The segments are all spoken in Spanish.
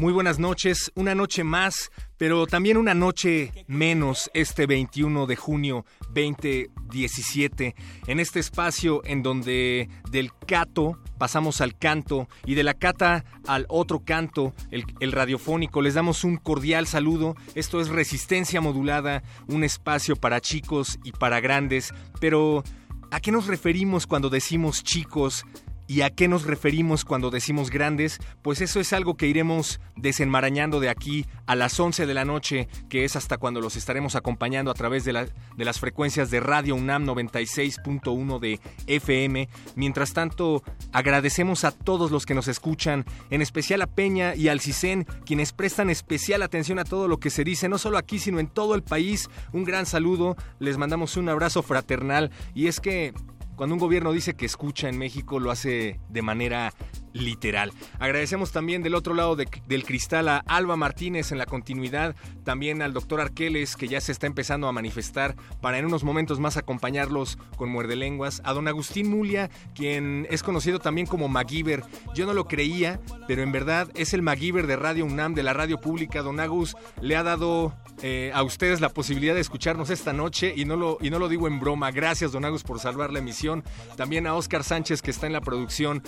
Muy buenas noches, una noche más, pero también una noche menos este 21 de junio 2017, en este espacio en donde del cato pasamos al canto y de la cata al otro canto, el, el radiofónico. Les damos un cordial saludo. Esto es Resistencia Modulada, un espacio para chicos y para grandes, pero ¿a qué nos referimos cuando decimos chicos? ¿Y a qué nos referimos cuando decimos grandes? Pues eso es algo que iremos desenmarañando de aquí a las 11 de la noche, que es hasta cuando los estaremos acompañando a través de, la, de las frecuencias de Radio UNAM 96.1 de FM. Mientras tanto, agradecemos a todos los que nos escuchan, en especial a Peña y al CISEN, quienes prestan especial atención a todo lo que se dice, no solo aquí, sino en todo el país. Un gran saludo, les mandamos un abrazo fraternal y es que cuando un gobierno dice que escucha en México, lo hace de manera literal. Agradecemos también del otro lado de, del cristal a Alba Martínez en la continuidad, también al doctor Arqueles que ya se está empezando a manifestar para en unos momentos más acompañarlos con muerde lenguas, a don Agustín Mulia, quien es conocido también como MacGyver. Yo no lo creía, pero en verdad es el MacGyver de Radio UNAM, de la radio pública. Don Agus le ha dado eh, a ustedes la posibilidad de escucharnos esta noche y no, lo, y no lo digo en broma. Gracias, don Agus, por salvar la emisión. También a Oscar Sánchez que está en la producción.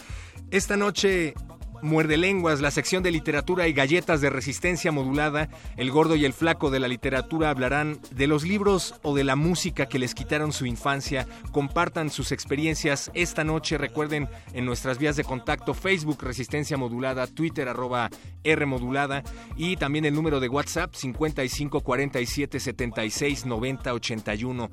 Esta noche Muerde Lenguas, la sección de literatura y galletas de resistencia modulada. El gordo y el flaco de la literatura hablarán de los libros o de la música que les quitaron su infancia. Compartan sus experiencias esta noche. Recuerden en nuestras vías de contacto Facebook Resistencia Modulada, Twitter arroba R Modulada y también el número de WhatsApp 55 47 76 90 81.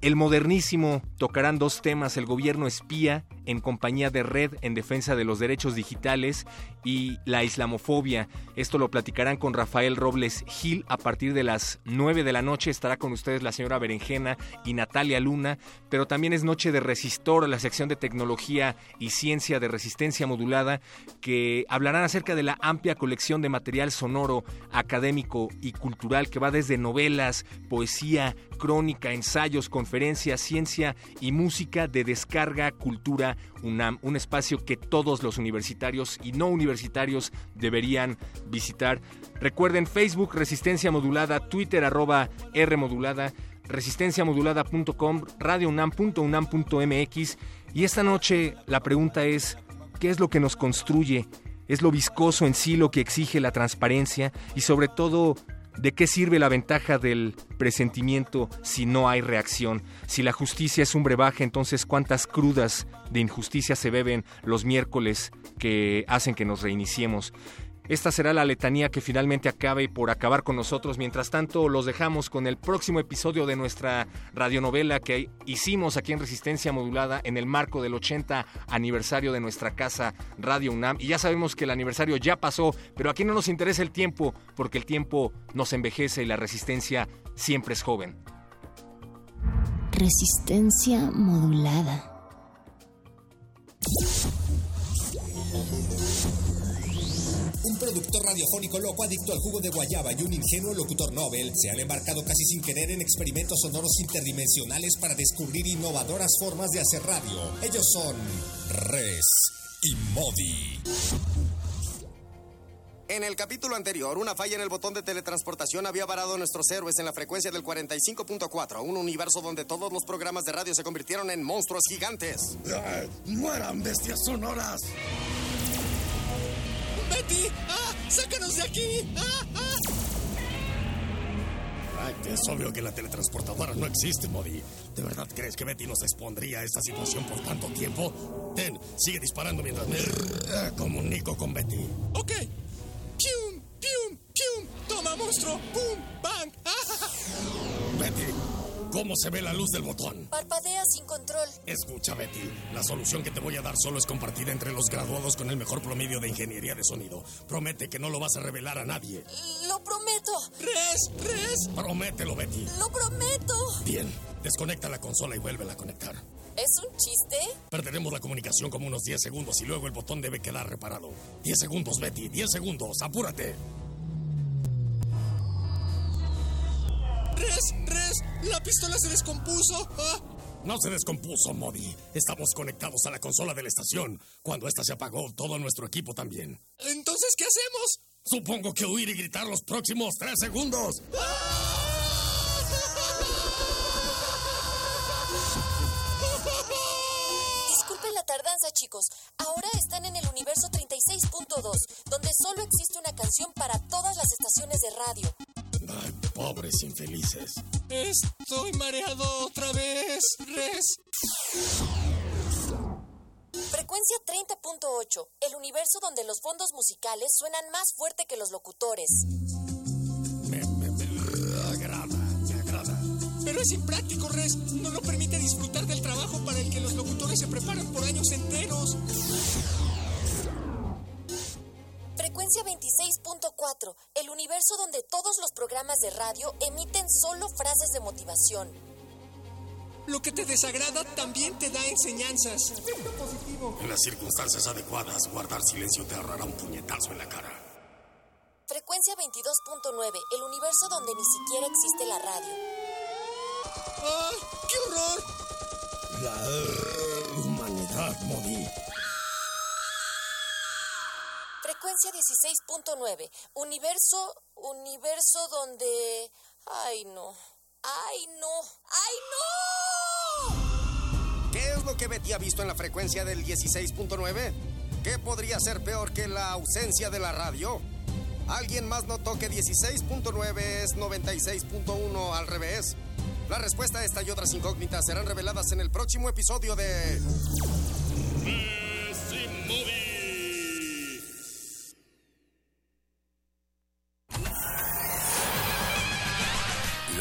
El modernísimo tocarán dos temas, el gobierno espía en compañía de Red en defensa de los derechos digitales y la islamofobia. Esto lo platicarán con Rafael Robles Gil a partir de las 9 de la noche. Estará con ustedes la señora Berenjena y Natalia Luna, pero también es Noche de Resistor, la sección de tecnología y ciencia de resistencia modulada, que hablarán acerca de la amplia colección de material sonoro, académico y cultural que va desde novelas, poesía, crónica, ensayos, conferencias, ciencia y música de descarga, cultura, UNAM, un espacio que todos los universitarios y no universitarios deberían visitar. Recuerden Facebook Resistencia Modulada, Twitter arroba R Modulada, resistenciamodulada.com, radiounam.unam.mx y esta noche la pregunta es, ¿qué es lo que nos construye? ¿Es lo viscoso en sí lo que exige la transparencia? Y sobre todo, ¿De qué sirve la ventaja del presentimiento si no hay reacción? Si la justicia es un brebaje, entonces ¿cuántas crudas de injusticia se beben los miércoles que hacen que nos reiniciemos? Esta será la letanía que finalmente acabe por acabar con nosotros. Mientras tanto, los dejamos con el próximo episodio de nuestra radionovela que hicimos aquí en Resistencia Modulada en el marco del 80 aniversario de nuestra casa Radio UNAM. Y ya sabemos que el aniversario ya pasó, pero aquí no nos interesa el tiempo, porque el tiempo nos envejece y la resistencia siempre es joven. Resistencia modulada. Un productor radiofónico loco adicto al jugo de guayaba y un ingenuo locutor Nobel se han embarcado casi sin querer en experimentos sonoros interdimensionales para descubrir innovadoras formas de hacer radio. Ellos son Res y Modi. En el capítulo anterior, una falla en el botón de teletransportación había varado a nuestros héroes en la frecuencia del 45.4, un universo donde todos los programas de radio se convirtieron en monstruos gigantes. ¡Ay, ¡Mueran bestias sonoras! ¡Betty! ¡Ah! ¡Sácanos de aquí! ¡Ah! ¡Ah! Es obvio que la teletransportadora no existe, Modi. ¿De verdad crees que Betty nos expondría a esta situación por tanto tiempo? Ten, sigue disparando mientras me comunico con Betty. Ok. ¡Pium! ¡Pium! ¡Pium! ¡Toma, monstruo! ¡Pum! ¡Bang! Betty, ¿cómo se ve la luz del botón? Parpadea sin control. Escucha, Betty. La solución que te voy a dar solo es compartida entre los graduados con el mejor promedio de ingeniería de sonido. Promete que no lo vas a revelar a nadie. Lo prometo. ¡Res! ¡Res! Promételo, Betty. Lo prometo. Bien. Desconecta la consola y vuélvela a conectar. ¿Es un chiste? Perderemos la comunicación como unos 10 segundos y luego el botón debe quedar reparado. 10 segundos, Betty. 10 segundos. Apúrate. ¡Res! ¡La pistola se descompuso! ¡Ah! No se descompuso, Modi. Estamos conectados a la consola de la estación. Cuando esta se apagó, todo nuestro equipo también. Entonces, ¿qué hacemos? Supongo que huir y gritar los próximos tres segundos. Disculpen la tardanza, chicos. Ahora están en el universo 36.2, donde solo existe una canción para todas las estaciones de radio. Ay, pobres infelices. Estoy mareado otra vez. ¡Res! Frecuencia 30.8, el universo donde los fondos musicales suenan más fuerte que los locutores. Me, me, me agrada, me agrada. Pero es impráctico, Res. No lo permite disfrutar del trabajo para el que los locutores se preparan por años enteros. Frecuencia 26.4, el universo donde todos los programas de radio emiten solo frases de motivación. Lo que te desagrada también te da enseñanzas. positivo. En las circunstancias adecuadas, guardar silencio te ahorrará un puñetazo en la cara. Frecuencia 22.9, el universo donde ni siquiera existe la radio. ¡Ah! ¡Qué horror! La humanidad, Modi. Frecuencia 16.9, universo, universo donde... Ay, no. ¡Ay, no! ¡Ay, no! ¿Qué es lo que Betty ha visto en la frecuencia del 16.9? ¿Qué podría ser peor que la ausencia de la radio? ¿Alguien más notó que 16.9 es 96.1 al revés? La respuesta a esta y otras incógnitas serán reveladas en el próximo episodio de...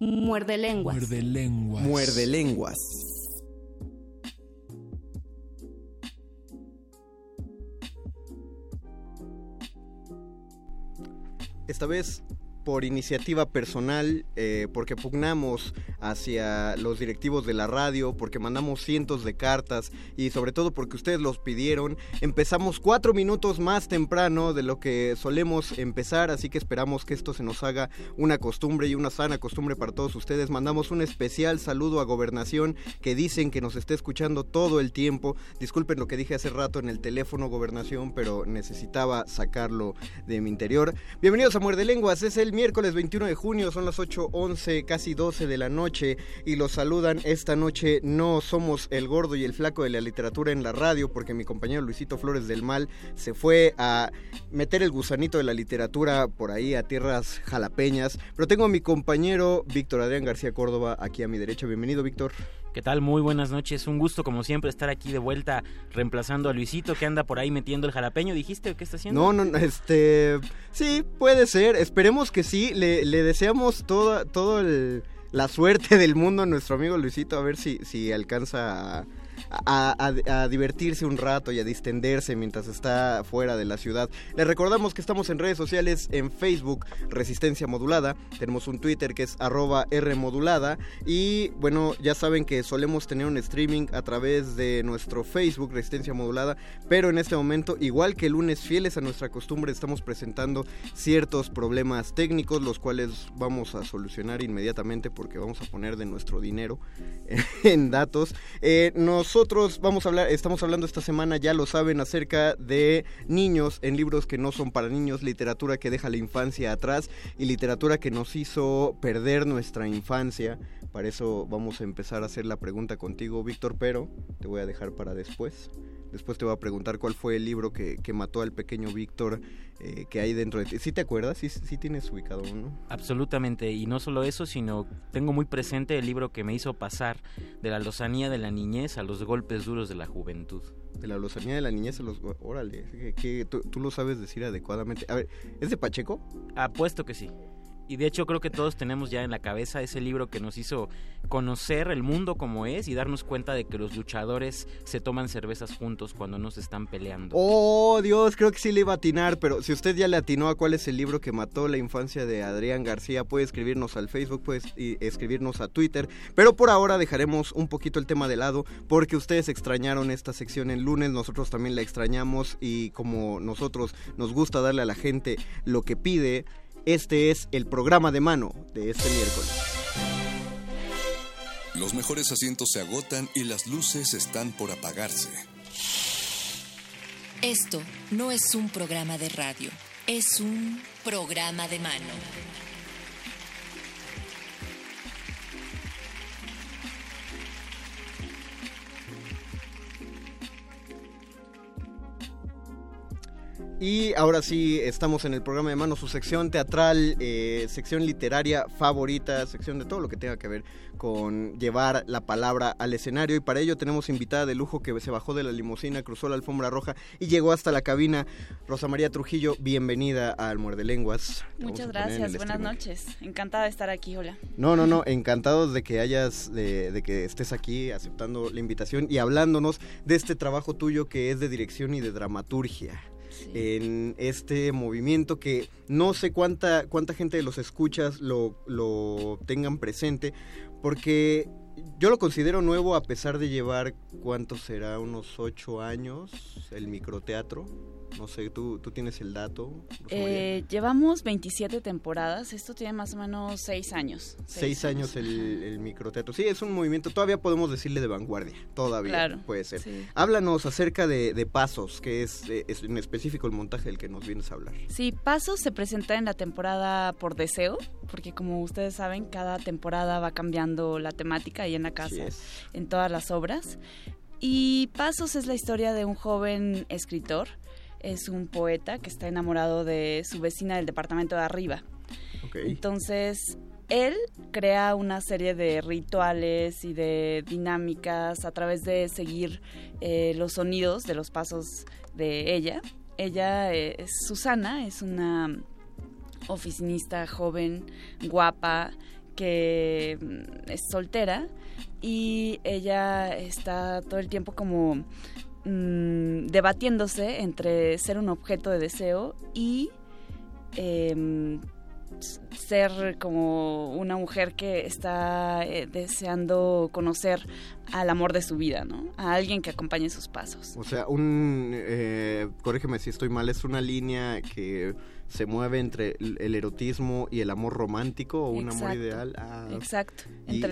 Muerde lenguas. Muerde lenguas. Muerde lenguas. Esta vez por iniciativa personal, eh, porque pugnamos hacia los directivos de la radio, porque mandamos cientos de cartas y sobre todo porque ustedes los pidieron. Empezamos cuatro minutos más temprano de lo que solemos empezar, así que esperamos que esto se nos haga una costumbre y una sana costumbre para todos ustedes. Mandamos un especial saludo a Gobernación que dicen que nos está escuchando todo el tiempo. Disculpen lo que dije hace rato en el teléfono Gobernación, pero necesitaba sacarlo de mi interior. Bienvenidos a Muerde Lenguas, es el miércoles 21 de junio, son las 8.11, casi 12 de la noche y los saludan esta noche. No somos el gordo y el flaco de la literatura en la radio porque mi compañero Luisito Flores del Mal se fue a meter el gusanito de la literatura por ahí a tierras jalapeñas. Pero tengo a mi compañero Víctor Adrián García Córdoba aquí a mi derecha. Bienvenido, Víctor. ¿Qué tal? Muy buenas noches. Un gusto, como siempre, estar aquí de vuelta reemplazando a Luisito que anda por ahí metiendo el jalapeño. ¿Dijiste qué está haciendo? No, no, este. Sí, puede ser. Esperemos que sí. Le, le deseamos toda, todo la suerte del mundo a nuestro amigo Luisito. A ver si, si alcanza a, a, divertirse un rato y a distenderse mientras está fuera de la ciudad. Les recordamos que estamos en redes sociales, en Facebook, Resistencia Modulada, tenemos un Twitter que es arroba Rmodulada y bueno, ya saben que solemos tener un streaming a través de nuestro Facebook, Resistencia Modulada, pero en este momento, igual que el lunes, fieles a nuestra costumbre, estamos presentando ciertos problemas técnicos, los cuales vamos a solucionar inmediatamente porque vamos a poner de nuestro dinero en datos. Eh, nosotros vamos a hablar, estamos hablando esta semana, ya lo saben, acerca de niños en libros que no son para niños, literatura que deja la infancia atrás y literatura que nos hizo perder nuestra infancia. Para eso vamos a empezar a hacer la pregunta contigo, Víctor, pero te voy a dejar para después. Después te voy a preguntar cuál fue el libro que, que mató al pequeño Víctor eh, que hay dentro de ti. ¿Sí te acuerdas? ¿Sí, sí tienes ubicado uno? Absolutamente, y no solo eso, sino tengo muy presente el libro que me hizo pasar de la lozanía de la niñez a los golpes duros de la juventud. De la lozanía de la niñez a los... Órale, que, que tú, tú lo sabes decir adecuadamente. A ver, ¿es de Pacheco? Apuesto que sí. Y de hecho creo que todos tenemos ya en la cabeza ese libro que nos hizo conocer el mundo como es y darnos cuenta de que los luchadores se toman cervezas juntos cuando no se están peleando. Oh, Dios, creo que sí le iba a atinar, pero si usted ya le atinó a cuál es el libro que mató la infancia de Adrián García, puede escribirnos al Facebook, puede escribirnos a Twitter, pero por ahora dejaremos un poquito el tema de lado porque ustedes extrañaron esta sección el lunes, nosotros también la extrañamos y como nosotros nos gusta darle a la gente lo que pide, este es el programa de mano de este miércoles. Los mejores asientos se agotan y las luces están por apagarse. Esto no es un programa de radio, es un programa de mano. Y ahora sí, estamos en el programa de mano, su sección teatral, eh, sección literaria favorita, sección de todo lo que tenga que ver con llevar la palabra al escenario. Y para ello tenemos invitada de lujo que se bajó de la limusina, cruzó la alfombra roja y llegó hasta la cabina. Rosa María Trujillo, bienvenida al Muerde Lenguas. Muchas gracias, buenas streaming. noches. Encantada de estar aquí, hola. No, no, no, encantados de que hayas, de, de que estés aquí aceptando la invitación y hablándonos de este trabajo tuyo que es de dirección y de dramaturgia. En este movimiento que no sé cuánta, cuánta gente de los escuchas lo, lo tengan presente, porque yo lo considero nuevo a pesar de llevar, ¿cuánto será? Unos ocho años el microteatro. No sé, ¿tú, tú tienes el dato? Eh, llevamos 27 temporadas, esto tiene más o menos 6 años. Seis años el, el microteatro. Sí, es un movimiento, todavía podemos decirle de vanguardia, todavía Claro, puede ser. sí. Háblanos acerca de, de Pasos, que es, es en específico el montaje del que nos vienes a hablar. Sí, Pasos se presenta en la temporada por deseo, porque como ustedes saben, cada temporada va cambiando la temática ahí en la casa, en todas las obras. Y Pasos es la historia de un joven escritor, es un poeta que está enamorado de su vecina del departamento de arriba. Entonces, él crea una serie de rituales y de dinámicas a través de seguir eh, los sonidos de los pasos de ella. Ella eh, es Susana, es una oficinista joven, guapa, que mm, es soltera y ella está todo el tiempo como mm, debatiéndose entre ser un objeto de deseo y em, ser como una mujer que está eh, deseando conocer al amor de su vida, ¿no? A alguien que acompañe sus pasos. O sea, un, eh, corrígeme si estoy mal, es una línea que se mueve entre el el erotismo y el amor romántico o un amor ideal. Ah, Exacto. Y,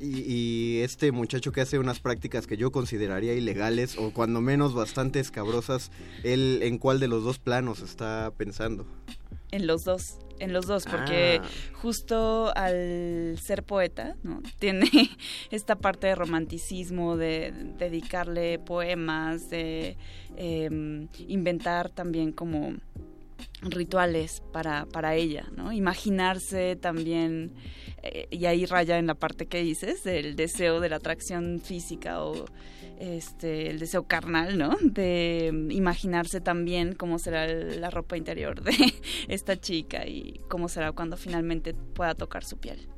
y este muchacho que hace unas prácticas que yo consideraría ilegales o cuando menos bastante escabrosas, él en cuál de los dos planos está pensando. En los dos, en los dos, porque Ah. justo al ser poeta, ¿no? Tiene esta parte de romanticismo, de dedicarle poemas, de em, inventar también como rituales para, para ella, ¿no? Imaginarse también, eh, y ahí raya en la parte que dices, del deseo de la atracción física o este el deseo carnal, ¿no? De imaginarse también cómo será la ropa interior de esta chica y cómo será cuando finalmente pueda tocar su piel.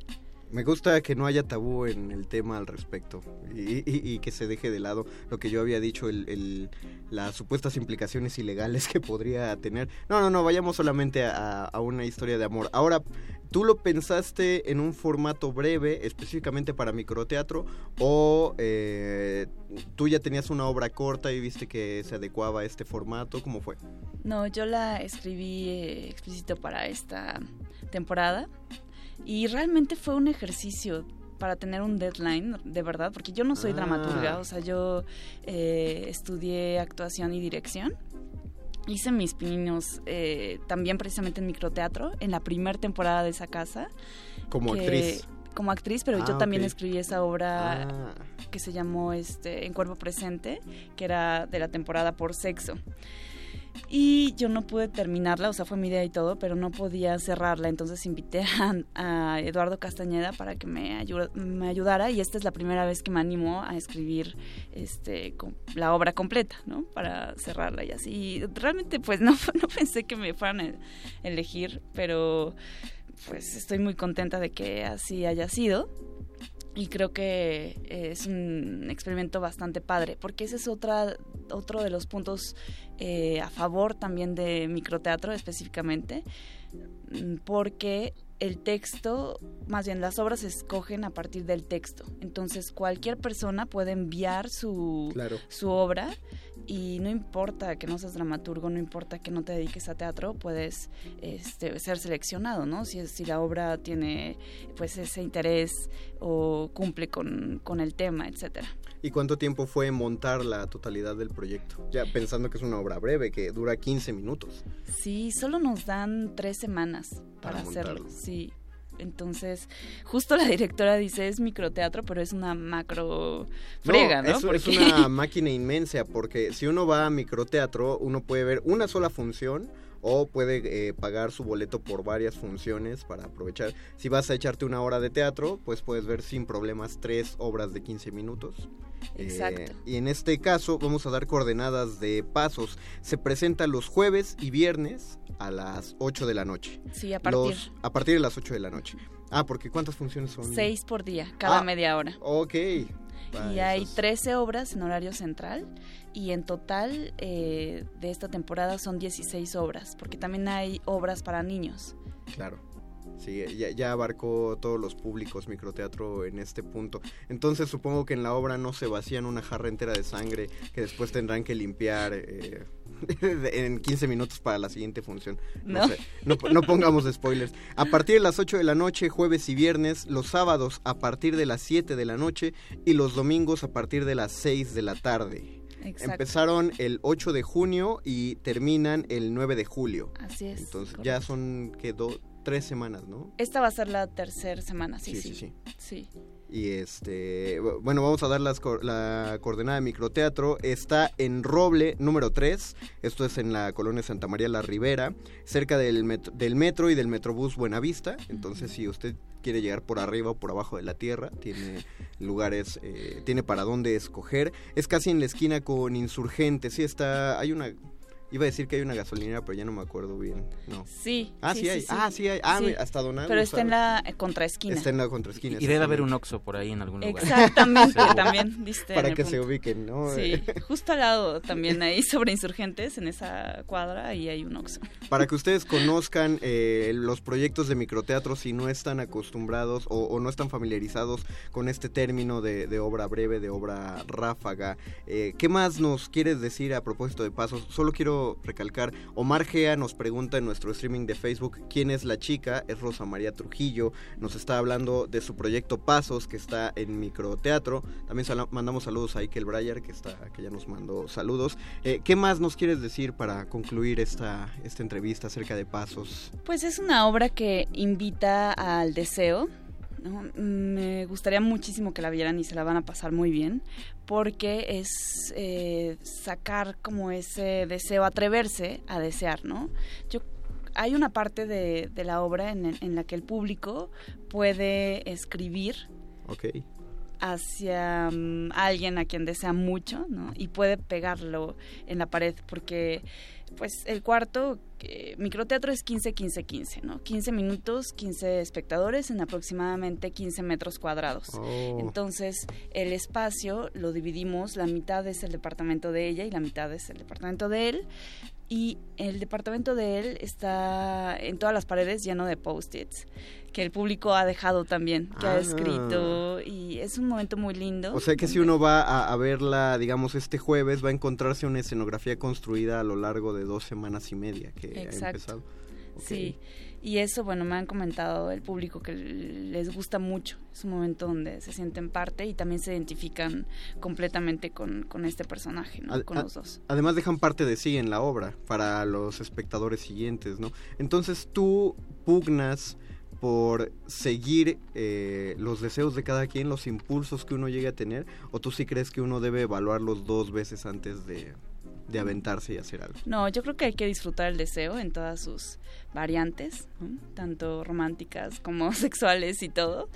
Me gusta que no haya tabú en el tema al respecto y, que se deje de lado lo que yo había dicho, el, las supuestas implicaciones ilegales que podría tener. No, no, no, vayamos solamente a, una historia de amor. Ahora, ¿tú lo pensaste en un formato breve, específicamente para microteatro, o eh, tú ya tenías una obra corta y viste que se adecuaba a este formato? ¿Cómo fue? No, yo la escribí eh, explícito para esta temporada y realmente fue un ejercicio para tener un deadline, de verdad, porque yo no soy ah. dramaturga, o sea, yo eh, estudié actuación y dirección. Hice mis pininos eh, también precisamente en microteatro, en la primera temporada de esa casa. Como actriz. Como actriz, pero yo ah, también escribí esa obra ah. que se llamó este, En Cuerpo Presente, que era de la temporada por sexo. Y yo no pude terminarla, o sea, fue mi idea y todo, pero no podía cerrarla. Entonces invité a, Eduardo Castañeda para que me, me ayudara y esta es la primera vez que me animo a escribir este, la obra completa, ¿no? Para cerrarla y así. realmente pues no, no pensé que me fueran a elegir, pero pues estoy muy contenta de que así haya sido y creo que es un experimento bastante padre, porque ese es otra, otro de los puntos eh, a favor también de microteatro específicamente, porque el texto, más bien las obras se escogen a partir del texto. Entonces cualquier persona puede enviar su, su obra y no importa que no seas dramaturgo, no importa que no te dediques a teatro, puedes este, ser seleccionado, ¿no? Si, si la obra tiene pues ese interés o cumple con, con el tema, etcétera. ¿Y cuánto tiempo fue montar la totalidad del proyecto? Ya pensando que es una obra breve, que dura 15 minutos. Sí, solo nos dan tres semanas para, hacerlo. Sí, entonces, justo la directora dice es microteatro, pero es una macro frega, ¿no? Es, una máquina inmensa, porque si uno va a microteatro, uno puede ver una sola función o puede eh, pagar su boleto por varias funciones para aprovechar. Si vas a echarte una hora de teatro, pues puedes ver sin problemas tres obras de 15 minutos. Exacto. Eh, y en este caso vamos a dar coordenadas de pasos. Se presenta los jueves y viernes a las 8 de la noche. Sí, a partir. a partir de las 8 de la noche. Ah, porque ¿cuántas funciones son? Seis por día, cada ah, media hora. Ok. Y hay 13 obras en horario central y en total eh, de esta temporada son 16 obras, porque también hay obras para niños. Claro. Sí, ya, abarcó todos los públicos microteatro en este punto. Entonces supongo que en la obra no se vacían una jarra entera de sangre que después tendrán que limpiar eh, en 15 minutos para la siguiente función. No, sé, no, pongamos spoilers. A partir de las 8 de la noche, jueves y viernes, los sábados a partir de las 7 de la noche y los domingos a partir de las 6 de la tarde. Empezaron el 8 de junio y terminan el 9 de julio. Así es. Entonces ya son que tres semanas, ¿no? Esta va a ser la tercera semana, sí, sí. Sí, sí. Y este, bueno, vamos a dar las, la coordenada de microteatro. Está en Roble número 3, esto es en la colonia Santa María la Ribera, cerca del metro, del metro y del Metrobús Buenavista. Entonces, si usted quiere llegar por arriba o por abajo de la tierra, tiene lugares, eh, tiene para dónde escoger. Es casi en la esquina con Insurgentes, sí está, hay una Iba a decir que hay una gasolinera, pero ya no me acuerdo bien. No. Sí. Ah, sí, hay. ah, sí hay. Ah, hasta Donald. Pero está en la contraesquina. Está en la contraesquina. Y, debe haber un Oxxo por ahí en algún lugar. Exactamente, también, viste. Para que se ubiquen, ¿no? Sí, justo al lado también ahí sobre Insurgentes, en esa cuadra, ahí hay un Oxxo. Para que ustedes conozcan eh, los proyectos de microteatro si no están acostumbrados o, no están familiarizados con este término de, obra breve, de obra ráfaga. Eh, ¿Qué más nos quieres decir a propósito de pasos? Solo quiero recalcar, Omar Gea nos pregunta en nuestro streaming de Facebook quién es la chica, es Rosa María Trujillo, nos está hablando de su proyecto Pasos que está en microteatro, también mandamos saludos a Ikel Breyer que, está, que ya nos mandó saludos. Eh, ¿Qué más nos quieres decir para concluir esta, esta entrevista acerca de Pasos? Pues es una obra que invita al deseo, me gustaría muchísimo que la vieran y se la van a pasar muy bien, porque es eh, sacar como ese deseo, atreverse a desear, ¿no? Yo hay una parte de, la obra en, la que el público puede escribir hacia mm, alguien a quien desea mucho, ¿no? Y puede pegarlo en la pared, porque pues el cuarto, microteatro es 15-15-15, ¿no? 15 minutos, 15 espectadores en aproximadamente 15 metros cuadrados. Oh. Entonces, el espacio lo dividimos, la mitad es el departamento de ella y la mitad es el departamento de él. Y el departamento de él está en todas las paredes lleno de post-its que el público ha dejado también, que ha Ah. escrito y es un momento muy lindo. O sea que si uno va a, a verla, digamos, este jueves, va a encontrarse una escenografía construida a lo largo de dos semanas y media que ha empezado. Ok. Sí, y eso, bueno, me han comentado el público que les gusta mucho. Es un momento donde se sienten parte y también se identifican completamente con, con este personaje, ¿no? Ad- con los dos. Además dejan parte de sí en la obra para los espectadores siguientes, ¿no? Entonces tú pugnas por seguir eh, los deseos de cada quien, los impulsos que uno llegue a tener, o tú sí crees que uno debe evaluarlos dos veces antes de, de aventarse y hacer algo. No, yo creo que hay que disfrutar el deseo en todas sus variantes, ¿no? tanto románticas como sexuales y todo.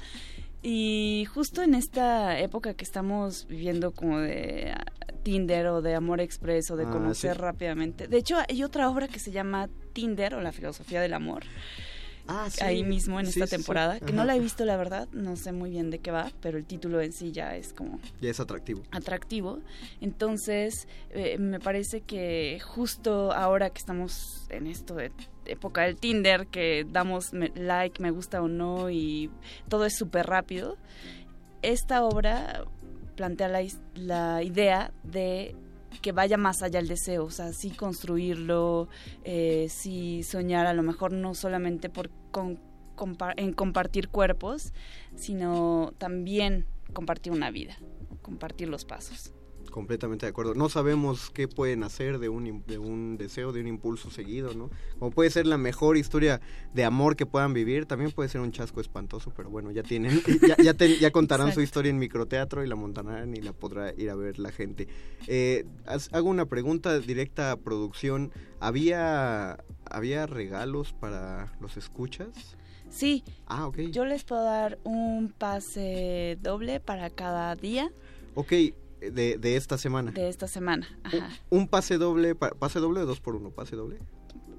Y justo en esta época que estamos viviendo como de Tinder o de amor expreso, de Ah, conocer sí. rápidamente. De hecho, hay otra obra que se llama Tinder o la filosofía del amor. Sí. Ahí mismo en Sí, esta sí, temporada, que no la he visto la verdad, no sé muy bien de qué va, pero el título en sí ya es como Ya es atractivo. atractivo. Entonces, eh, me parece que justo ahora que estamos en esto de época del Tinder, que damos me- like, me gusta o no, y todo es súper rápido, esta obra plantea la, la idea de que vaya más allá el deseo, o sea, sí construirlo, eh, sí soñar a lo mejor no solamente por en compartir cuerpos, sino también compartir una vida, compartir los pasos. Completamente de acuerdo. No sabemos qué pueden hacer de un, de un deseo, de un impulso seguido, ¿no? Como puede ser la mejor historia de amor que puedan vivir, también puede ser un chasco espantoso, pero bueno, ya tienen, ya, ya, ten- ya contarán su historia en microteatro y la montarán y la podrá ir a ver la gente. Eh, hago una pregunta directa a producción. ¿Había, ¿Había regalos para los escuchas? Sí. Ah, ok. Yo les puedo dar un pase doble para cada día Ok, de, de esta semana. de esta semana. Ajá. Un pase doble, pa- pase doble o dos por uno, pase doble.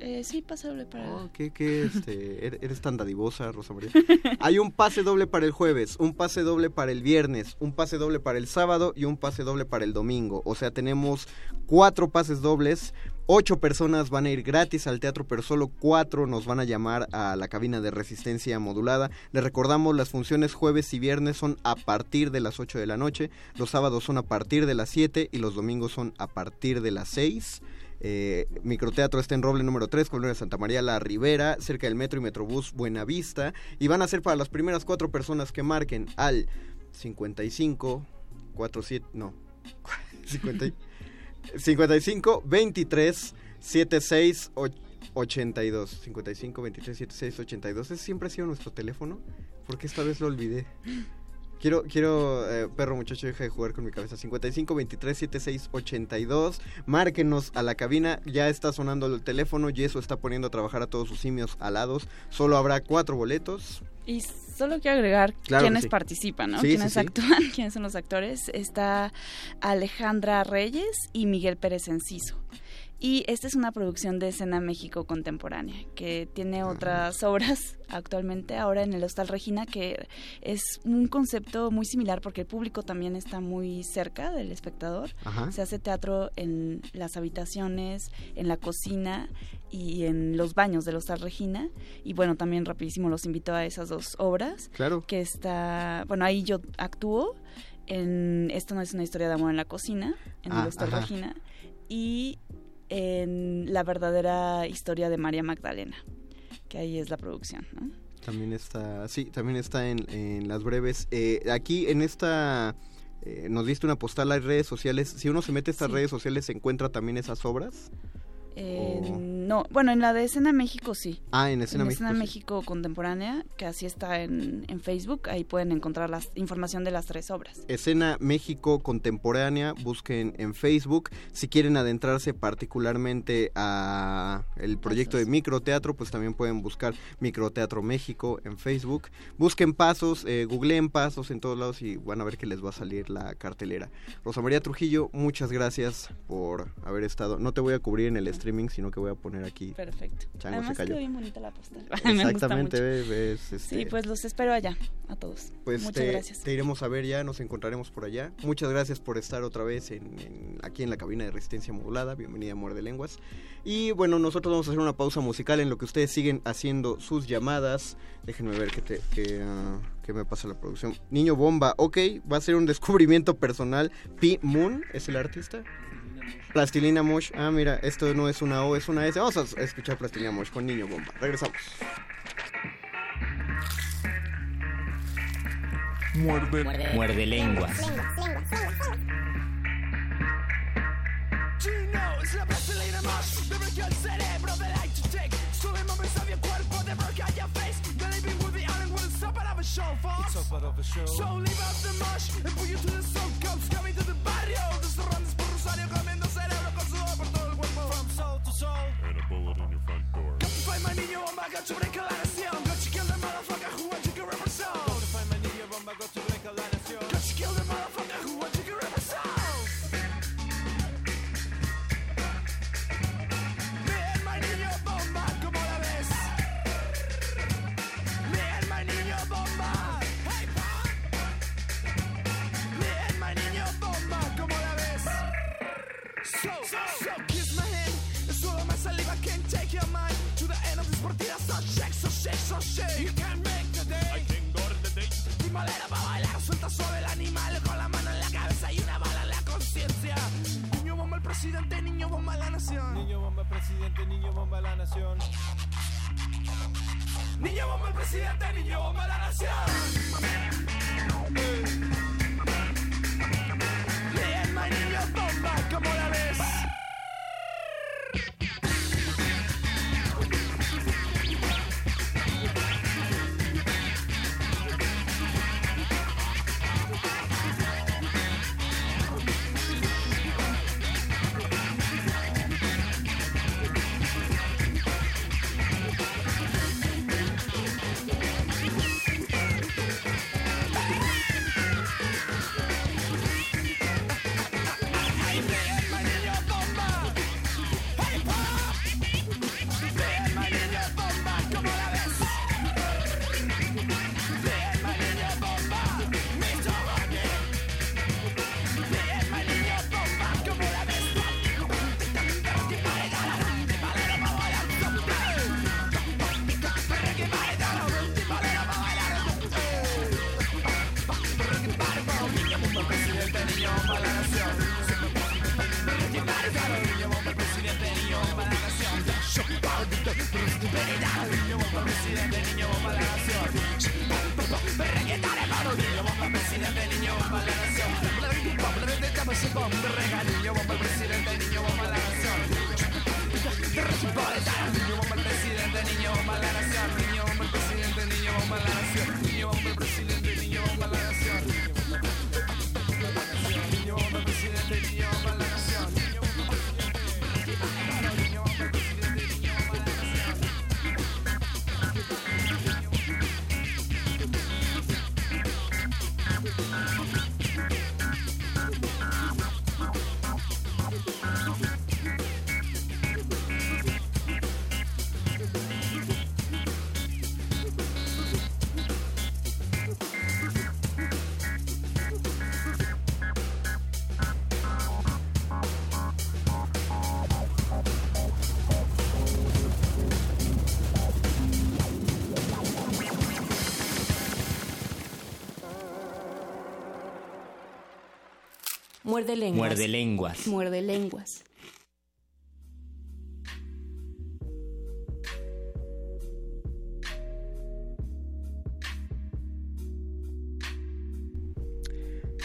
Eh, sí, pase doble para... Oh, ¿Qué, qué, este, er- eres tan dadivosa, Rosa María? Hay un pase doble para el jueves, un pase doble para el viernes, un pase doble para el sábado y un pase doble para el domingo. O sea, tenemos cuatro pases dobles. Ocho personas van a ir gratis al teatro, pero solo cuatro nos van a llamar a la cabina de resistencia modulada. Les recordamos, las funciones jueves y viernes son a partir de las 8 de la noche, los sábados son a partir de las 7 y los domingos son a partir de las 6. Eh, microteatro está en Roble número 3, Colonia Santa María La Ribera, cerca del metro y metrobús Buenavista. Y van a ser para las primeras cuatro personas que marquen al 55 47, no, 50, y- 55 23 76 och- 82. 55 23 76 82. Ese siempre ha sido nuestro teléfono. Porque esta vez lo olvidé. Quiero, quiero, eh, perro muchacho, deja de jugar con mi cabeza. 55 23 76 82. Márquenos a la cabina. Ya está sonando el teléfono. Yeso está poniendo a trabajar a todos sus simios alados. Solo habrá cuatro boletos. Y solo quiero agregar Claro que quiénes sí. participan, ¿no? Sí, sí. actúan, quiénes son los actores. Está Alejandra Reyes y Miguel Pérez Enciso. Y esta es una producción de Escena México Contemporánea, que tiene otras obras actualmente ahora en el Hostal Regina, que es un concepto muy similar porque el público también está muy cerca del espectador. Ajá. Se hace teatro en las habitaciones, en la cocina y en los baños del Hostal Regina. Y bueno, también rapidísimo los invito a esas dos obras. Claro. Que está, bueno, ahí yo actúo en Esto no es una historia de amor en la cocina, en Ah, el Hostal ajá. Regina. Y en La verdadera historia de María Magdalena, que ahí es la producción, ¿no? También está, sí, también está en, en las breves. Eh, aquí en esta, eh, nos diste una postal, hay redes sociales. Si uno se mete a estas Sí. redes sociales, ¿se encuentra también esas obras? En no, bueno, en la de Escena México sí. Ah, en Escena en México. Escena sí. México Contemporánea, que así está en, en Facebook, ahí pueden encontrar la información de las tres obras. Escena México Contemporánea, busquen en Facebook. Si quieren adentrarse particularmente a el proyecto de microteatro, pues también pueden buscar Microteatro México en Facebook. Busquen pasos, eh, googleen pasos en todos lados y van a ver que les va a salir la cartelera. Rosa María Trujillo, muchas gracias por haber estado. No te voy a cubrir en el streaming, sino que voy a poner aquí. Perfecto. Chango Además se cayó. bien bonita la postal. Exactamente, ves, este, Sí, pues los espero allá, a todos. pues Muchas te, gracias. te iremos a ver ya, nos encontraremos por allá. Muchas gracias por estar otra vez en, en- aquí en la cabina de resistencia modulada. Bienvenida a Muerde Lenguas. Y bueno, nosotros vamos a hacer una pausa musical en lo que ustedes siguen haciendo sus llamadas. Déjenme ver qué, te, qué, ah, qué me pasa la producción. Niño Bomba, ok, va a ser un descubrimiento personal. P. Moon es el artista. Plastilina Mosh, ah mira, esto no es una O, es una S. Vamos a escuchar Plastilina Mosh con Niño Bomba. Regresamos. Muerde, Muerde. Lenguas. Chino es la plastilina más de bloquea el cerebro de like to take Sube momentos a mi cuerpo de bloquea your face. The living with the island it's up out of a show for It's up out of a show. So leave out the mush and put you to the soul cops coming to the barrio. Desde Rondes got to break a la nación Got to kill the motherfucker who wants to represent Got to find my niño bomba, got to break a la nación Got to kill the motherfucker who wants you to represent Bien, my niño shake. You can make the day. I can go to the day. Timalera pa' bailar, suelta suave el animal con la mano en la cabeza y una bala en la conciencia. Niño bomba el presidente, niño bomba la nación. Niño bomba el presidente, niño bomba la nación. Niño bomba el presidente, niño bomba la nación. Muerde lenguas. Muerde lenguas. Muerde lenguas.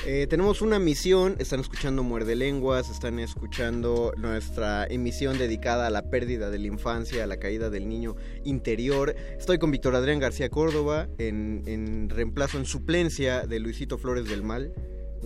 Eh, tenemos una misión, están escuchando Muerde Lenguas, están escuchando nuestra emisión dedicada a la pérdida de la infancia, a la caída del niño interior. Estoy con Víctor Adrián García Córdoba en, en reemplazo, en suplencia de Luisito Flores del Mal.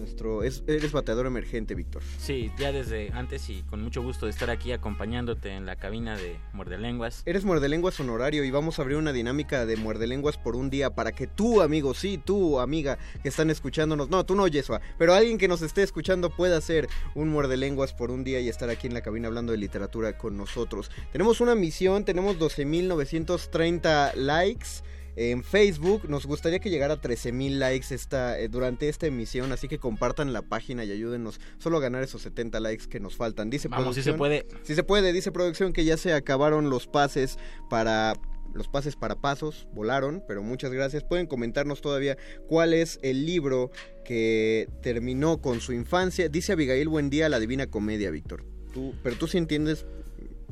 Nuestro, es, eres bateador emergente, Víctor. Sí, ya desde antes y con mucho gusto de estar aquí acompañándote en la cabina de Muerde Lenguas. Eres muerdelenguas honorario y vamos a abrir una dinámica de muerdelenguas por un día para que tú, amigo, sí, tú, amiga, que están escuchándonos, no, tú no, Yesua, pero alguien que nos esté escuchando pueda ser un muerdelenguas por un día y estar aquí en la cabina hablando de literatura con nosotros. Tenemos una misión, tenemos 12.930 likes en Facebook. Nos gustaría que llegara a 13.000 likes esta, eh, durante esta emisión, así que compartan la página y ayúdenos solo a ganar esos 70 likes que nos faltan. Dice Vamos, si se puede. Si se puede, dice producción que ya se acabaron los pases para los pases para pasos volaron, pero muchas gracias. Pueden comentarnos todavía cuál es el libro que terminó con su infancia. Dice Abigail Buen día la Divina Comedia, Víctor. Tú, pero tú sí entiendes,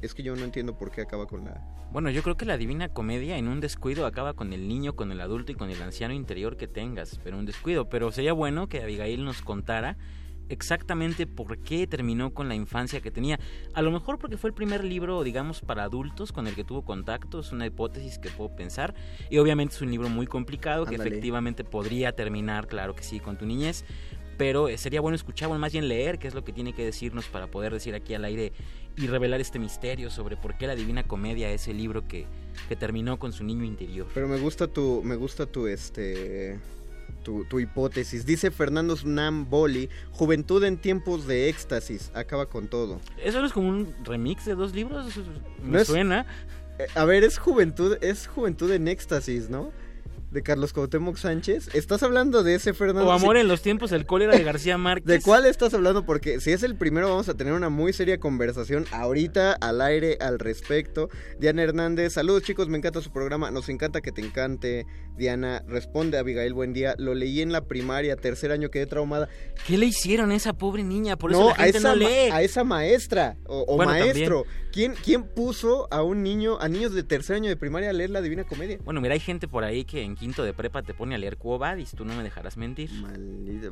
es que yo no entiendo por qué acaba con la... Bueno, yo creo que la Divina Comedia en un descuido acaba con el niño, con el adulto y con el anciano interior que tengas, pero un descuido. Pero sería bueno que Abigail nos contara exactamente por qué terminó con la infancia que tenía. A lo mejor porque fue el primer libro, digamos, para adultos con el que tuvo contacto, es una hipótesis que puedo pensar. Y obviamente es un libro muy complicado que efectivamente podría terminar, claro que sí, con tu niñez. Pero eh, sería bueno escuchar, bueno, más bien leer qué es lo que tiene que decirnos para poder decir aquí al aire y revelar este misterio sobre por qué la Divina Comedia es el libro que, que terminó con su niño interior. Pero me gusta tu, me gusta tu, este, tu, tu hipótesis. Dice Fernando Snam Boli, Juventud en tiempos de éxtasis, acaba con todo. ¿Eso no es como un remix de dos libros? Me No es- suena. Eh, A ver, es juventud, es juventud en éxtasis, ¿no? De Carlos Cuauhtémoc Sánchez. ¿Estás hablando de ese, Fernando? O Amor en los tiempos del cólera de García Márquez. ¿De cuál estás hablando? Porque si es el primero vamos a tener una muy seria conversación ahorita al aire al respecto. Diana Hernández, saludos chicos, me encanta su programa, nos encanta que te encante. Diana, responde Abigail, buen día. Lo leí en la primaria, tercer año, quedé traumada. ¿Qué le hicieron a esa pobre niña? Por eso no, la a gente esa, no lee. a esa maestra o, o Bueno, maestro. ¿Quién, ¿Quién puso a un niño, a niños de tercer año de primaria a leer la Divina Comedia? Bueno, mira, hay gente por ahí que en quinto de prepa te pone a leer Quo Vadis, tú no me dejarás mentir.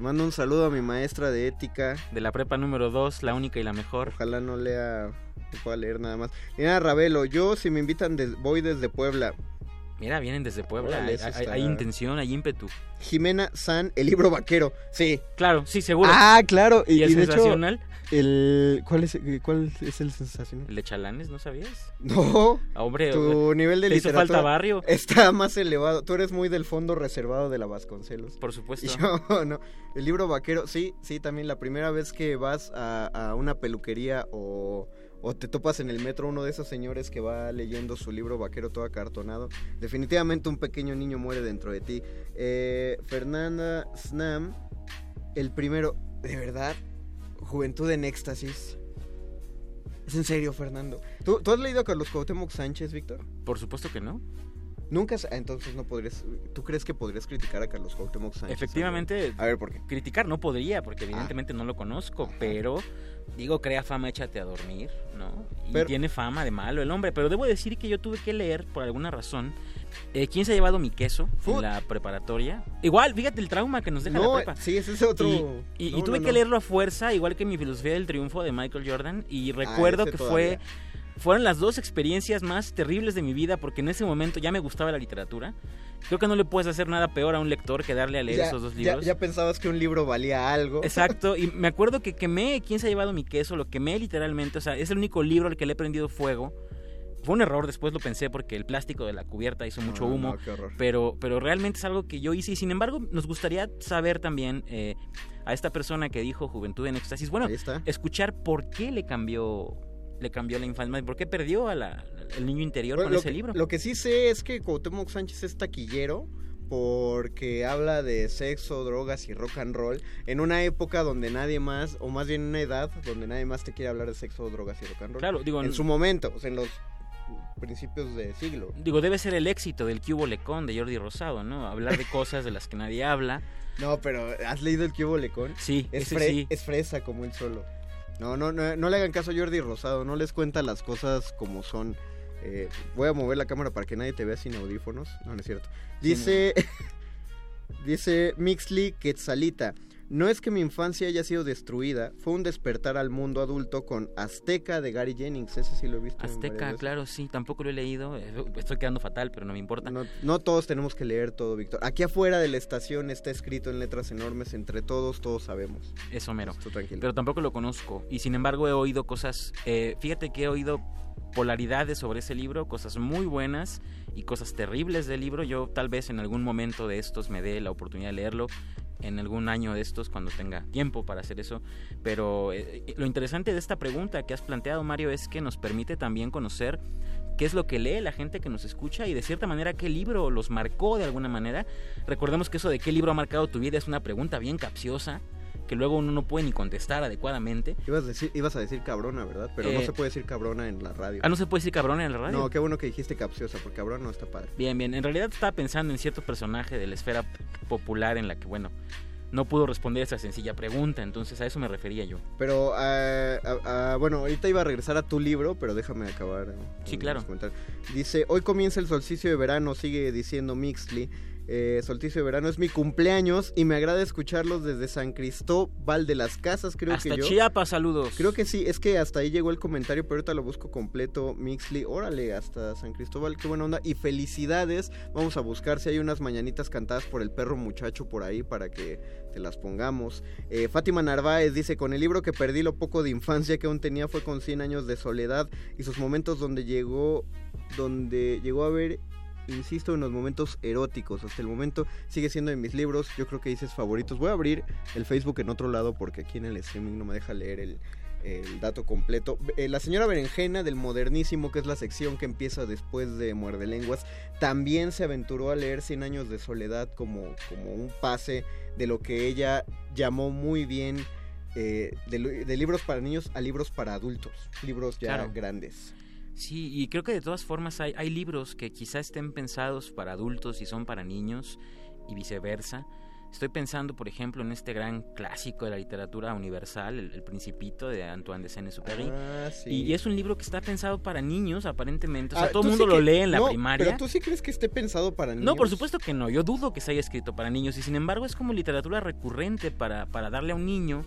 Mando un saludo a mi maestra de ética. De la prepa número 2, la única y la mejor. Ojalá no lea, no pueda leer nada más. Lina Ravelo, yo si me invitan des- voy desde Puebla. Mira, vienen desde Puebla, Órale, hay, hay- intención, hay ímpetu. Jimena San, el libro vaquero. Sí. Claro, sí, seguro. Ah, claro. ¿Y el hecho, sensacional? el, ¿cuál, es, ¿Cuál es el sensacional? ¿El de Chalanes, no sabías? No. Ah, hombre, tu nivel de ¿te hizo literatura falta barrio? está más elevado. Tú eres muy del fondo reservado de la Vasconcelos. Por supuesto. Y yo no. El libro vaquero, sí, sí, también la primera vez que vas a, a una peluquería o, o te topas en el metro uno de esos señores que va leyendo su libro vaquero todo acartonado, definitivamente un pequeño niño muere dentro de ti. Eh, Fernanda Snam, el primero, de verdad, Juventud en Éxtasis. Es en serio, Fernando. ¿Tú, tú has leído a Carlos Cuauhtémoc Sánchez, Víctor? Por supuesto que no. Nunca, has- ah, entonces no podrías, ¿tú crees que podrías criticar a Carlos Cuauhtémoc Sánchez? Efectivamente. A ver, ¿por qué? Criticar no podría, porque Ah. evidentemente no lo conozco, pero digo, crea fama, échate a dormir, ¿no? Y Pero- tiene fama de malo el hombre, pero debo decir que yo tuve que leer, por alguna razón, eh, ¿Quién se ha llevado mi queso en la preparatoria? Igual, fíjate el trauma que nos deja No, la prepa. sí, ese es otro- Y, y- y no, tuve no, que leerlo a fuerza, igual que mi filosofía del triunfo de Michael Jordan, y recuerdo ese que todavía. fue fueron las dos experiencias más terribles de mi vida porque en ese momento ya me gustaba la literatura. Creo que no le puedes hacer nada peor a un lector que darle a leer Ya- esos dos libros. Ya, pensabas que un libro valía algo. Exacto, y me acuerdo que quemé ¿Quién se ha llevado mi queso? Lo quemé literalmente, o sea, es el único libro al que le he prendido fuego. Fue un error, después lo pensé porque el plástico de la cubierta hizo mucho No, no, humo, qué horror. pero, pero realmente es algo que yo hice y sin embargo nos gustaría saber también eh, a esta persona que dijo Juventud en Éxtasis, bueno, escuchar por qué le cambió le cambió la infancia, por qué perdió al niño interior Bueno, con ese que, libro. lo que sí sé es que Cuauhtémoc Sánchez es taquillero porque habla de sexo, drogas y rock and roll en una época donde nadie más, o más bien en una edad donde nadie más te quiere hablar de sexo, drogas y rock and roll. Claro, digo, en su momento, o sea, en los principios de siglo. Digo, debe ser el éxito del Cubo Lecón de Jordi Rosado, ¿no? Hablar de cosas de las que nadie habla. No, pero ¿has leído el Cubo Lecón? Sí, es, fre- sí. es fresa como él solo. No, no, no, no le hagan caso a Jordi Rosado, no les cuenta las cosas como son. Eh, voy a mover la cámara para que nadie te vea sin audífonos. No, no es cierto. Sí, Dice, dice Mixly Quetzalita. No es que mi infancia haya sido destruida, fue un despertar al mundo adulto con Azteca de Gary Jennings, ese sí lo he visto. Azteca, claro, sí, tampoco lo he leído. eh, Estoy quedando fatal, pero no me importa. No, no todos tenemos que leer todo, Víctor. Aquí afuera de la estación está escrito en letras enormes, entre todos, todos sabemos. Eso mero. Tú tranquilo. Pero tampoco lo conozco. Y sin embargo he oído cosas, eh, fíjate que he oído polaridades sobre ese libro, cosas muy buenas y cosas terribles del libro. Yo tal vez en algún momento de estos me dé la oportunidad de leerlo, en algún año de estos cuando tenga tiempo para hacer eso. Pero eh, eh, lo interesante de esta pregunta que has planteado, Mario, es que nos permite también conocer qué es lo que lee la gente que nos escucha y de cierta manera qué libro los marcó de alguna manera. Recordemos que eso de qué libro ha marcado tu vida es una pregunta bien capciosa que luego uno no puede ni contestar adecuadamente. Ibas a decir, ibas a decir cabrona, ¿verdad? Pero no Eh, se puede decir cabrona en la radio. Ah, no se puede decir cabrón en la radio. No, qué bueno que dijiste capciosa, porque cabrón no está padre. Bien, bien. En realidad estaba pensando en cierto personaje de la esfera popular en la que, bueno, no pudo responder esa sencilla pregunta, entonces a eso me refería yo. Pero, ah, bueno, ahorita iba a regresar a tu libro, pero déjame acabar. eh, Sí, claro. Dice, hoy comienza el solsticio de verano, sigue diciendo Mixley. Eh, solsticio de verano es mi cumpleaños y me agrada escucharlos desde San Cristóbal de las Casas, creo Hasta que yo. Chiapas, saludos. Creo que sí, es que hasta ahí llegó el comentario, pero ahorita lo busco completo, Mixley. Órale, hasta San Cristóbal, qué buena onda. Y felicidades, vamos a buscar si hay unas mañanitas cantadas por el perro muchacho por ahí para que te las pongamos. Eh, Fátima Narváez dice, con el libro que perdí lo poco de infancia que aún tenía fue con 100 años de soledad y sus momentos donde llegó, donde llegó a ver insisto, en los momentos eróticos. Hasta el momento sigue siendo de mis libros, yo creo que dices favoritos. Voy a abrir el Facebook en otro lado porque aquí en el streaming no me deja leer el, el dato completo. Eh, la señora Berenjena del Modernísimo, que es la sección que empieza después de Muerde Lenguas, también se aventuró a leer 100 años de soledad como, como un pase de lo que ella llamó muy bien eh, de, li- de libros para niños a libros para adultos, libros ya Claro. grandes. Sí, y creo que de todas formas hay, hay libros que quizá estén pensados para adultos y son para niños y viceversa. Estoy pensando, por ejemplo, en este gran clásico de la literatura universal, El, El Principito de Antoine de Saint-Exupéry. Ah, sí. Y es un libro que está pensado para niños, aparentemente. O sea, Ah, todo el ¿tú mundo sí lo que- lee en la no, primaria. Pero tú sí crees que esté pensado para niños. No, por supuesto que no. Yo dudo que se haya escrito para niños y sin embargo es como literatura recurrente para, para darle a un niño.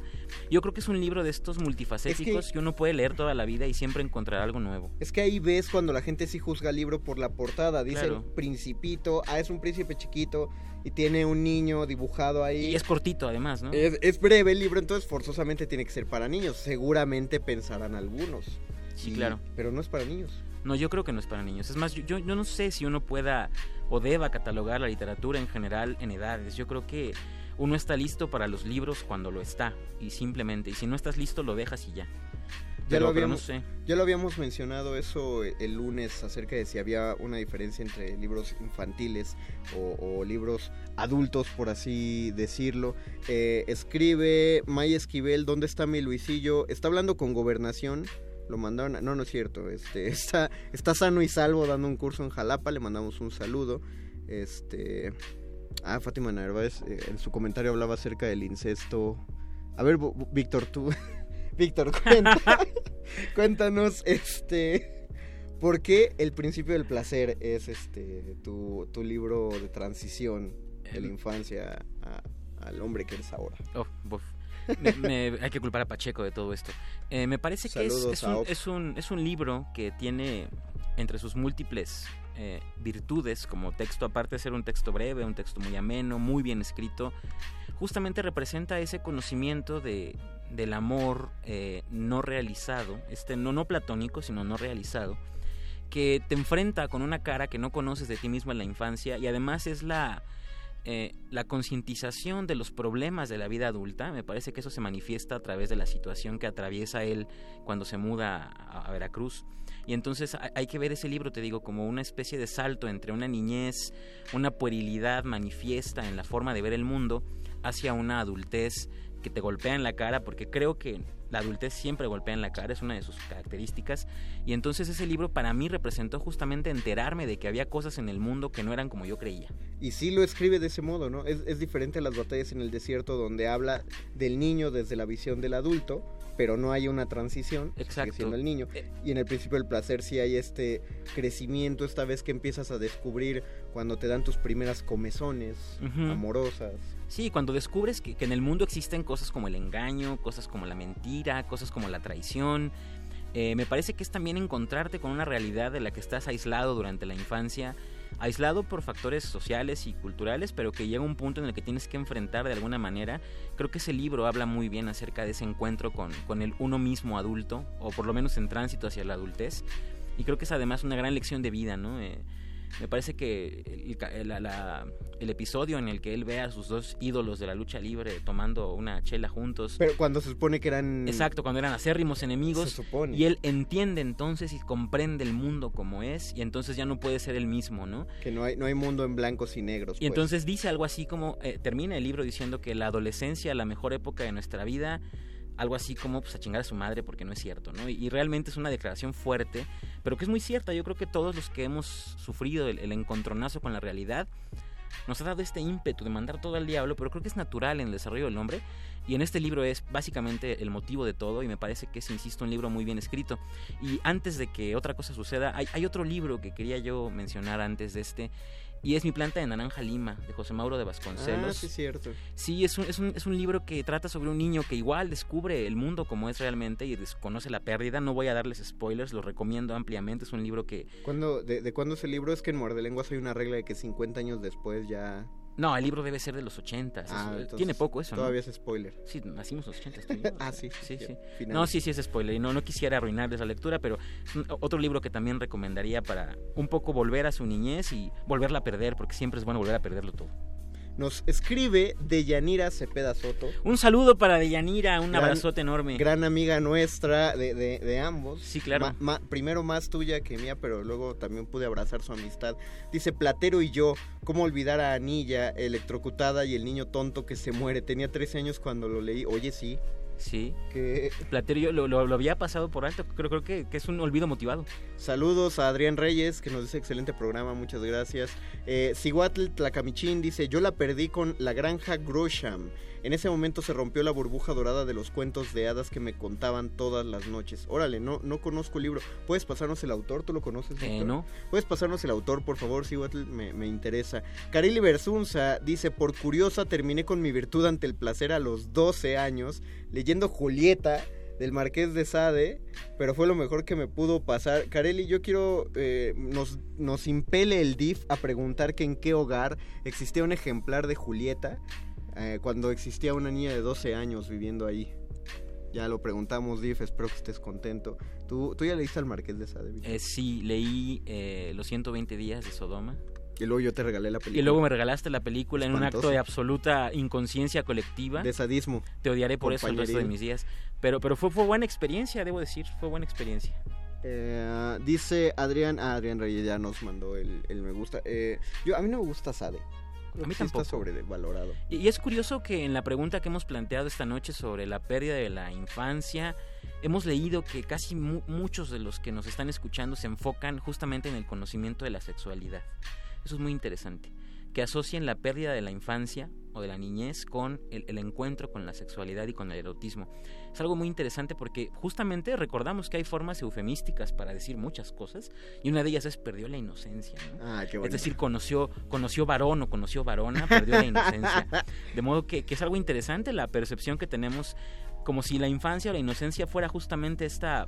Yo creo que es un libro de estos multifacéticos que... uno puede leer toda la vida y siempre encontrar algo nuevo. Es que ahí ves cuando la gente sí juzga el libro por la portada. Dice Claro. el principito, ah, es un príncipe chiquito y tiene un niño dibujado ahí. Y es cortito además, ¿no? Es, es breve el libro, entonces forzosamente tiene que ser para niños. Seguramente pensarán algunos. Sí, Y- claro. Pero no es para niños. No, yo creo que no es para niños. Es más, yo, yo, yo no sé si uno pueda o deba catalogar la literatura en general en edades. Yo creo que uno está listo para los libros cuando lo está y simplemente. Y si no estás listo, lo dejas y ya. Ya Pero- lo, pero no habíamos, sé. ya lo habíamos mencionado eso el lunes acerca de si había una diferencia entre libros infantiles o, o libros adultos, por así decirlo. Eh, escribe May Esquivel, ¿dónde está mi Luisillo? Está hablando con gobernación. Lo mandaron, a- no, no es cierto, este, está, está sano y salvo dando un curso en Jalapa, le mandamos un saludo. Este, ah, Fátima Narváez, eh, en su comentario hablaba acerca del incesto. A ver, Víctor, tú, Víctor, cuenta- cuéntanos, este, ¿por qué el principio del placer es este tu, tu libro de transición de la infancia a- al hombre que eres ahora? Oh, buf. Me- me- hay que culpar a Pacheco de todo esto. Eh, me parece que es, un, es, un, es un libro que tiene entre sus múltiples eh, virtudes, como texto, aparte de ser un texto breve, un texto muy ameno, muy bien escrito, justamente representa ese conocimiento de, del amor eh, no realizado, este no, no platónico, sino no realizado, que te enfrenta con una cara que no conoces de ti mismo en la infancia y además es la, eh, la concientización de los problemas de la vida adulta. Me parece que eso se manifiesta a través de la situación que atraviesa él cuando se muda a, a Veracruz. Y entonces hay, que ver ese libro, te digo, como una especie de salto entre una niñez, una puerilidad manifiesta en la forma de ver el mundo, hacia una adultez que te golpea en la cara, porque creo que la adultez siempre golpea en la cara, es una de sus características. Y entonces ese libro para mí representó justamente enterarme de que había cosas en el mundo que no eran como yo creía. Y sí lo escribe de ese modo, ¿no? Es, es diferente a las batallas en el desierto donde habla del niño desde la visión del adulto, pero no hay una transición, Exacto. siendo el niño. Y en el principio del placer sí hay este crecimiento, esta vez que empiezas a descubrir cuando te dan tus primeras comezones amorosas. Sí, cuando descubres que, que en el mundo existen cosas como el engaño, cosas como la mentira, cosas como la traición. eh, me parece que es también encontrarte con una realidad de la que estás aislado durante la infancia, aislado por factores sociales y culturales, pero que llega un punto en el que tienes que enfrentar de alguna manera. Creo que ese libro habla muy bien acerca de ese encuentro con, con el uno mismo adulto, o por lo menos en tránsito hacia la adultez. Y creo que es además una gran lección de vida, ¿no? Eh, me parece que el, ca- la- la- el episodio en el que él ve a sus dos ídolos de la lucha libre tomando una chela juntos. Pero cuando se supone que eran... Exacto, cuando eran acérrimos enemigos. Se supone. Y él entiende entonces y comprende el mundo como es. Y entonces ya no puede ser el mismo, ¿no? Que no hay, no hay mundo en blancos y negros. Y pues. entonces dice algo así como, eh, termina el libro diciendo que la adolescencia, la mejor época de nuestra vida, algo así como pues a chingar a su madre porque no es cierto, ¿no? Y, realmente es una declaración fuerte, pero que es muy cierta. Yo creo que todos los que hemos sufrido el, el encontronazo con la realidad, nos ha dado este ímpetu de mandar todo al diablo, pero creo que es natural en el desarrollo del hombre. Y en este libro es básicamente el motivo de todo y me parece que es, insisto, un libro muy bien escrito. Y antes de que otra cosa suceda, hay otro libro que quería yo mencionar antes de este. Y es Mi planta de naranja lima, de José Mauro de Vasconcelos. Ah, sí, es cierto. Sí, es un, es, un, es un libro que trata sobre un niño que igual descubre el mundo como es realmente y desconoce la pérdida. No voy a darles spoilers, lo recomiendo ampliamente. Es un libro que... ¿Cuándo, de, ¿De cuándo es el libro? Es que en Muerde Lenguas hay una regla de que 50 años después ya... No, el libro debe ser de los 80. Ah, entonces Tiene poco eso, ¿no? Todavía es spoiler. Sí, nacimos los 80. tú y yo. ah, sí. Sí, sí. No, sí, sí es spoiler. Y no, no quisiera arruinarles la lectura, pero otro libro que también recomendaría para un poco volver a su niñez y volverla a perder, porque siempre es bueno volver a perderlo todo. Nos escribe Deyanira Cepeda Soto. Un saludo para Deyanira, un Gran- abrazote enorme. Gran amiga nuestra de, de- de ambos. Sí, claro. Ma- ma- primero más tuya que mía, pero luego también pude abrazar su amistad. Dice Platero y yo, ¿cómo olvidar a Anilla, electrocutada y el niño tonto que se muere? Tenía 13 años cuando lo leí. Oye, sí. Sí. Que... Platero yo lo, lo- lo había pasado por alto, creo, creo que, que es un olvido motivado. Saludos a Adrián Reyes, que nos dice excelente programa, muchas gracias. Eh, Cihuatl Tlacamichín dice, yo la perdí con la granja Grosham. En ese momento se rompió la burbuja dorada de los cuentos de hadas que me contaban todas las noches. Órale, no, no conozco el libro. ¿Puedes pasarnos el autor? ¿Tú lo conoces? Eh, no. ¿Puedes pasarnos el autor, por favor, Cihuatl? Me, me interesa. Carili Bersunza dice, por curiosa terminé con mi virtud ante el placer a los 12 años, leyendo Julieta del Marqués de Sade, pero fue lo mejor que me pudo pasar. Carelli, yo quiero, eh, nos, nos impele el DIF a preguntar que en qué hogar existía un ejemplar de Julieta eh, cuando existía una niña de 12 años viviendo ahí. Ya lo preguntamos, DIF, espero que estés contento. ¿Tú, tú ya leíste al Marqués de Sade? Eh, sí, leí eh, Los 120 días de Sodoma. Y luego yo te regalé la película. Y luego me regalaste la película en un acto Espantoso. de absoluta inconsciencia colectiva. De sadismo. Te odiaré por eso el resto de mis días. Pero, pero fue, fue buena experiencia, debo decir, fue buena experiencia. Eh, dice Adrián, ah, Adrián Reyes ya nos mandó el, el me gusta. Eh, yo, a mí no me gusta Sade. A mí sí tampoco. Está sobrevalorado. Y, y es curioso que en la pregunta que hemos planteado esta noche sobre la pérdida de la infancia, hemos leído que casi mu- muchos de los que nos están escuchando se enfocan justamente en el conocimiento de la sexualidad. Eso es muy interesante. Que asocien la pérdida de la infancia o de la niñez con el, el encuentro con la sexualidad y con el erotismo. Es algo muy interesante porque justamente recordamos que hay formas eufemísticas para decir muchas cosas y una de ellas es perdió la inocencia. ¿no? Ah, qué Es decir, conoció, conoció varón o conoció varona, perdió la inocencia. De modo que, que es algo interesante la percepción que tenemos, como si la infancia o la inocencia fuera justamente esta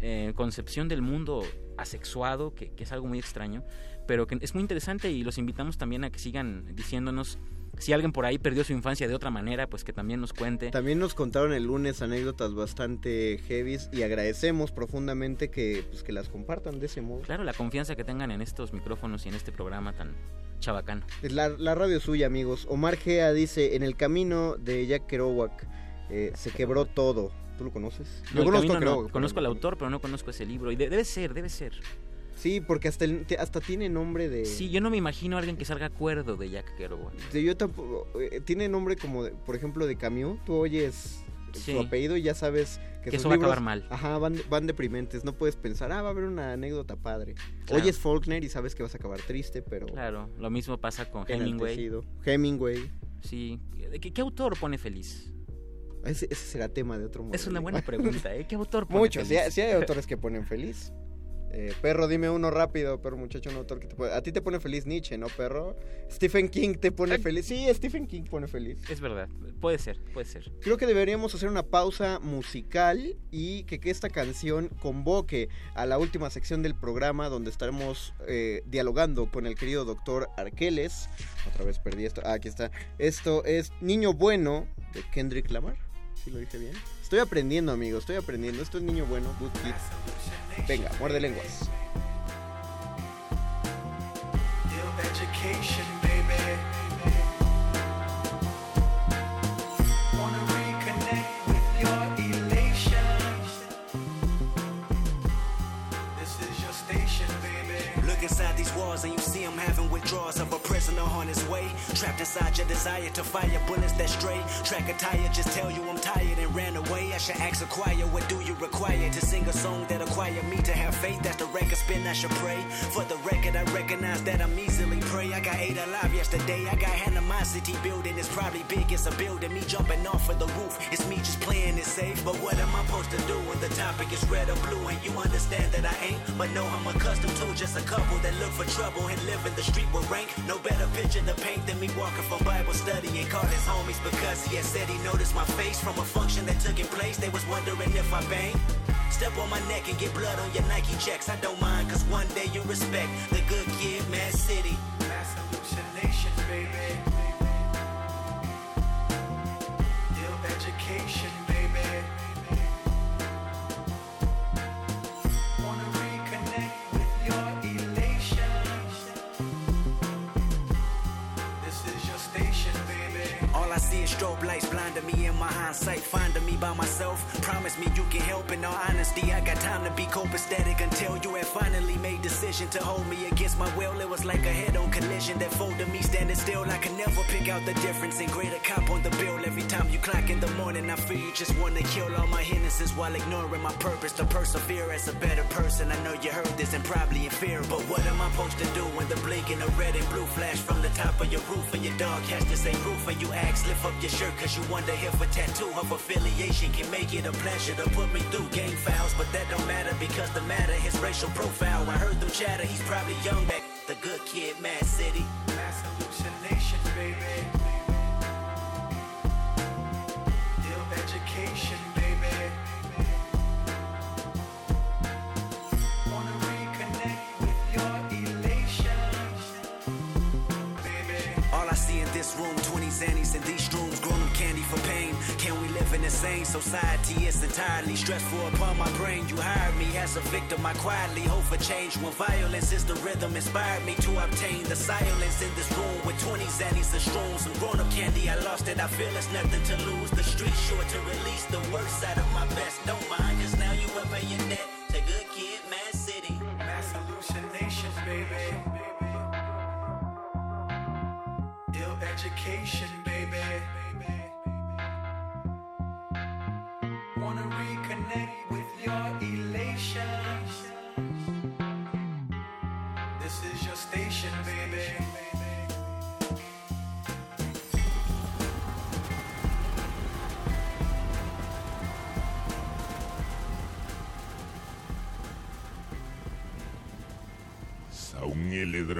eh, concepción del mundo asexuado, que, que es algo muy extraño, pero que es muy interesante y los invitamos también a que sigan diciéndonos si alguien por ahí perdió su infancia de otra manera, pues que también nos cuente. También nos contaron el lunes anécdotas bastante heavies y agradecemos profundamente que, pues, que las compartan de ese modo. Claro, la confianza que tengan en estos micrófonos y en este programa tan chabacano. La, la radio suya, amigos. Omar Gea dice, en el camino de Jack Kerouac eh, se quebró todo. ¿Tú lo conoces? No, el camino no, conozco al autor, pero no conozco ese libro. Y de- debe ser, debe ser. Sí, porque hasta, el- hasta tiene nombre de... Sí, yo no me imagino a alguien que salga cuerdo de Jack Kerouac. de- yo tampoco... eh, tiene nombre como, de- por ejemplo, de Camus. Tú oyes Sí. su apellido y ya sabes que, Que eso va a acabar mal. Ajá, van, van deprimentes. No puedes pensar, ah, va a haber una anécdota padre. Claro. Oyes Faulkner y sabes que vas a acabar triste, pero... Claro, lo mismo pasa con Hemingway. Hemingway. Sí. ¿Qué, qué autor pone feliz? Ese, ese será tema de otro Es una buena pregunta, ¿eh? ¿Qué autor pone Muchos, sí, feliz? hay- sí hay autores que ponen feliz. Eh, perro, dime uno rápido, pero muchacho, un autor que te puede... A ti te pone feliz Nietzsche, ¿no, perro? Stephen King te pone feliz. Sí, Stephen King pone feliz. Es verdad, puede ser, puede ser. Creo que deberíamos hacer una pausa musical y que, que esta canción convoque a la última sección del programa donde estaremos eh, dialogando con el querido doctor Arqueles. Otra vez perdí esto. Ah, aquí está. Esto es Niño Bueno de Kendrick Lamar. ¿Sí lo dije bien? Estoy aprendiendo, amigos, estoy aprendiendo. Esto es Niño Bueno, Good Kid. Venga, muerde lenguas. Inside these walls and you see him having withdrawals of a prisoner on his way. Trapped inside your desire to fire bullets that stray. Track a tire, just tell you I'm tired and ran away. I should ask a choir, what do you require to sing a song that acquire me to have faith? That's the record spin, I should pray. For the record, I recognize that I'm easily prey. I got eight alive yesterday. I got animosity building. It's probably big, it's a building. Me jumping off of the roof. It's me just playing it safe. But what am I supposed to do when the topic is red or blue? And you understand that I ain't. But no, I'm accustomed to just a couple that look for trouble and live in the street with rank. No better picture to paint than me walking from Bible study and called his homies because he had said he noticed my face from a function that took in place. They was wondering if I banged. Step on my neck and get blood on your Nike checks. I don't mind, cause one day you respect the good kid, Mad City. Mass hallucination, baby. Ill education, blinding me in my hindsight, finding me by myself. Promise me you can help. In all honesty, I got time to be copacetic until you had finally made decision to hold me against my will. It was like a head-on collision that folded me standing still. I can never pick out the difference in greater cop on the bill. Every time you clock in the morning, I feel you just wanna kill all my innocence while ignoring my purpose to persevere as a better person. I know you heard this and probably in fear, but what am I supposed to do when the blinking of red and blue flash from the top of your roof and your dog has to say roof and you ask lift up your shirt cause you wonder if a tattoo of affiliation can make it a pleasure to put me through gang files, but that don't matter because the matter his racial profile. I heard them chatter, he's probably young back. The good kid, Mad City. Mass hallucination, baby. Ill education, baby. Wanna reconnect with your elation, baby. All I see in this room, 20 zannies in these rooms, live in same society? It's entirely stressful upon my brain. You hired me as a victim, I quietly hope for change. When violence is the rhythm, inspired me to obtain the silence in this room with 20 zannies and shrooms. Some grown up candy, I lost it, I feel it's nothing to lose. The street sure to release the worst side of my best. Don't mind, cause now you up pay your debt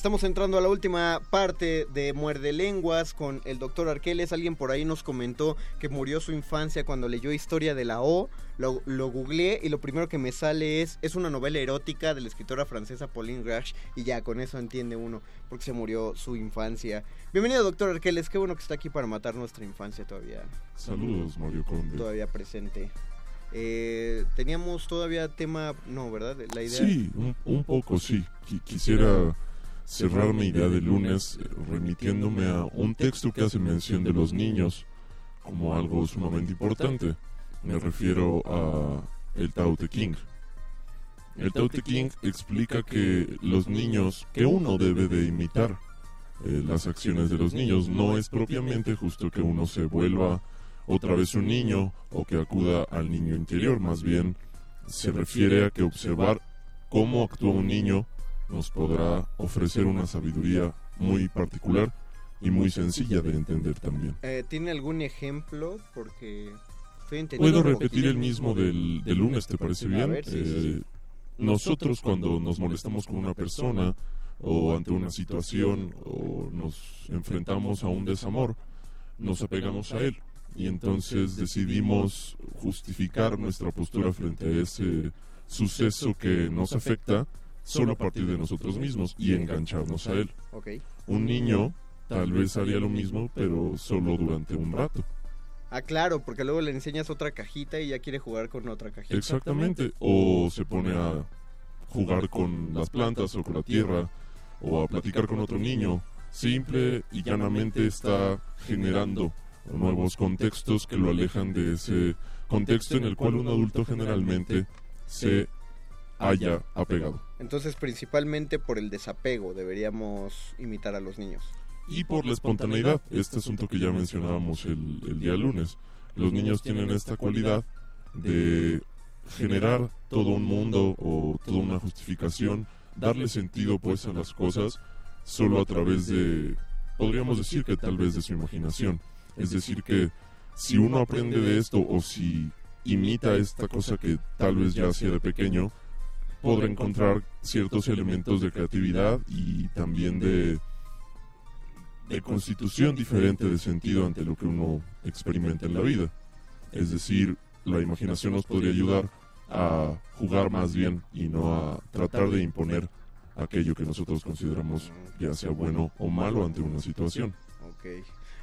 Estamos entrando a la última parte de Muerde Lenguas con el doctor Arqueles. Alguien por ahí nos comentó que murió su infancia cuando leyó Historia de la O. Lo, lo googleé y lo primero que me sale es es una novela erótica de la escritora francesa Pauline Grash y ya con eso entiende uno porque se murió su infancia. Bienvenido doctor Arqueles, qué bueno que está aquí para matar nuestra infancia todavía. Saludos, Mario Conde. Todavía presente. Eh, teníamos todavía tema, no, ¿verdad? La idea. Sí, un, un poco sí. Qui- Quisiera cerrar mi idea de lunes eh, remitiéndome a un texto que hace mención de los niños como algo sumamente importante. Me refiero a el Tao Te King. El Tao Te King explica que los niños, que uno debe de imitar eh, las acciones de los niños, no es propiamente justo que uno se vuelva otra vez un niño o que acuda al niño interior, más bien se refiere a que observar cómo actúa un niño nos podrá ofrecer una sabiduría muy particular y muy sencilla de entender también. Eh, ¿Tiene algún ejemplo? Porque Puedo repetir el mismo del, del lunes, ¿te parece bien? Eh, Nosotros cuando nos molestamos con una persona o ante una situación o nos enfrentamos a un desamor, nos apegamos a él y entonces decidimos justificar nuestra postura frente a ese suceso que nos afecta solo a partir de nosotros mismos y engancharnos a él. Un niño tal vez haría lo mismo, pero solo durante un rato. Ah, claro, porque luego le enseñas otra cajita y ya quiere jugar con otra cajita. Exactamente. O se pone a jugar con las plantas o con la tierra o a platicar con otro niño. Simple y llanamente está generando nuevos contextos que lo alejan de ese contexto en el cual un adulto generalmente se haya apegado. Entonces, principalmente por el desapego deberíamos imitar a los niños. Y por la espontaneidad, este asunto que ya mencionábamos el, día lunes. Los niños tienen esta cualidad de generar todo un mundo o toda una justificación, darle sentido pues a las cosas solo a través de, podríamos decir que tal vez de su imaginación. Es decir que si uno aprende de esto o si imita esta cosa que tal vez ya hacía de pequeño, podrá encontrar ciertos elementos de creatividad y también de, de constitución diferente de sentido ante lo que uno experimenta en la vida. Es decir, la imaginación nos podría ayudar a jugar más bien y no a tratar de imponer aquello que nosotros consideramos ya sea bueno o malo ante una situación. Ok.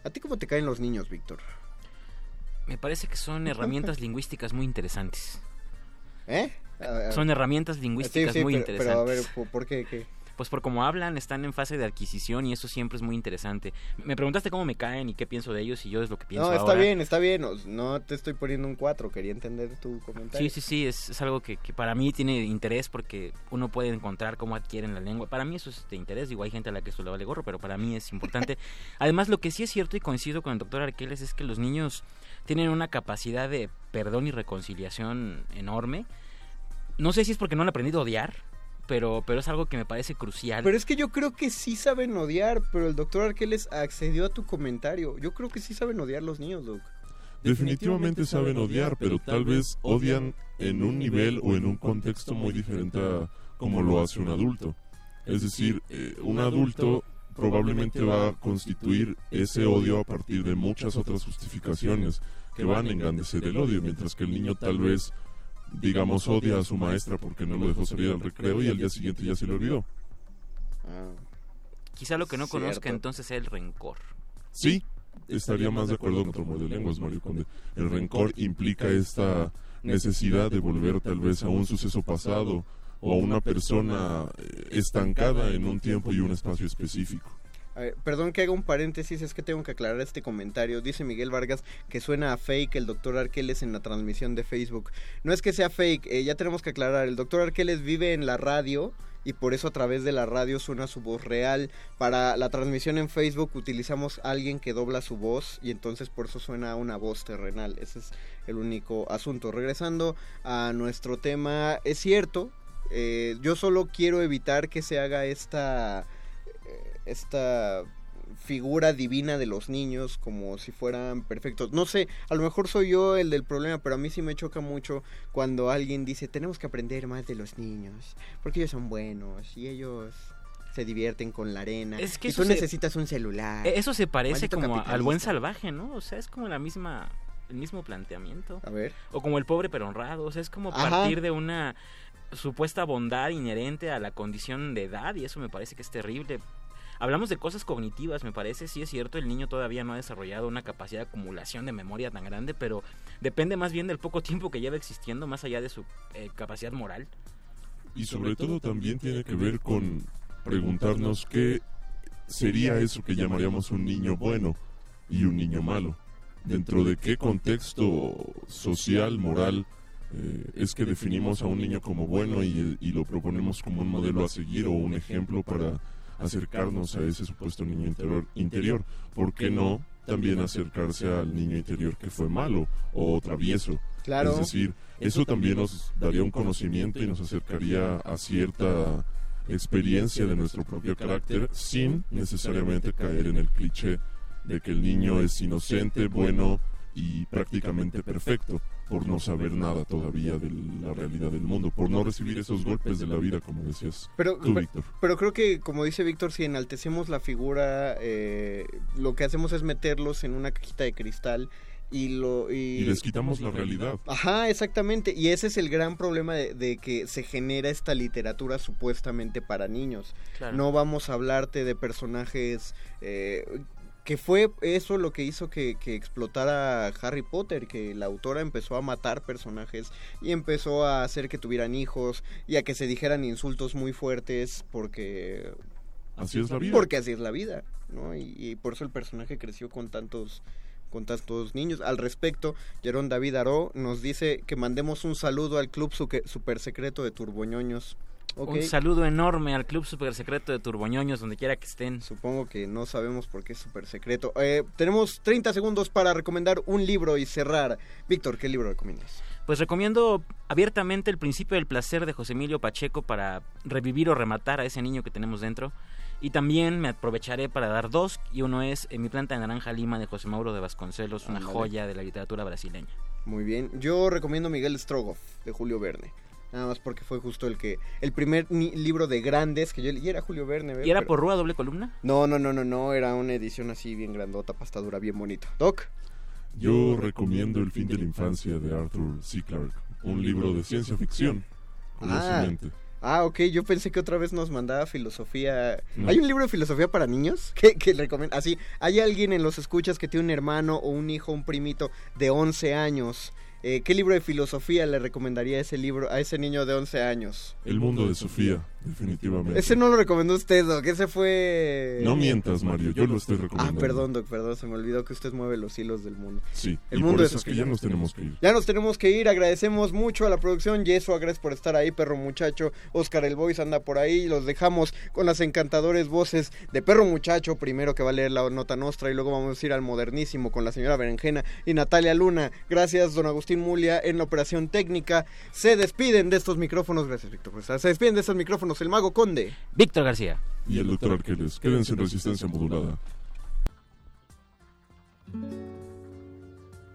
¿A ti cómo te caen los niños, Víctor? Me parece que son herramientas lingüísticas muy interesantes. ¿Eh? Son herramientas lingüísticas Sí, sí, muy pero- interesantes. Pero a ver, ¿por, qué? qué? Pues por cómo hablan, están en fase de adquisición y eso siempre es muy interesante. Me preguntaste cómo me caen y qué pienso de ellos y yo es lo que pienso No, está ahora. bien, está bien. No te estoy poniendo un 4, quería entender tu comentario. Sí, sí, sí, es, es algo que, que para mí tiene interés porque uno puede encontrar cómo adquieren la lengua. Para mí eso es de interés, digo, hay gente a la que esto le vale gorro, pero para mí es importante. Además, lo que sí es cierto y coincido con el doctor Arqueles es que los niños tienen una capacidad de perdón y reconciliación enorme. No sé si es porque no han aprendido a odiar, pero, pero es algo que me parece crucial. Pero es que yo creo que sí saben odiar, pero el doctor Arqueles accedió a tu comentario. Yo creo que sí saben odiar los niños, Doc. Definitivamente saben odiar, pero tal vez odian en un nivel o en un contexto muy diferente a como lo hace un adulto. Es decir, eh, un adulto probablemente va a constituir ese odio a partir de muchas otras justificaciones que van a engrandecer el odio, mientras que el niño tal vez, digamos, odia a su maestra porque no lo dejó salir al recreo y al día siguiente ya se le olvidó. Quizá lo que no conozca entonces es el rencor. Sí, estaría más de acuerdo con otro modo de lenguas, Mario Conde. El rencor implica esta necesidad de volver tal vez a un suceso pasado o a una persona eh, estancada en un tiempo y un espacio específico. A ver, perdón que haga un paréntesis, es que tengo que aclarar este comentario. Dice Miguel Vargas que suena a fake el doctor Arqueles en la transmisión de Facebook. No es que sea fake, eh, ya tenemos que aclarar. El doctor Arqueles vive en la radio y por eso a través de la radio suena su voz real. Para la transmisión en Facebook utilizamos a alguien que dobla su voz y entonces por eso suena una voz terrenal. Ese es el único asunto. Regresando a nuestro tema, es cierto, eh, yo solo quiero evitar que se haga esta esta figura divina de los niños como si fueran perfectos. No sé, a lo mejor soy yo el del problema, pero a mí sí me choca mucho cuando alguien dice, tenemos que aprender más de los niños, porque ellos son buenos y ellos se divierten con la arena. Es que y eso tú se- necesitas un celular. Eh, Eso se parece Maldito como al buen salvaje, ¿no? O sea, es como la misma el mismo planteamiento. A ver. O como el pobre pero honrado, o sea, es como Ajá. partir de una supuesta bondad inherente a la condición de edad y eso me parece que es terrible. Hablamos de cosas cognitivas, me parece, sí es cierto, el niño todavía no ha desarrollado una capacidad de acumulación de memoria tan grande, pero depende más bien del poco tiempo que lleva existiendo, más allá de su eh, capacidad moral. Y sobre todo también tiene que ver con preguntarnos qué sería eso que llamaríamos un niño bueno y un niño malo. dentro de qué contexto social, moral, eh, es que definimos a un niño como bueno y, y, lo proponemos como un modelo a seguir o un ejemplo para acercarnos a ese supuesto niño interior. interior. ¿Por qué no también acercarse al niño interior que fue malo o travieso? Claro. Es decir, eso también nos daría un conocimiento y nos acercaría a cierta experiencia de nuestro propio carácter sin necesariamente caer en el cliché de que el niño es inocente, bueno y prácticamente perfecto por no saber nada todavía de la realidad del mundo, por no recibir esos golpes de la vida, como decías pero, tú, Víctor. Pero creo que, como dice Víctor, si enaltecemos la figura, eh, lo que hacemos es meterlos en una cajita de cristal y lo y, les quitamos la realidad. Ajá exactamente. Y ese es el gran problema de, que se genera esta literatura supuestamente para niños. No vamos a hablarte de personajes eh, que fue eso lo que hizo que, explotara Harry Potter, que la autora empezó a matar personajes y empezó a hacer que tuvieran hijos y a que se dijeran insultos muy fuertes porque... Así es la vida. Porque así es la vida, ¿no? Y, por eso el personaje creció con tantos con tantos niños. Al respecto, Jerón David Aró nos dice que mandemos un saludo al club super secreto de Turboñoños. Un saludo enorme al Club Super Secreto de Turboñoños, donde quiera que estén. Supongo que no sabemos por qué es super secreto. Eh, tenemos 30 segundos para recomendar un libro y cerrar. Víctor, ¿qué libro recomiendas? Pues recomiendo abiertamente El Principio del Placer de José Emilio Pacheco para revivir o rematar a ese niño que tenemos dentro. Y también me aprovecharé para dar dos, y uno es En mi planta de naranja lima de José Mauro de Vasconcelos, una joya de la literatura brasileña. Muy bien, yo recomiendo Miguel Strogoff de Julio Verne nada más porque fue justo el que el primer libro de grandes que yo leí era Julio Verne y era por Rúa doble columna no no no no no era una edición así bien grandota pastadura bien bonito Doc yo recomiendo El fin de la infancia de Arthur C. Clarke un libro de ciencia ficción curiosamente Ah, ok, yo pensé que otra vez nos mandaba filosofía. ¿Hay un libro de filosofía para niños? Que, que le recomiendo. Así, ¿hay alguien en los escuchas que tiene un hermano o un hijo, un primito de 11 años eh, ¿Qué libro de filosofía le recomendaría ese libro a ese niño de 11 años? El mundo de Sofía, definitivamente. Ese no lo recomendó usted, Doc. Ese fue. No mientas, Mario. Yo lo estoy recomendando. Ah, perdón, Doc, perdón. Se me olvidó que usted mueve los hilos del mundo. Sí, el mundo. Es que ya nos tenemos que ir. Ya nos tenemos que ir. Agradecemos mucho a la producción. Yesua, gracias por estar ahí, perro muchacho. Oscar el Boys anda por ahí. Los dejamos con las encantadores voces de perro muchacho. Primero que va a leer la nota nostra y luego vamos a ir al modernísimo con la señora Berenjena y Natalia Luna. Gracias, don Agustín Mulia en la operación técnica. Se despiden de estos micrófonos, gracias Víctor. Se despiden de estos micrófonos el mago Conde. Víctor García. Y el doctor Arqueles. Quédense en resistencia modulada.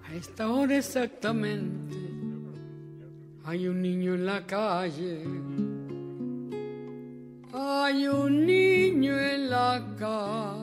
A esta hora exactamente hay un niño en la calle. Hay un niño en la calle.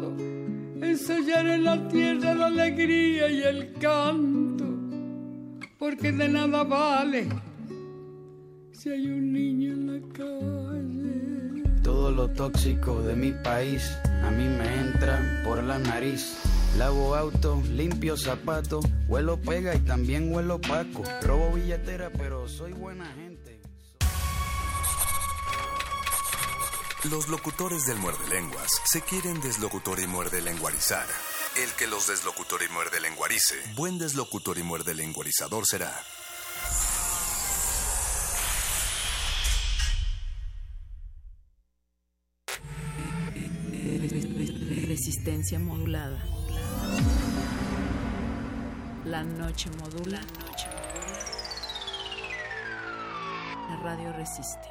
ensayar en la tierra la alegría y el canto, porque de nada vale si hay un niño en la calle. Todo lo tóxico de mi país a mí me entra por la nariz. Lavo auto, limpio zapatos, huelo pega y también huelo paco. Robo billetera, pero soy buena gente. Los locutores del muerde lenguas se quieren deslocutor y muerde lenguarizar. El que los deslocutor y muerde lenguarice, buen deslocutor y muerde lenguarizador será. Resistencia modulada. La noche modula. La radio resiste. resiste.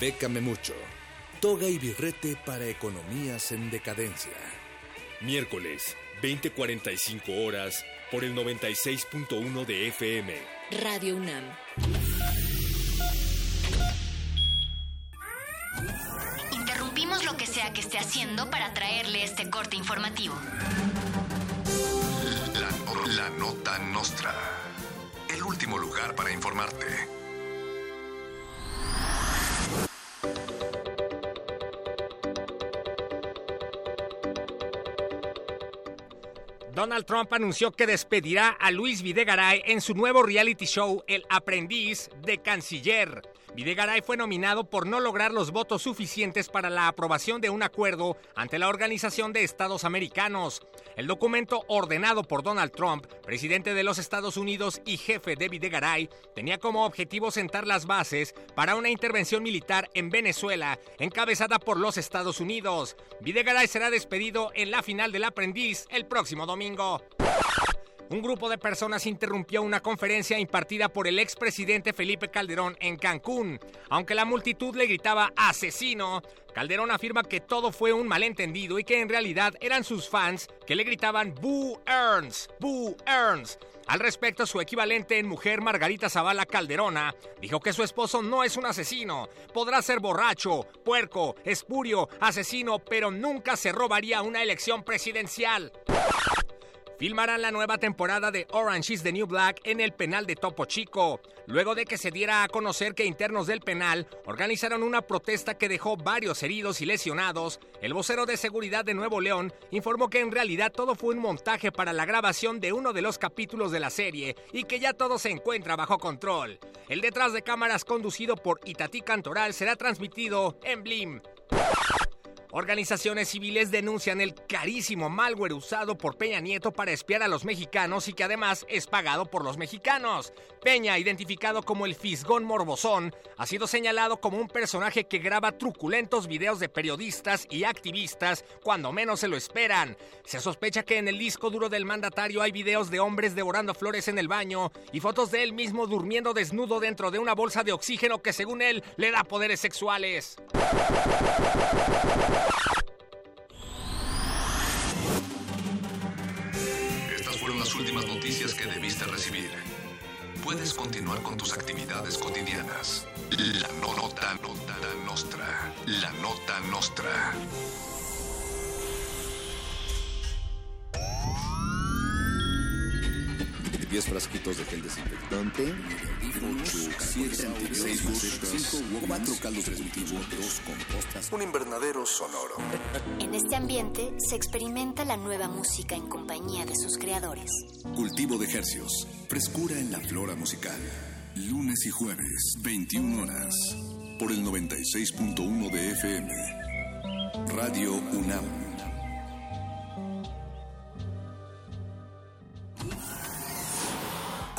Bécame mucho. Toga y birrete para economías en decadencia. Miércoles, 20:45 horas, por el 96.1 de FM. Radio UNAM. Interrumpimos lo que sea que esté haciendo para traerle este corte informativo. La, la nota nostra. El último lugar para informarte. Donald Trump anunció que despedirá a Luis Videgaray en su nuevo reality show El Aprendiz de Canciller. Videgaray fue nominado por no lograr los votos suficientes para la aprobación de un acuerdo ante la Organización de Estados Americanos. El documento ordenado por Donald Trump, presidente de los Estados Unidos y jefe de Videgaray, tenía como objetivo sentar las bases para una intervención militar en Venezuela encabezada por los Estados Unidos. Videgaray será despedido en la final del aprendiz el próximo domingo. Un grupo de personas interrumpió una conferencia impartida por el expresidente Felipe Calderón en Cancún. Aunque la multitud le gritaba asesino, Calderón afirma que todo fue un malentendido y que en realidad eran sus fans que le gritaban Boo Earns, Boo Earns. Al respecto, su equivalente en mujer, Margarita Zavala Calderona, dijo que su esposo no es un asesino. Podrá ser borracho, puerco, espurio, asesino, pero nunca se robaría una elección presidencial. Filmarán la nueva temporada de Orange is the New Black en el penal de Topo Chico, luego de que se diera a conocer que internos del penal organizaron una protesta que dejó varios heridos y lesionados. El vocero de seguridad de Nuevo León informó que en realidad todo fue un montaje para la grabación de uno de los capítulos de la serie y que ya todo se encuentra bajo control. El detrás de cámaras conducido por Itatí Cantoral será transmitido en Blim. Organizaciones civiles denuncian el carísimo malware usado por Peña Nieto para espiar a los mexicanos y que además es pagado por los mexicanos. Peña, identificado como el Fisgón Morbosón, ha sido señalado como un personaje que graba truculentos videos de periodistas y activistas cuando menos se lo esperan. Se sospecha que en el disco duro del mandatario hay videos de hombres devorando flores en el baño y fotos de él mismo durmiendo desnudo dentro de una bolsa de oxígeno que según él le da poderes sexuales. Estas fueron las últimas noticias que debiste recibir. Puedes continuar con tus actividades cotidianas. La no- nota, nota nostra. La nota nostra. Diez frasquitos de gel desinfectante, 8, 7, 6 5 4 caldos de cultivo, 2 compostas. Un invernadero sonoro. En este ambiente se experimenta la nueva música en compañía de sus creadores. Cultivo de ejercios, frescura en la flora musical. Lunes y jueves, 21 horas, por el 96.1 de FM. Radio UNAM.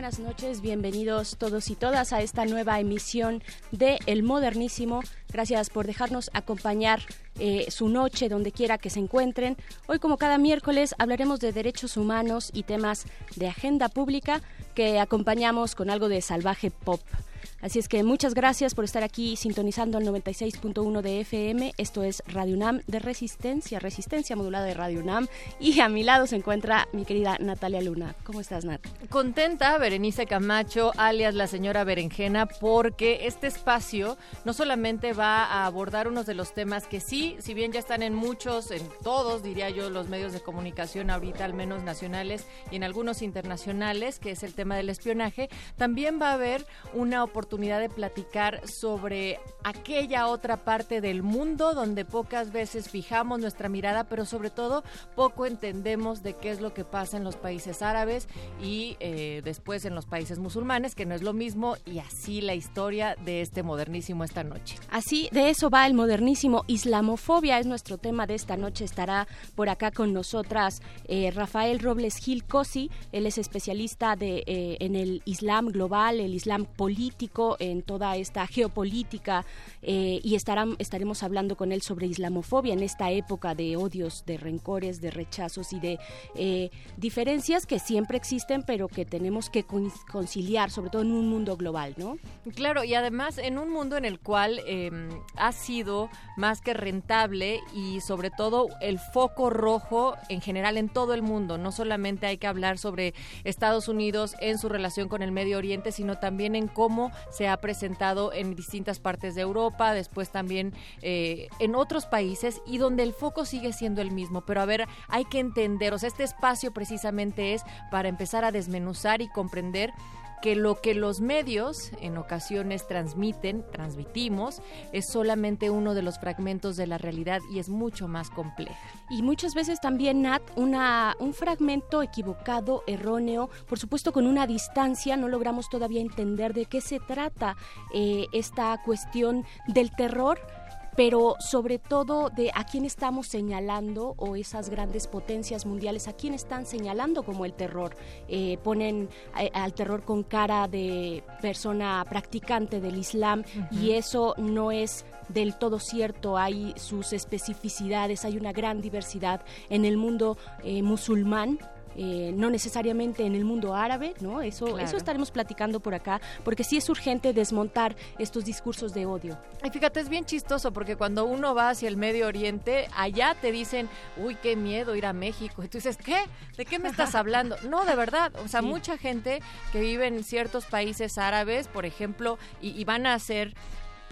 Buenas noches, bienvenidos todos y todas a esta nueva emisión de El Modernísimo. Gracias por dejarnos acompañar eh, su noche donde quiera que se encuentren. Hoy, como cada miércoles, hablaremos de derechos humanos y temas de agenda pública que acompañamos con algo de salvaje pop. Así es que muchas gracias por estar aquí sintonizando el 96.1 de FM. Esto es Radio UNAM de Resistencia, Resistencia modulada de Radio UNAM. Y a mi lado se encuentra mi querida Natalia Luna. ¿Cómo estás, Nat? Contenta, Berenice Camacho, alias la señora Berenjena, porque este espacio no solamente va a abordar unos de los temas que sí, si bien ya están en muchos, en todos, diría yo, los medios de comunicación ahorita, al menos nacionales y en algunos internacionales, que es el tema del espionaje, también va a haber una oportunidad de platicar sobre aquella otra parte del mundo donde pocas veces fijamos nuestra mirada, pero sobre todo poco entendemos de qué es lo que pasa en los países árabes y eh, después en los países musulmanes, que no es lo mismo, y así la historia de este modernísimo esta noche. Así, de eso va el modernísimo. Islamofobia es nuestro tema de esta noche. Estará por acá con nosotras eh, Rafael Robles Gil Cosi. Él es especialista de, eh, en el Islam global, el Islam político, en toda esta geopolítica. eh, y estaremos hablando con él sobre islamofobia en esta época de odios, de rencores, de rechazos y de eh, diferencias que siempre existen, pero que tenemos que con- conciliar, sobre todo en un mundo global, ¿no? Claro, y además en un mundo en el cual eh, ha sido más que rentable y sobre todo el foco rojo en general en todo el mundo. No solamente hay que hablar sobre Estados Unidos en su relación con el Medio Oriente, sino también en cómo se ha presentado en distintas partes de Europa, después también eh, en otros países y donde el foco sigue siendo el mismo. Pero a ver, hay que entender, sea, este espacio precisamente es para empezar a desmenuzar y comprender que lo que los medios en ocasiones transmiten, transmitimos, es solamente uno de los fragmentos de la realidad y es mucho más compleja. Y muchas veces también, Nat, una, un fragmento equivocado, erróneo, por supuesto con una distancia, no logramos todavía entender de qué se trata eh, esta cuestión del terror pero sobre todo de a quién estamos señalando o esas grandes potencias mundiales, a quién están señalando como el terror. Eh, ponen eh, al terror con cara de persona practicante del Islam y eso no es del todo cierto, hay sus especificidades, hay una gran diversidad en el mundo eh, musulmán. Eh, no necesariamente en el mundo árabe, ¿no? Eso, Claro. eso estaremos platicando por acá, porque sí es urgente desmontar estos discursos de odio. Y fíjate, es bien chistoso porque cuando uno va hacia el Medio Oriente, allá te dicen, uy, qué miedo ir a México. Y tú dices, ¿qué? ¿De qué me estás hablando? No, de verdad. O sea, Sí. mucha gente que vive en ciertos países árabes, por ejemplo, y, y van a ser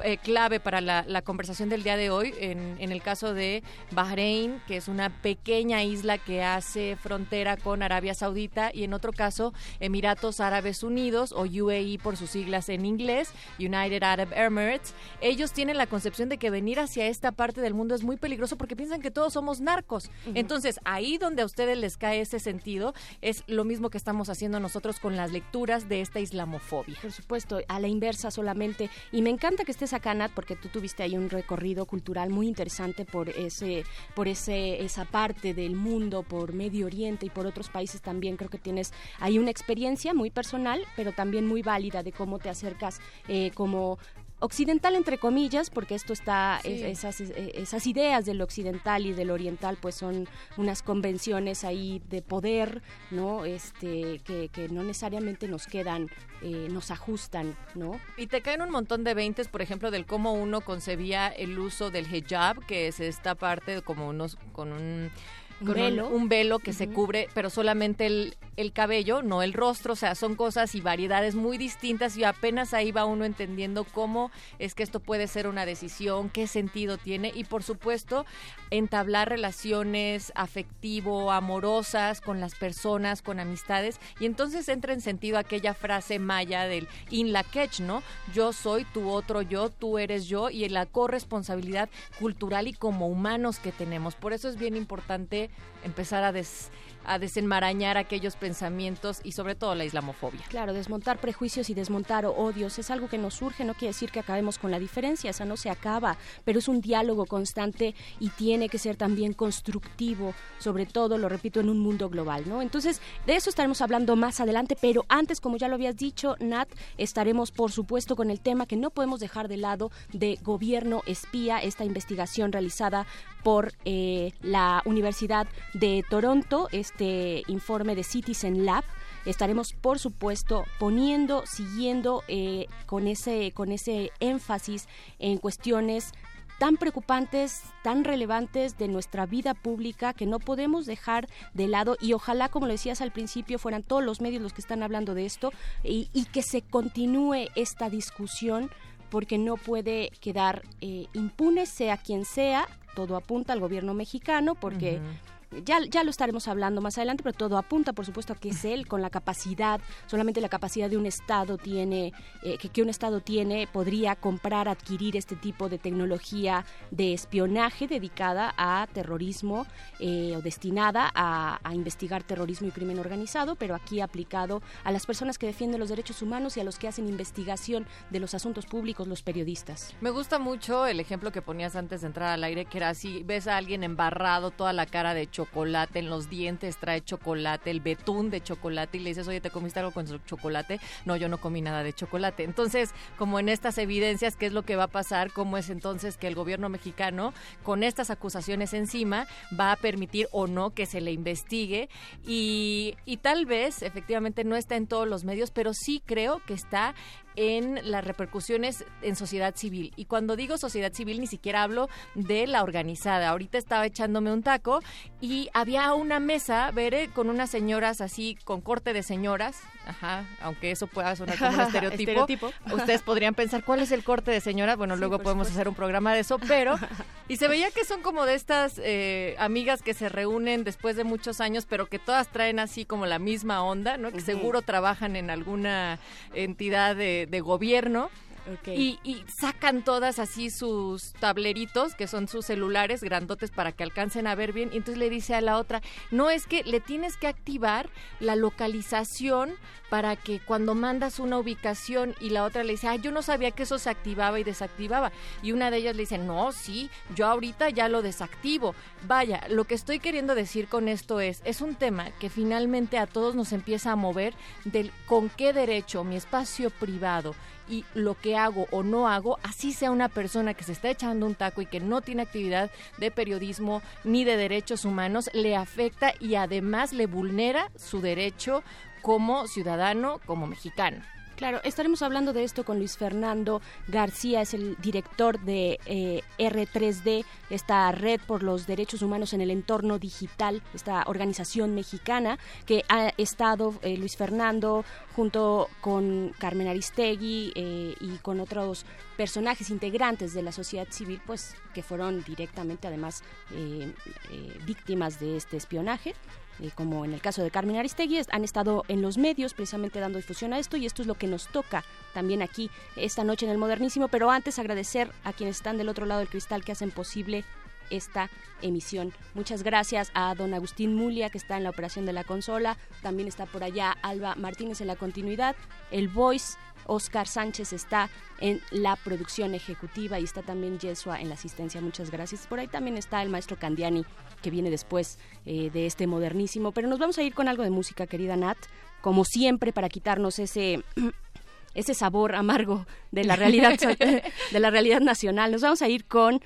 eh, clave para la, la conversación del día de hoy, en, en el caso de Bahrein, que es una pequeña isla que hace frontera con Arabia Saudita, y en otro caso, Emiratos Árabes Unidos, o UAE por sus siglas en inglés, United Arab Emirates. Ellos tienen la concepción de que venir hacia esta parte del mundo es muy peligroso porque piensan que todos somos narcos. Entonces, ahí donde a ustedes les cae ese sentido, es lo mismo que estamos haciendo nosotros con las lecturas de esta islamofobia. Por supuesto, a la inversa solamente. Y me encanta que estés Nat, porque tú tuviste ahí un recorrido cultural muy interesante por ese, por ese, esa parte del mundo, por Medio Oriente y por otros países también. Creo que tienes ahí una experiencia muy personal, pero también muy válida de cómo te acercas eh, como occidental entre comillas porque esto está Sí. es- esas eh, esas ideas del occidental y del oriental pues son unas convenciones ahí de poder no este que, que no necesariamente nos quedan eh, nos ajustan no Y te caen un montón de veintes, por ejemplo, del cómo uno concebía el uso del hijab, que es esta parte como unos con Un con velo. un velo que se cubre, pero solamente el, el cabello, no el rostro, o sea, son cosas y variedades muy distintas y apenas ahí va uno entendiendo cómo es que esto puede ser una decisión, qué sentido tiene y por supuesto entablar relaciones afectivo, amorosas con las personas, con amistades y entonces entra en sentido aquella frase maya del in la quech, ¿no? Yo soy tu otro yo, tú eres yo y la corresponsabilidad cultural y como humanos que tenemos. Por eso es bien importante empezar a des- a desenmarañar aquellos pensamientos y sobre todo la islamofobia. Claro, desmontar prejuicios y desmontar odios es algo que nos surge, no quiere decir que acabemos con la diferencia, esa no se acaba, pero es un diálogo constante y tiene que ser también constructivo, sobre todo, lo repito, en un mundo global, ¿no? Entonces, de eso estaremos hablando más adelante, pero antes, como ya lo habías dicho, Nat, estaremos, por supuesto, con el tema que no podemos dejar de lado de gobierno espía, esta investigación realizada por eh, la Universidad de Toronto, este informe de Citizen Lab, estaremos, por supuesto, poniendo, siguiendo eh, con, ese, con ese énfasis en cuestiones tan preocupantes, tan relevantes de nuestra vida pública que no podemos dejar de lado y ojalá, como lo decías al principio, fueran todos los medios los que están hablando de esto y, que se continúe esta discusión porque no puede quedar eh, impune, sea quien sea, todo apunta al gobierno mexicano, porque ya, ya lo estaremos hablando más adelante, pero todo apunta, por supuesto, a que es él con la capacidad, solamente la capacidad de un Estado tiene, eh, que, un Estado tiene, podría comprar, adquirir este tipo de tecnología de espionaje dedicada a terrorismo eh, o destinada a, a investigar terrorismo y crimen organizado, pero aquí aplicado a las personas que defienden los derechos humanos y a los que hacen investigación de los asuntos públicos, los periodistas. Me gusta mucho el ejemplo que ponías antes de entrar al aire, que era así, ves a alguien embarrado, toda la cara de chocolate en los dientes, trae chocolate, el betún de chocolate y le dices, oye, ¿te comiste algo con chocolate? No, yo no comí nada de chocolate. Entonces, como en estas evidencias, ¿qué es lo que va a pasar? ¿Cómo es entonces que el gobierno mexicano, con estas acusaciones encima, va a permitir o no que se le investigue? Y, y tal vez, efectivamente, no está en todos los medios, pero sí creo que está en las repercusiones en sociedad civil. Y cuando digo sociedad civil, ni siquiera hablo de la organizada. Ahorita estaba echándome un taco y había una mesa, Bere, con unas señoras así, con corte de señoras. Ajá, aunque eso pueda sonar como un estereotipo. Estereotipo. Ustedes podrían pensar, ¿cuál es el corte de señora? Bueno, Sí, luego podemos supuesto. hacer un programa de eso, pero... Y se veía que son como de estas eh, amigas que se reúnen después de muchos años, pero que todas traen así como la misma onda, ¿no? Que seguro trabajan en alguna entidad de, de gobierno. Y, y sacan todas así sus tableritos, que son sus celulares grandotes para que alcancen a ver bien. Y entonces le dice a la otra, no es que le tienes que activar la localización para que cuando mandas una ubicación y la otra le dice, ah, yo no sabía que eso se activaba y desactivaba. Y una de ellas le dice, no, sí, yo ahorita ya lo desactivo. Vaya, lo que estoy queriendo decir con esto es, es un tema que finalmente a todos nos empieza a mover del con qué derecho mi espacio privado y lo que hago o no hago, así sea una persona que se está echando un taco y que no tiene actividad de periodismo ni de derechos humanos, le afecta y además le vulnera su derecho como ciudadano, como mexicano. Claro, estaremos hablando de esto con Luis Fernando García, es el director de eh, R3D, esta red por los derechos humanos en el entorno digital, esta organización mexicana que ha estado eh, Luis Fernando junto con Carmen Aristegui eh, y con otros personajes integrantes de la sociedad civil, pues que fueron directamente además eh, víctimas de este espionaje eh, como en el caso de Carmen Aristegui, han estado en los medios precisamente dando difusión a esto y esto es lo que nos toca también aquí esta noche en el Modernísimo, pero antes agradecer a quienes están del otro lado del cristal que hacen posible esta emisión. Muchas gracias a don Agustín Mulia, que está en la operación de la consola. También está por allá Alba Martínez en la continuidad. El Voice, Oscar Sánchez está en la producción ejecutiva y está también Yesua en la asistencia. Muchas gracias. Por ahí también está el maestro Candiani, que viene después eh, de este modernísimo. Pero nos vamos a ir con algo de música, querida Nat, como siempre, para quitarnos ese ese sabor amargo de la realidad de la realidad nacional. Nos vamos a ir con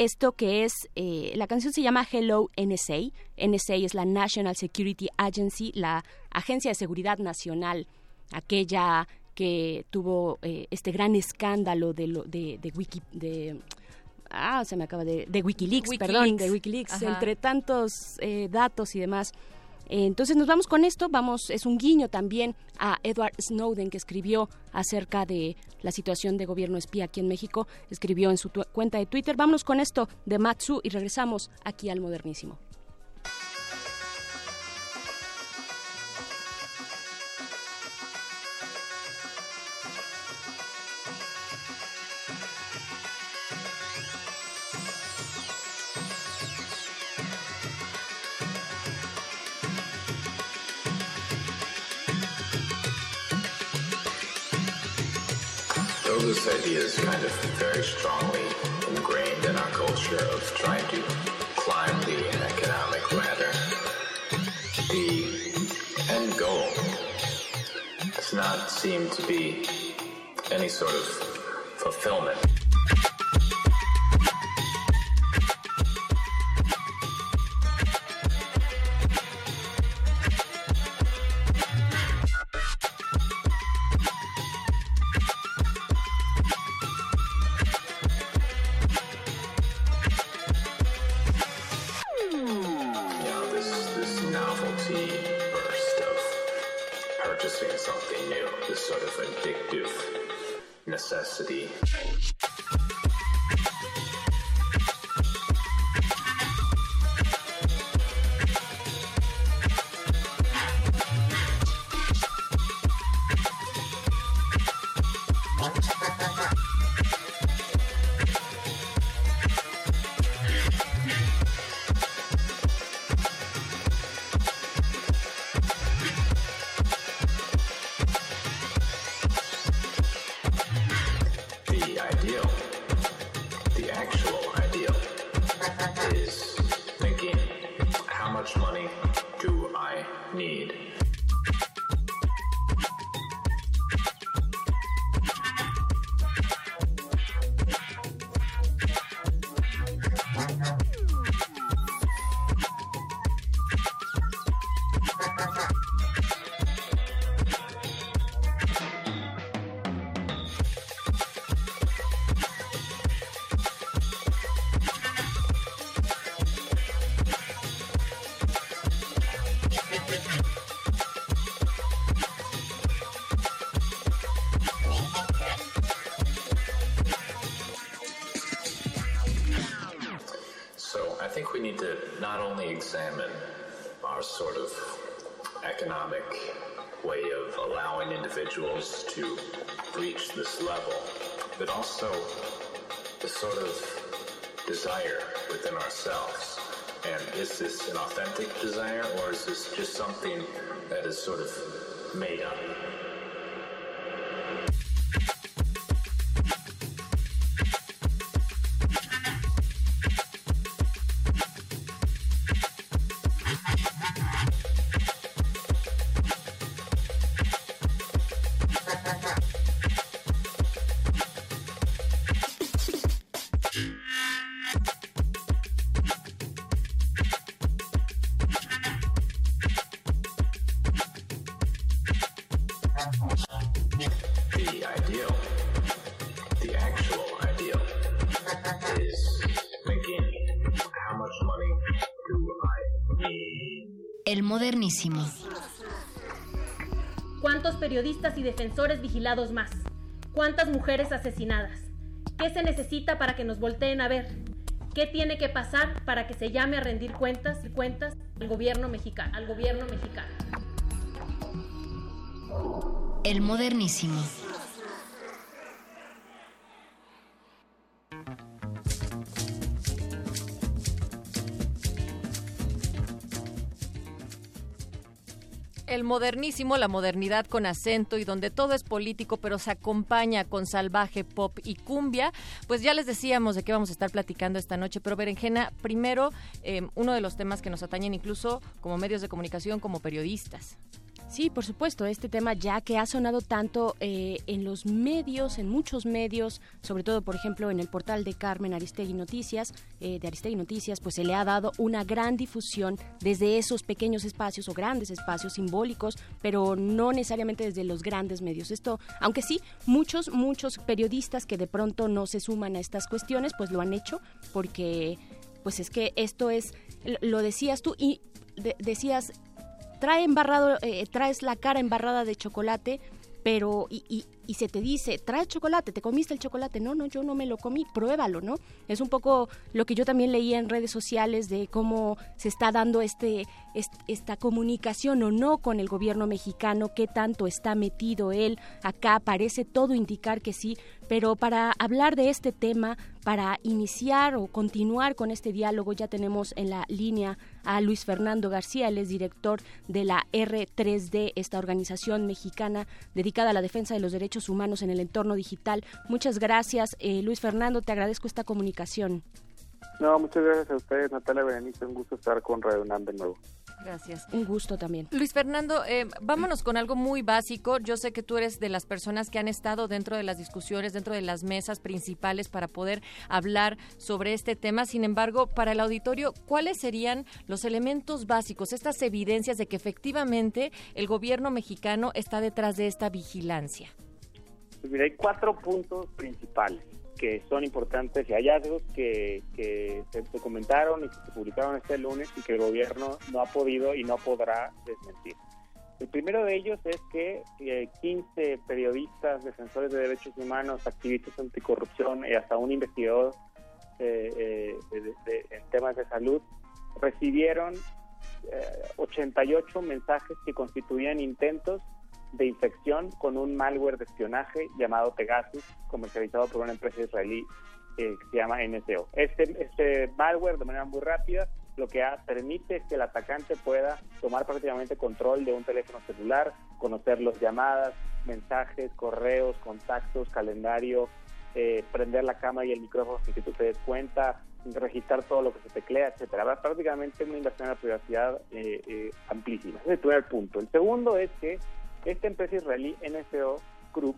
esto que es, eh, la canción se llama Hello NSA. NSA es la National Security Agency, la Agencia de Seguridad Nacional, aquella que tuvo eh, este gran escándalo de, lo, de, de Wiki... De, Ah, se me acaba de... De Wikileaks, perdón, de Wikileaks, Ajá. entre tantos eh, datos y demás. Eh, Entonces nos vamos con esto, vamos, es un guiño también a Edward Snowden que escribió acerca de la situación de gobierno espía aquí en México, escribió en su cuenta de Twitter. Vámonos con esto de Matsu y regresamos aquí al modernísimo. This idea is kind of very strongly ingrained in our culture of trying to climb the economic ladder, the end goal does not seem to be any sort of fulfillment. Individuals to reach this level, but also the sort of desire within ourselves. And is this an authentic desire or is this just something that is sort of made up? Modernísimo. ¿Cuántos periodistas y defensores vigilados más? ¿Cuántas mujeres asesinadas? ¿Qué se necesita para que nos volteen a ver? ¿Qué tiene que pasar para que se llame a rendir cuentas y cuentas al gobierno mexicano? Al gobierno mexicano. El modernísimo. Modernísimo, la modernidad con acento y donde todo es político pero se acompaña con salvaje pop y cumbia, pues ya les decíamos de qué vamos a estar platicando esta noche, pero Berenjena, primero eh, uno de los temas que nos atañen incluso como medios de comunicación, como periodistas. Sí, por supuesto, este tema ya que ha sonado tanto eh, en los medios, en muchos medios, sobre todo, por ejemplo, en el portal de Carmen Aristegui Noticias, eh, de Aristegui Noticias, pues se le ha dado una gran difusión desde esos pequeños espacios o grandes espacios simbólicos, pero no necesariamente desde los grandes medios. Esto, aunque sí, muchos, muchos periodistas que de pronto no se suman a estas cuestiones, pues lo han hecho porque, pues es que esto es, lo decías tú y de- decías trae embarrado, eh, traes la cara embarrada de chocolate, pero y, y- y se te dice, trae chocolate, te comiste el chocolate. No, no, yo no me lo comí, pruébalo, ¿no? Es un poco lo que yo también leía en redes sociales de cómo se está dando este, est- esta comunicación o no con el gobierno mexicano, qué tanto está metido él acá, parece todo indicar que sí, pero para hablar de este tema, para iniciar o continuar con este diálogo, ya tenemos en la línea a Luis Fernando García, él es director de la R3D, esta organización mexicana dedicada a la defensa de los derechos humanos en el entorno digital. Muchas gracias, eh, Luis Fernando, te agradezco esta comunicación. No, muchas gracias a ustedes, Natalia Berenice. Un gusto estar con Radio de nuevo. Gracias. Un gusto también. Luis Fernando, eh, vámonos con algo muy básico. Yo sé que tú eres de las personas que han estado dentro de las discusiones, dentro de las mesas principales para poder hablar sobre este tema. Sin embargo, para el auditorio, ¿cuáles serían los elementos básicos, estas evidencias de que efectivamente el gobierno mexicano está detrás de esta vigilancia? Pues mira, hay cuatro puntos principales que son importantes y hallazgos que, que se documentaron y que se publicaron este lunes y que el gobierno no ha podido y no podrá desmentir. El primero de ellos es que eh, 15 periodistas, defensores de derechos humanos, activistas anticorrupción y hasta un investigador eh, eh, de- de- en temas de salud recibieron eh, 88 mensajes que constituían intentos de infección con un malware de espionaje llamado Pegasus, comercializado por una empresa israelí eh, que se llama NSO. Este, este malware, de manera muy rápida, lo que ha- permite que el atacante pueda tomar prácticamente control de un teléfono celular, conocer las llamadas, mensajes, correos, contactos, calendario, eh, prender la cámara y el micrófono sin que tú te des cuenta, registrar todo lo que se teclea, etcétera. Prácticamente una inversión en la privacidad eh, eh, amplísima. Ese es el primer punto. El segundo es que esta empresa israelí NSO Group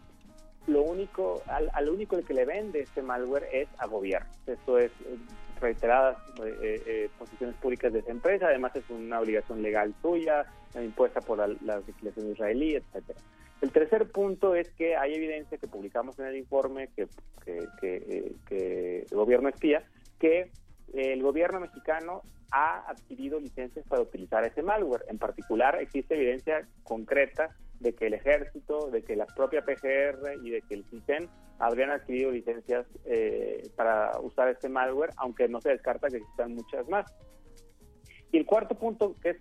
lo único, al, al único que le vende este malware es a gobierno. Esto es eh, reiteradas eh, eh, posiciones públicas de esa empresa, además es una obligación legal suya, impuesta por la, la legislación israelí, etcétera. El tercer punto es que hay evidencia que publicamos en el informe que, que, que, eh, que el gobierno espía, que el gobierno mexicano ha adquirido licencias para utilizar ese malware. En particular, existe evidencia concreta de que el ejército, de que la propia PGR y de que el CISEN habrían adquirido licencias eh, para usar este malware, aunque no se descarta que existan muchas más. Y el cuarto punto, que es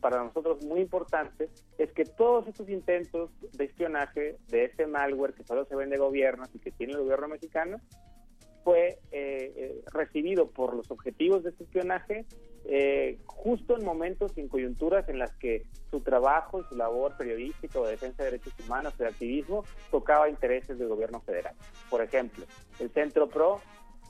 para nosotros muy importante, es que todos estos intentos de espionaje de ese malware que solo se vende gobiernos y que tiene el gobierno mexicano, fue eh, eh, recibido por los objetivos de este espionaje eh, justo en momentos y en coyunturas en las que su trabajo y su labor periodística o de defensa de derechos humanos o de activismo tocaba intereses del gobierno federal. Por ejemplo, el Centro PRO,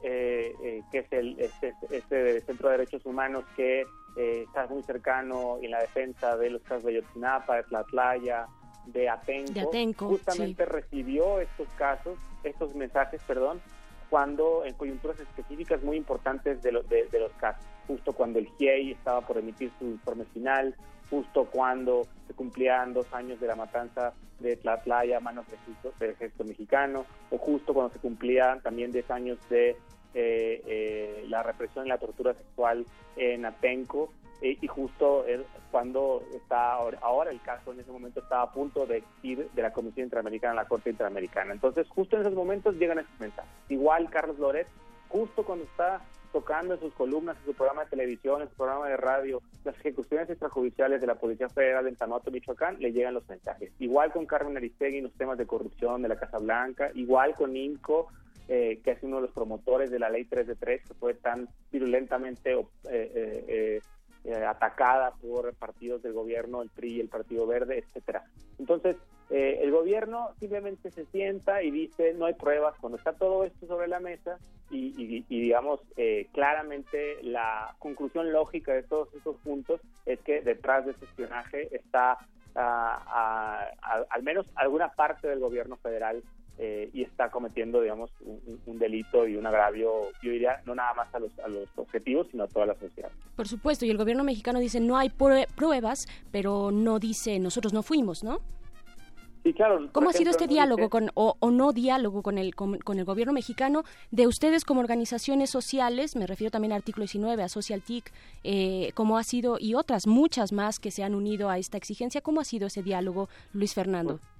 eh, eh, que es el este, este Centro de Derechos Humanos que eh, está muy cercano en la defensa de los casos de Ayotzinapa, de Tlatlaya, de Atenco, De Atenco, justamente recibió estos casos, estos mensajes, perdón, cuando en coyunturas específicas muy importantes de, lo- de, los casos, justo cuando el GIEI estaba por emitir su informe final, justo cuando se cumplían dos años de la matanza de Tlatlaya a manos del ejército mexicano, o justo cuando se cumplían también 10 años de eh, eh, la represión y la tortura sexual en Atenco, eh, y justo es cuando está ahora, ahora el caso en ese momento estaba a punto de ir de la Comisión Interamericana a la Corte Interamericana. Entonces, justo en esos momentos llegan esos mensajes. Igual Carlos Loret, justo cuando está tocando en sus columnas, en su programa de televisión, en su programa de radio, las ejecuciones extrajudiciales de la Policía Federal en Tanoto, Michoacán, le llegan los mensajes. Igual con Carmen Aristegui en los temas de corrupción de la Casa Blanca, igual con INCO, eh, que es uno de los promotores de la ley 3 de 3, que fue tan virulentamente eh, eh, eh, atacada por partidos del gobierno, el PRI, el Partido Verde, etcétera. Entonces, eh, el gobierno simplemente se sienta y dice no hay pruebas cuando está todo esto sobre la mesa y, y- y, digamos eh, claramente la conclusión lógica de todos estos puntos es que detrás de este espionaje está ah, ah, al- al menos alguna parte del gobierno federal eh, y está cometiendo, digamos, un, delito y un agravio, yo diría, no nada más a los, a los objetivos, sino a toda la sociedad. Por supuesto, y el gobierno mexicano dice no hay prue- pruebas, pero no dice nosotros no fuimos, ¿no? Sí, claro. ¿Cómo ha sido este diálogo con, o, o no diálogo con el, con, con el gobierno mexicano de ustedes como organizaciones sociales? Me refiero también al artículo 19, a Social TIC, eh, ¿cómo ha sido, y otras muchas más que se han unido a esta exigencia? ¿Cómo ha sido ese diálogo, Luis Fernando? Pues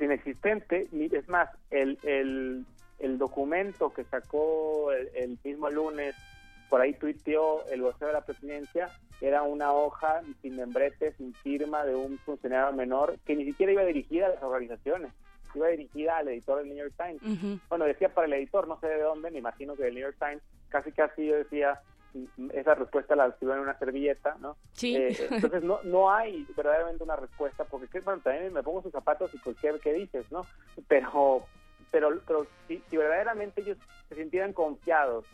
inexistente, ni- es más, el, el, el documento que sacó el, el mismo lunes, por ahí tuiteó el vocero de la presidencia, era una hoja sin membrete, sin firma de un funcionario menor que ni siquiera iba dirigida a las organizaciones, iba dirigida al editor del New York Times. Bueno, decía para el editor, no sé de dónde, me imagino que del New York Times, casi casi yo decía, esa respuesta la escribió en una servilleta, ¿no? Sí. Eh, entonces no no hay verdaderamente una respuesta, porque ¿qué? bueno, también me pongo sus zapatos y cualquier que dices, ¿no? Pero pero, pero si, si verdaderamente ellos se sintieran confiados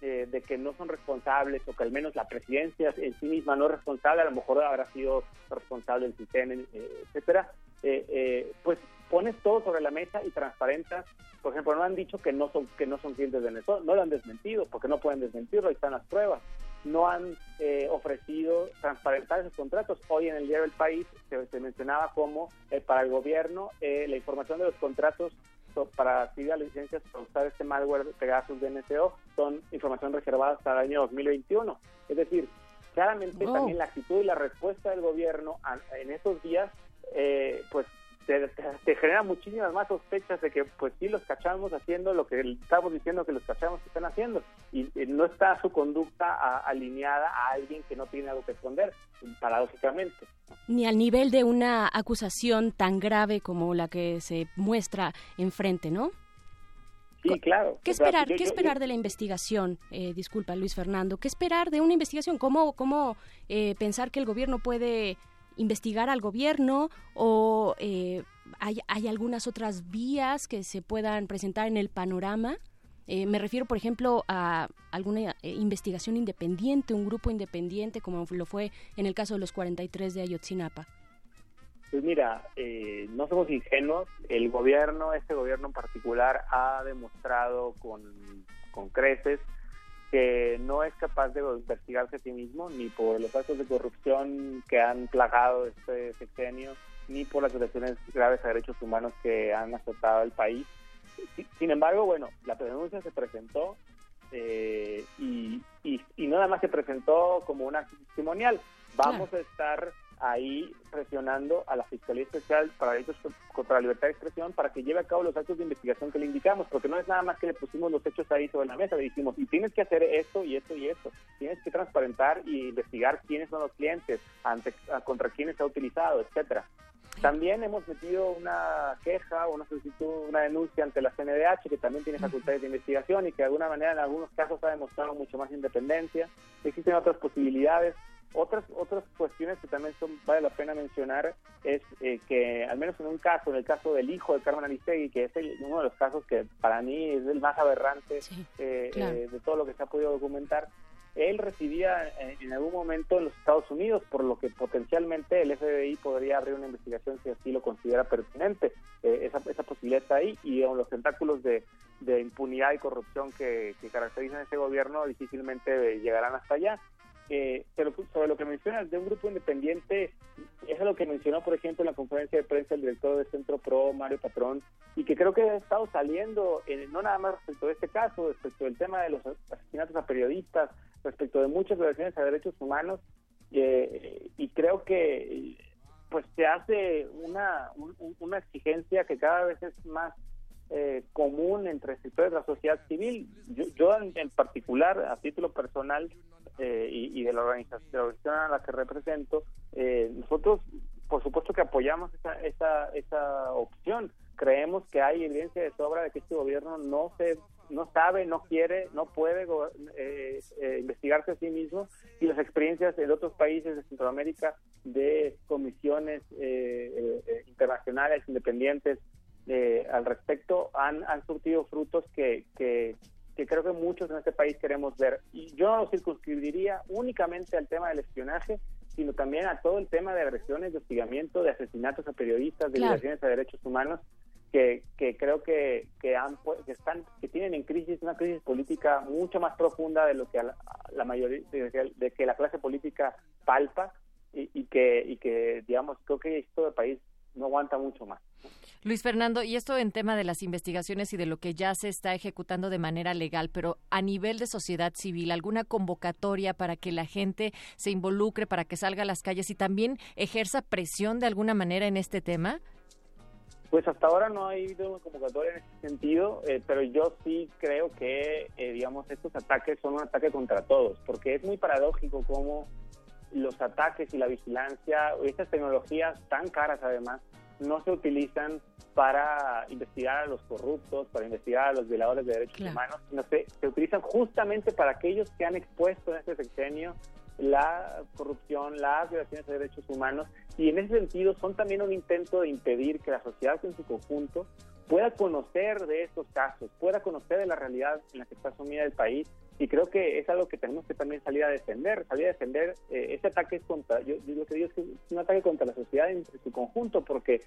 eh, de que no son responsables o que al menos la presidencia en sí misma no es responsable, a lo mejor habrá sido responsable el CITEN, eh, etcétera, eh, eh, pues pones todo sobre la mesa y transparentas. Por ejemplo, no han dicho que no son que no son clientes de Venezuela, no lo han desmentido, porque no pueden desmentirlo, ahí están las pruebas. No han eh, ofrecido transparentar esos contratos. Hoy en el diario El País se, se mencionaba como eh, para el gobierno eh, la información de los contratos para las licencias para usar este malware Pegasus de NSO son información reservada hasta el año 2021. Es decir, claramente Wow. también la actitud y la respuesta del gobierno en estos días eh, pues te, te- te genera muchísimas más sospechas de que pues sí los cachamos haciendo lo que estamos diciendo que los cachamos que están haciendo y, eh, no está su conducta a- alineada a alguien que no tiene algo que esconder, paradójicamente. Ni al nivel de una acusación tan grave como la que se muestra enfrente, ¿no? Sí, claro. ¿Qué esperar, yo- ¿qué yo- esperar de la investigación? Eh, disculpa, Luis Fernando. ¿Qué esperar de una investigación? ¿Cómo, cómo eh, pensar que el gobierno puede investigar al gobierno o eh, hay, hay algunas otras vías que se puedan presentar en el panorama? Eh, me refiero, por ejemplo, a alguna eh, investigación independiente, un grupo independiente, como lo fue en el caso de los 43 de Ayotzinapa. Pues mira, eh, no somos ingenuos. El gobierno, este gobierno en particular, ha demostrado con, con creces que no es capaz de investigarse a sí mismo, ni por los actos de corrupción que han plagado este sexenio, ni por las violaciones graves a derechos humanos que han azotado el país. Si- Sin embargo, bueno, la denuncia se presentó eh, y, y, y no nada más se presentó como un acto testimonial. Vamos a estar ahí presionando a la Fiscalía Especial para Delitos contra la Libertad de Expresión para que lleve a cabo los actos de investigación que le indicamos, porque no es nada más que le pusimos los hechos ahí sobre la mesa, le dijimos, y tienes que hacer esto y esto y esto, tienes que transparentar y investigar quiénes son los clientes, ante, contra quiénes se ha utilizado, etcétera. También hemos metido una queja o una solicitud, una denuncia ante la CNDH, que también tiene facultades de investigación y que de alguna manera en algunos casos ha demostrado mucho más independencia. Existen otras posibilidades. Otras otras cuestiones que también son, vale la pena mencionar es eh, que, al menos en un caso, en el caso del hijo de Carmen Aristegui, que es el- uno de los casos que para mí es el más aberrante eh, claro. eh, de todo lo que se ha podido documentar, él residía en, en algún momento en los Estados Unidos, por lo que potencialmente el FBI podría abrir una investigación si así lo considera pertinente. Eh, esa, esa posibilidad está ahí y aun los tentáculos de, de impunidad y corrupción que, que caracterizan ese gobierno difícilmente llegarán hasta allá. Eh, pero sobre lo que mencionas de un grupo independiente, es lo que mencionó, por ejemplo, en la conferencia de prensa el director del Centro Pro, Mario Patrón, y que creo que ha estado saliendo, eh, no nada más respecto de este caso, respecto del tema de los asesinatos a periodistas, respecto de muchas violaciones a derechos humanos, eh, y creo que pues se hace una, un- una exigencia que cada vez es más eh, común entre sectores de la sociedad civil. Yo, yo en particular, a título personal eh, y, y de la organización, a la que represento, eh, nosotros por supuesto que apoyamos esa, esa, esa opción. Creemos que hay evidencia de sobra de que este gobierno no se no sabe, no quiere, no puede eh, eh, investigarse a sí mismo y las experiencias de otros países de Centroamérica de comisiones eh, eh, internacionales independientes eh, al respecto han, han surtido frutos que, que, que creo que muchos en este país queremos ver. Y yo no lo circunscribiría únicamente al tema del espionaje, sino también a todo el tema de agresiones, de hostigamiento, de asesinatos a periodistas, de Claro. violaciones a derechos humanos, que, que creo que, que, han, que están que tienen en crisis una crisis política mucho más profunda de lo que a la, la mayoría de, que- de que la clase política palpa y, y que y que digamos creo que esto del país no aguanta mucho más. Luis Fernando, y esto en tema de las investigaciones y de lo que ya se está ejecutando de manera legal, pero a nivel de sociedad civil, ¿alguna convocatoria para que la gente se involucre, para que salga a las calles y también ejerza presión de alguna manera en este tema? Pues hasta ahora no ha habido una convocatoria en ese sentido, eh, pero yo sí creo que, eh, digamos, estos ataques son un ataque contra todos, porque es muy paradójico cómo los ataques y la vigilancia, estas tecnologías tan caras además, no se utilizan para investigar a los corruptos, para investigar a los violadores de derechos Claro. humanos, sino se, se utilizan justamente para aquellos que han expuesto en este sexenio la corrupción, las violaciones de derechos humanos, y en ese sentido son también un intento de impedir que la sociedad en su conjunto pueda conocer de estos casos, pueda conocer de la realidad en la que está sumida el país, y creo que es algo que tenemos que también salir a defender, salir a defender eh, ese ataque es contra, yo, yo lo que digo es que es un ataque contra la sociedad en su conjunto, porque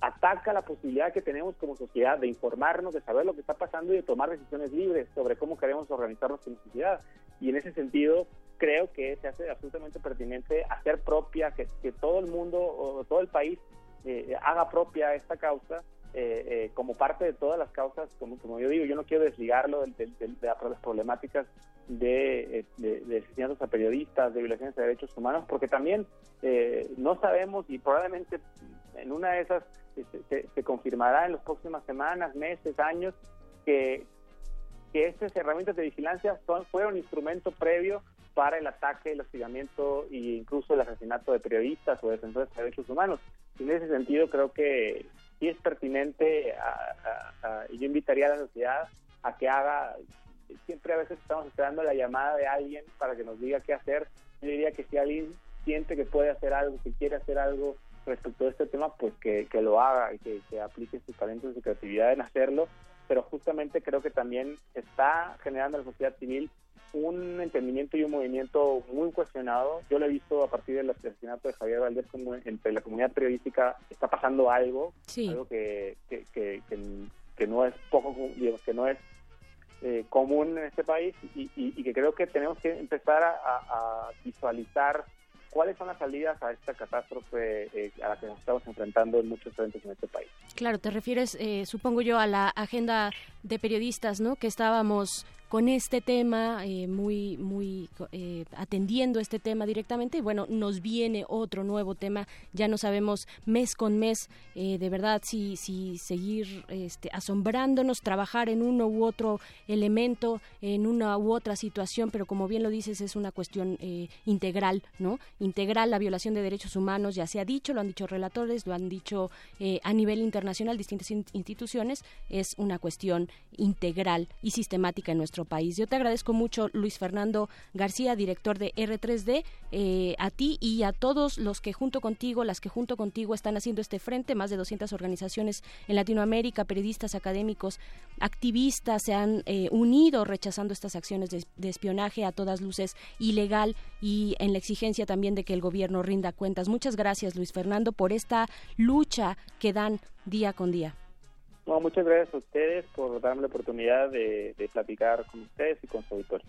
ataca la posibilidad que tenemos como sociedad de informarnos, de saber lo que está pasando y de tomar decisiones libres sobre cómo queremos organizarnos como sociedad. Y en ese sentido, creo que se hace absolutamente pertinente hacer propia, que, que todo el mundo o todo el país eh, haga propia esta causa eh, eh, como parte de todas las causas, como, yo digo, yo no quiero desligarlo del- del- de, las problemáticas de, eh, de, de a periodistas, de violaciones de derechos humanos, porque también eh, no sabemos y probablemente en una de esas este, se, confirmará en las próximas semanas, meses, años, que, que estas herramientas de vigilancia son, fueron instrumento previo para el ataque, el hostigamiento e incluso el asesinato de periodistas o defensores de derechos humanos. En ese sentido creo que sí es pertinente a- a- a- yo invitaría a la sociedad a que haga, siempre a veces estamos esperando la llamada de alguien para que nos diga qué hacer. Yo diría que si alguien siente que puede hacer algo, que quiere hacer algo respecto a este tema, pues que, lo haga y que, que aplique sus talentos y su creatividad en hacerlo. Pero justamente creo que también está generando en la sociedad civil un entendimiento y un movimiento muy cuestionado. Yo lo he visto a partir del asesinato de Javier Valdés, como entre la comunidad periodística está pasando algo, Sí. algo que, que, que, que, no es poco, digamos, que no es eh, común en este país y, y- y que creo que tenemos que empezar a, a- a visualizar cuáles son las salidas a esta catástrofe eh, a la que nos estamos enfrentando en muchos frentes en este país. Claro, te refieres, eh, supongo yo, a la agenda de periodistas, ¿no? Que estábamos con este tema, eh, muy, muy eh, atendiendo este tema directamente. Y bueno, nos viene otro nuevo tema. Ya no sabemos mes con mes, eh, de verdad, si, si seguir este, asombrándonos, trabajar en uno u otro elemento, en una u otra situación, pero como bien lo dices, es una cuestión integral, ¿no? Integral la violación de derechos humanos, ya se ha dicho, lo han dicho relatores, lo han dicho a nivel internacional distintas in- instituciones, es una cuestión integral y sistemática en nuestro país. Yo te agradezco mucho, Luis Fernando García, director de R3D, eh, a ti y a todos los que junto contigo, las que junto contigo están haciendo este frente, más de 200 organizaciones en Latinoamérica, periodistas, académicos, activistas se han eh, unido rechazando estas acciones de, de espionaje a todas luces ilegal y en la exigencia también de que el gobierno rinda cuentas. Muchas gracias, Luis Fernando, por esta lucha que dan día con día. No, muchas gracias a ustedes por darme la oportunidad de, platicar con ustedes y con su auditorio.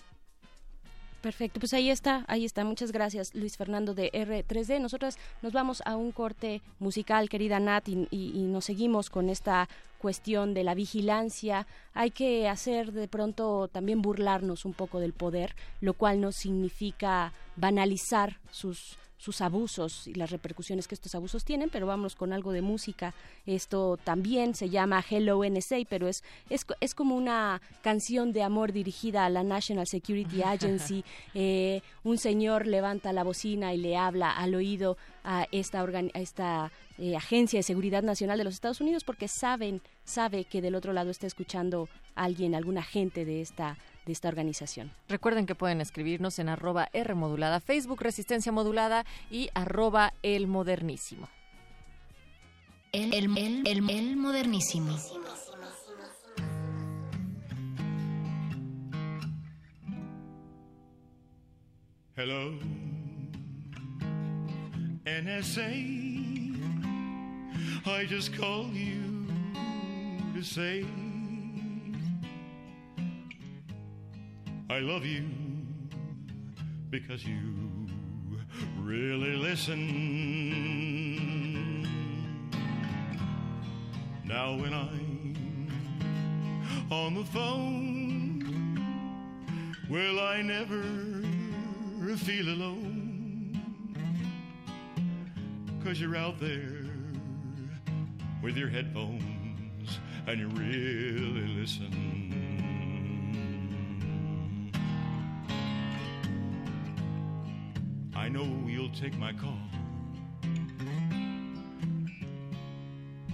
Perfecto, pues ahí está, ahí está. Muchas gracias, Luis Fernando de R3D. Nosotras nos vamos a un corte musical, querida Nat, y nos seguimos con esta cuestión de la vigilancia. Hay que hacer de pronto también burlarnos un poco del poder, lo cual no significa banalizar sus sus abusos y las repercusiones que estos abusos tienen, pero vamos con algo de música. Esto también se llama Hello NSA, pero es, es, es como una canción de amor dirigida a la National Security Agency. Eh, un señor levanta la bocina y le habla al oído a esta, organ- a esta eh, Agencia de Seguridad Nacional de los Estados Unidos porque saben, sabe que del otro lado está escuchando alguien, algún agente de esta, de esta organización. Recuerden que pueden escribirnos en arroba R modulada, Facebook Resistencia Modulada y arroba El Modernísimo. El, el, el, el, el modernísimo. Hello, NSA. I just called you to say I love you because you really listen. Now, when I'm on the phone, will I never feel alone? Cause you're out there with your headphones and you really listen. Know you'll take my call.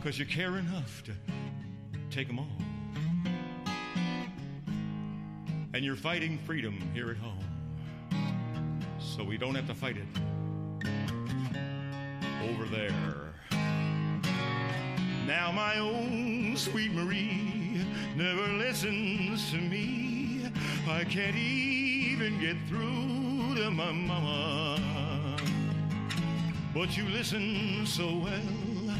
Cause you care enough to take them all. And you're fighting freedom here at home. So we don't have to fight it over there. Now my own sweet Marie never listens to me. I can't even get through to my mama. But you listen so well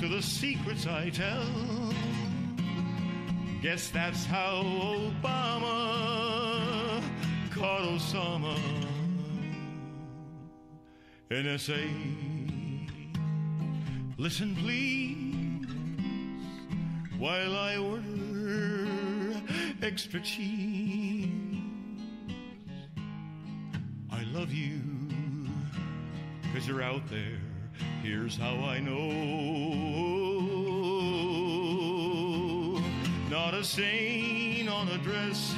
to the secrets I tell. Guess that's how Obama caught Osama. NSA, listen please, while I order extra cheese. Out there Here's how I know. Not a stain on a dress,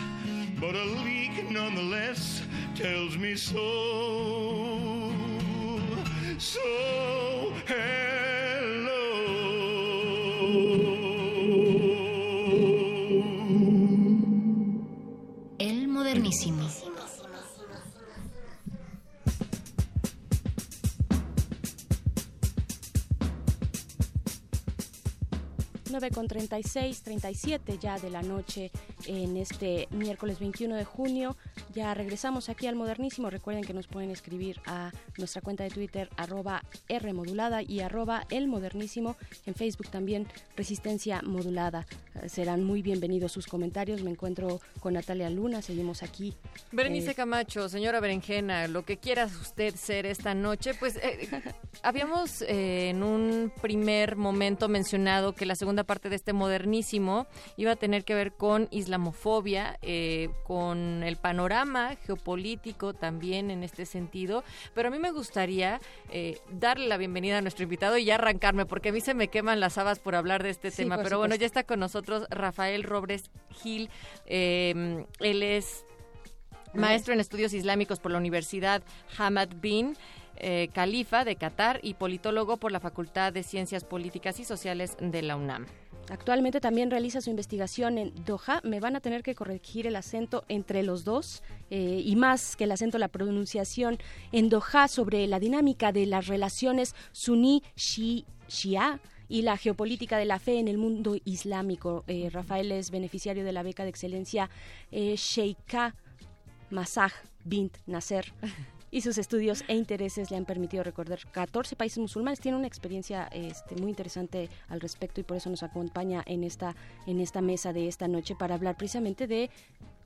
but a leak nonetheless tells me so. 9 con 36, 37 ya de la noche en este miércoles 21 de junio. Ya regresamos aquí al Modernísimo. Recuerden que nos pueden escribir a nuestra cuenta de Twitter arroba R modulada y arroba El Modernísimo. En Facebook también Resistencia Modulada. Eh, Serán muy bienvenidos sus comentarios. Me encuentro con Natalia Luna. Seguimos aquí. Berenice Eh, Camacho, señora Berenjena, lo que quiera usted ser esta noche, pues eh, habíamos eh, en un primer momento mencionado que la segunda parte de este modernísimo iba a tener que ver con islamofobia, con el panorama geopolítico también en este sentido, pero a mí me gustaría eh, darle la bienvenida a nuestro invitado y ya arrancarme, porque a mí se me queman las habas por hablar de este Sí, tema, pero bueno, ya está con nosotros Rafael Robles Gil, eh, él es maestro en estudios islámicos por la Universidad Hamad bin eh, Khalifa de Qatar y politólogo por la Facultad de Ciencias Políticas y Sociales de la UNAM. Actualmente también realiza su investigación en Doha. Me van a tener que corregir el acento entre los dos eh, y más que el acento, la pronunciación en Doha sobre la dinámica de las relaciones suní-shia y la geopolítica de la fe en el mundo islámico. Eh, Rafael es beneficiario de la beca de excelencia eh, Sheikha Masaj bint Nasser. Y sus estudios e intereses le han permitido recorrer 14 países musulmanes. Tiene una experiencia este, muy interesante al respecto y por eso nos acompaña en esta, en esta mesa de esta noche para hablar precisamente de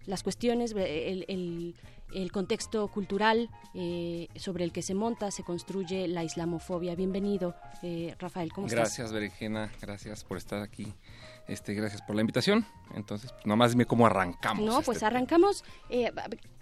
las cuestiones, eh, el, contexto cultural eh, sobre el que se monta, se construye la islamofobia. Bienvenido, eh, Rafael, ¿cómo estás? Gracias, Berenjena. Gracias por estar aquí. Este, gracias por la invitación. Entonces, pues, nomás dime cómo arrancamos. No, este pues arrancamos. Eh,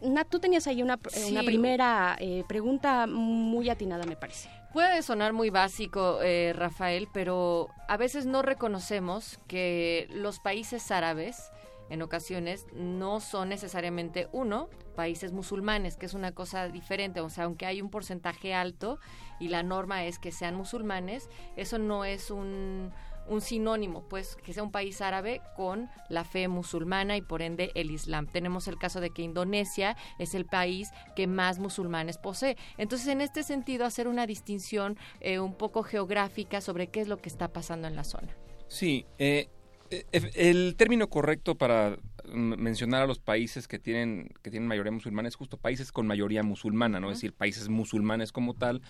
Nat, tú tenías ahí una, Sí. una primera eh, pregunta muy atinada, me parece. Puede sonar muy básico, eh, Rafael, pero a veces no reconocemos que los países árabes en ocasiones no son necesariamente uno países musulmanes, que es una cosa diferente, o sea, aunque hay un porcentaje alto y la norma es que sean musulmanes, eso no es un un sinónimo, pues que sea un país árabe con la fe musulmana y por ende el Islam. Tenemos el caso de que Indonesia es el país que más musulmanes posee. Entonces, en este sentido, hacer una distinción eh, un poco geográfica sobre qué es lo que está pasando en la zona. Sí, eh, eh, el término correcto para mencionar a los países que tienen que tienen mayoría musulmana es justo países con mayoría musulmana, no es decir países musulmanes como tal.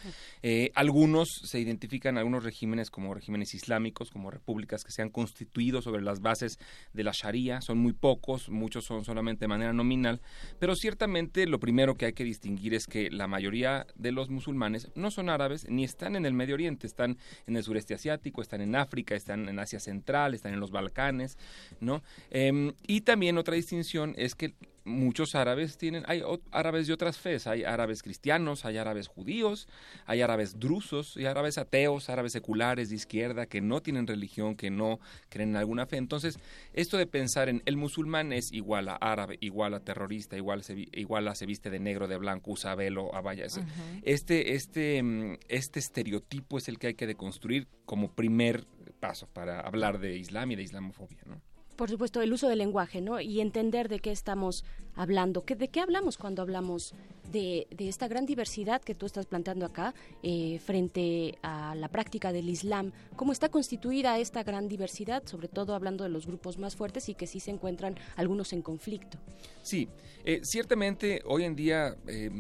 Eh, algunos se identifican algunos regímenes como regímenes islámicos, como repúblicas que se han constituido sobre las bases de la Sharia. Son muy pocos, muchos son solamente de manera nominal, pero ciertamente lo primero que hay que distinguir es que la mayoría de los musulmanes no son árabes ni están en el Medio Oriente, están en el sureste asiático, están en África, están en Asia Central, están en los Balcanes, ¿no? Em, y también otra distinción es que muchos árabes tienen, hay árabes de otras fes, hay árabes cristianos, hay árabes judíos, hay árabes drusos, hay árabes ateos, árabes seculares de izquierda que no tienen religión, que no creen en alguna fe. Entonces, esto de pensar en el musulmán es igual a árabe, igual a terrorista, igual, se, igual a se viste de negro, de blanco, usa velo, abaya. Es- Este, este, mm, este estereotipo es el que hay que deconstruir como primer paso para hablar de Islam y de islamofobia, ¿no? Por supuesto, el uso del lenguaje, ¿no? Y entender de qué estamos hablando. ¿Qué, ¿De qué hablamos cuando hablamos de, esta gran diversidad que tú estás planteando acá eh, frente a la práctica del Islam? ¿Cómo está constituida esta gran diversidad? Sobre todo hablando de los grupos más fuertes y que sí se encuentran algunos en conflicto. Sí, eh, ciertamente hoy en día, eh,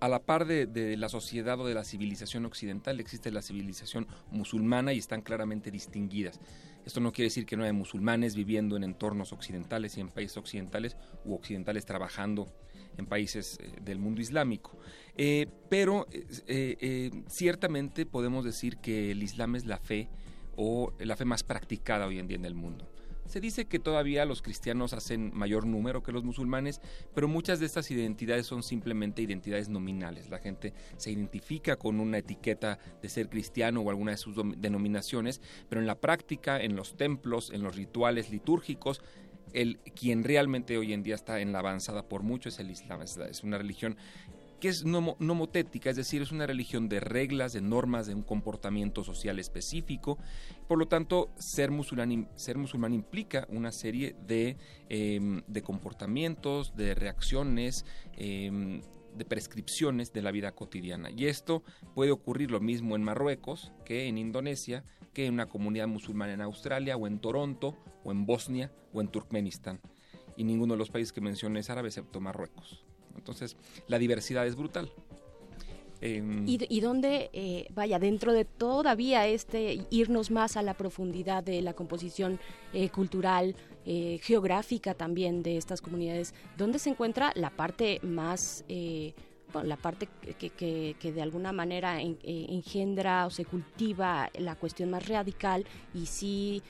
a la par de la sociedad o de la civilización occidental, existe la civilización musulmana y están claramente distinguidas. Esto no quiere decir que no haya musulmanes viviendo en entornos occidentales y en países occidentales u occidentales trabajando en países eh, del mundo islámico. Eh, pero eh, ciertamente podemos decir que el Islam es la fe o la fe más practicada hoy en día en el mundo Se dice que todavía los cristianos hacen mayor número que los musulmanes, pero muchas de estas identidades son simplemente identidades nominales. La gente se identifica con una etiqueta de ser cristiano o alguna de sus denominaciones, pero en la práctica, en los templos, en los rituales litúrgicos, el, quien realmente hoy en día está en la avanzada por mucho es el Islam. Es una religión que es nomo- nomotética, es decir, es una religión de reglas, de normas, de un comportamiento social específico. Por lo tanto, ser musulmán, im- ser musulmán implica una serie de, em, de comportamientos, de reacciones, em, de prescripciones de la vida cotidiana. Y esto puede ocurrir lo mismo en Marruecos que en Indonesia, que en una comunidad musulmana en Australia, o en Toronto, o en Bosnia, o en Turkmenistán. Y ninguno de los países que mencioné es árabe, excepto Marruecos. Entonces, la diversidad es brutal. Em, Y, dónde, eh, vaya, dentro de todavía este irnos más a la profundidad de la composición eh, cultural, eh, geográfica también de estas comunidades, ¿dónde se encuentra la parte más... eh, bueno, la parte que, de alguna manera eh, engendra o se cultiva la cuestión más radical y sí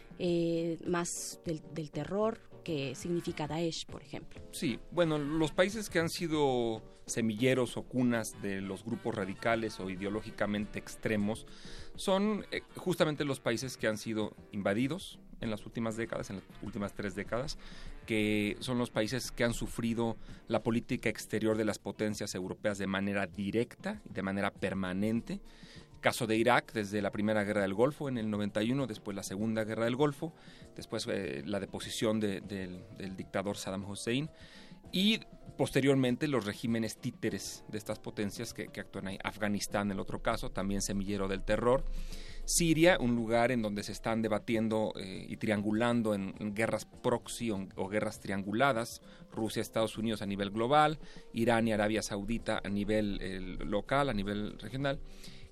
más del, del terror que significa Daesh, por ejemplo. Sí, bueno, los países que han sido semilleros o cunas de los grupos radicales o ideológicamente extremos son eh, justamente los países que han sido invadidos en las últimas décadas, en las últimas tres décadas, que son los países que han sufrido la política exterior de las potencias europeas de manera directa y de manera permanente. Caso de Irak, desde la Primera Guerra del Golfo en el 91, después la Segunda Guerra del Golfo, después eh, la deposición de- del, dictador Saddam Hussein y posteriormente los regímenes títeres de estas potencias que, actúan ahí. Afganistán, el otro caso, también semillero del terror. Siria, un lugar en donde se están debatiendo eh, y triangulando en, guerras proxy o, o guerras trianguladas, Rusia, Estados Unidos a nivel global, Irán y Arabia Saudita a nivel eh, local, a nivel regional.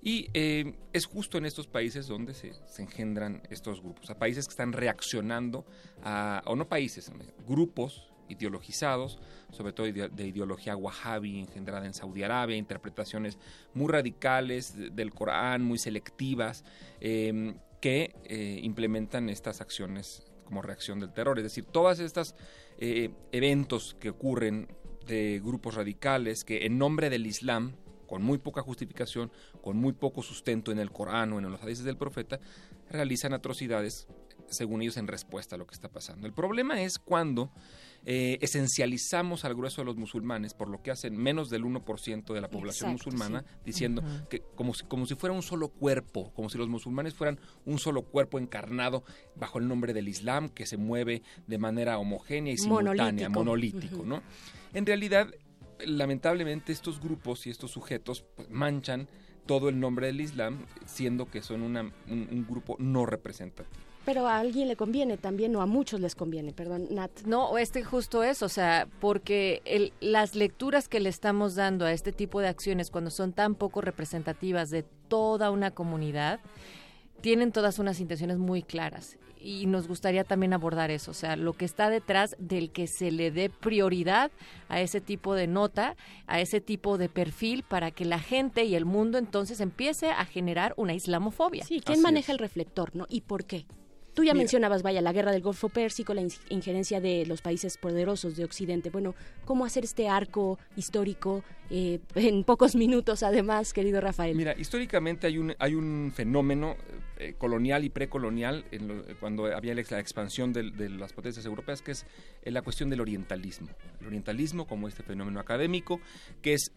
Y eh, es justo en estos países donde se, engendran estos grupos, a países que están reaccionando a, o no países, grupos ideologizados, sobre todo de ideología wahhabi engendrada en Saudi Arabia, interpretaciones muy radicales de- del Corán, muy selectivas, eh, que eh, implementan estas acciones como reacción del terror. Es decir, todas estas eh, eventos que ocurren de grupos radicales que en nombre del Islam, con muy poca justificación, con muy poco sustento en el Corán o en los hadices del profeta, realizan atrocidades, según ellos, en respuesta a lo que está pasando. El problema es cuando eh, esencializamos al grueso de los musulmanes, por lo que hacen menos del 1% de la población Exacto, musulmana, sí. diciendo que como si, como si fuera un solo cuerpo, como si los musulmanes fueran un solo cuerpo encarnado bajo el nombre del Islam, que se mueve de manera homogénea y simultánea, Monolítico. ¿no? En realidad, lamentablemente, estos grupos y estos sujetos pues, manchan todo el nombre del Islam, siendo que son una- un, un grupo no representativo. Pero a alguien le conviene también, o a muchos les conviene, perdón, Nat. No, este justo es, o sea, porque el- las lecturas que le estamos dando a este tipo de acciones cuando son tan poco representativas de toda una comunidad, tienen todas unas intenciones muy claras. Y nos gustaría también abordar eso, o sea, lo que está detrás del que se le dé prioridad a ese tipo de nota, a ese tipo de perfil, para que la gente y el mundo entonces empiece a generar una islamofobia. Sí, ¿quién maneja el reflector, no? ¿Y por qué? Tú ya Mira. mencionabas, vaya, la guerra del Golfo Pérsico, la in- injerencia de los países poderosos de Occidente. Bueno, ¿cómo hacer este arco histórico eh, en pocos minutos, además, querido Rafael? Mira, históricamente hay un, hay un fenómeno eh, colonial y precolonial en lo- eh, cuando había la, la expansión de, las potencias europeas, que es eh, la cuestión del orientalismo. El orientalismo como este fenómeno académico, que es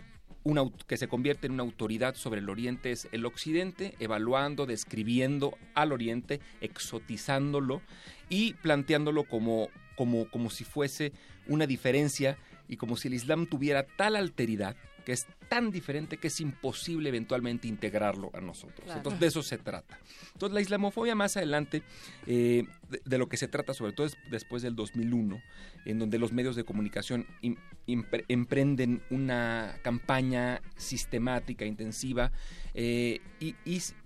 que se convierte en una autoridad sobre el Oriente, es el Occidente evaluando, describiendo al Oriente, exotizándolo y planteándolo como, como, como si fuese una diferencia y como si el Islam tuviera tal alteridad que es tan diferente que es imposible eventualmente integrarlo a nosotros. Claro. Entonces, de eso se trata. Entonces, la islamofobia más adelante, eh, de, de lo que se trata, sobre todo es después del 2001, en donde los medios de comunicación im- impre- emprenden una campaña sistemática, intensiva, eh, y,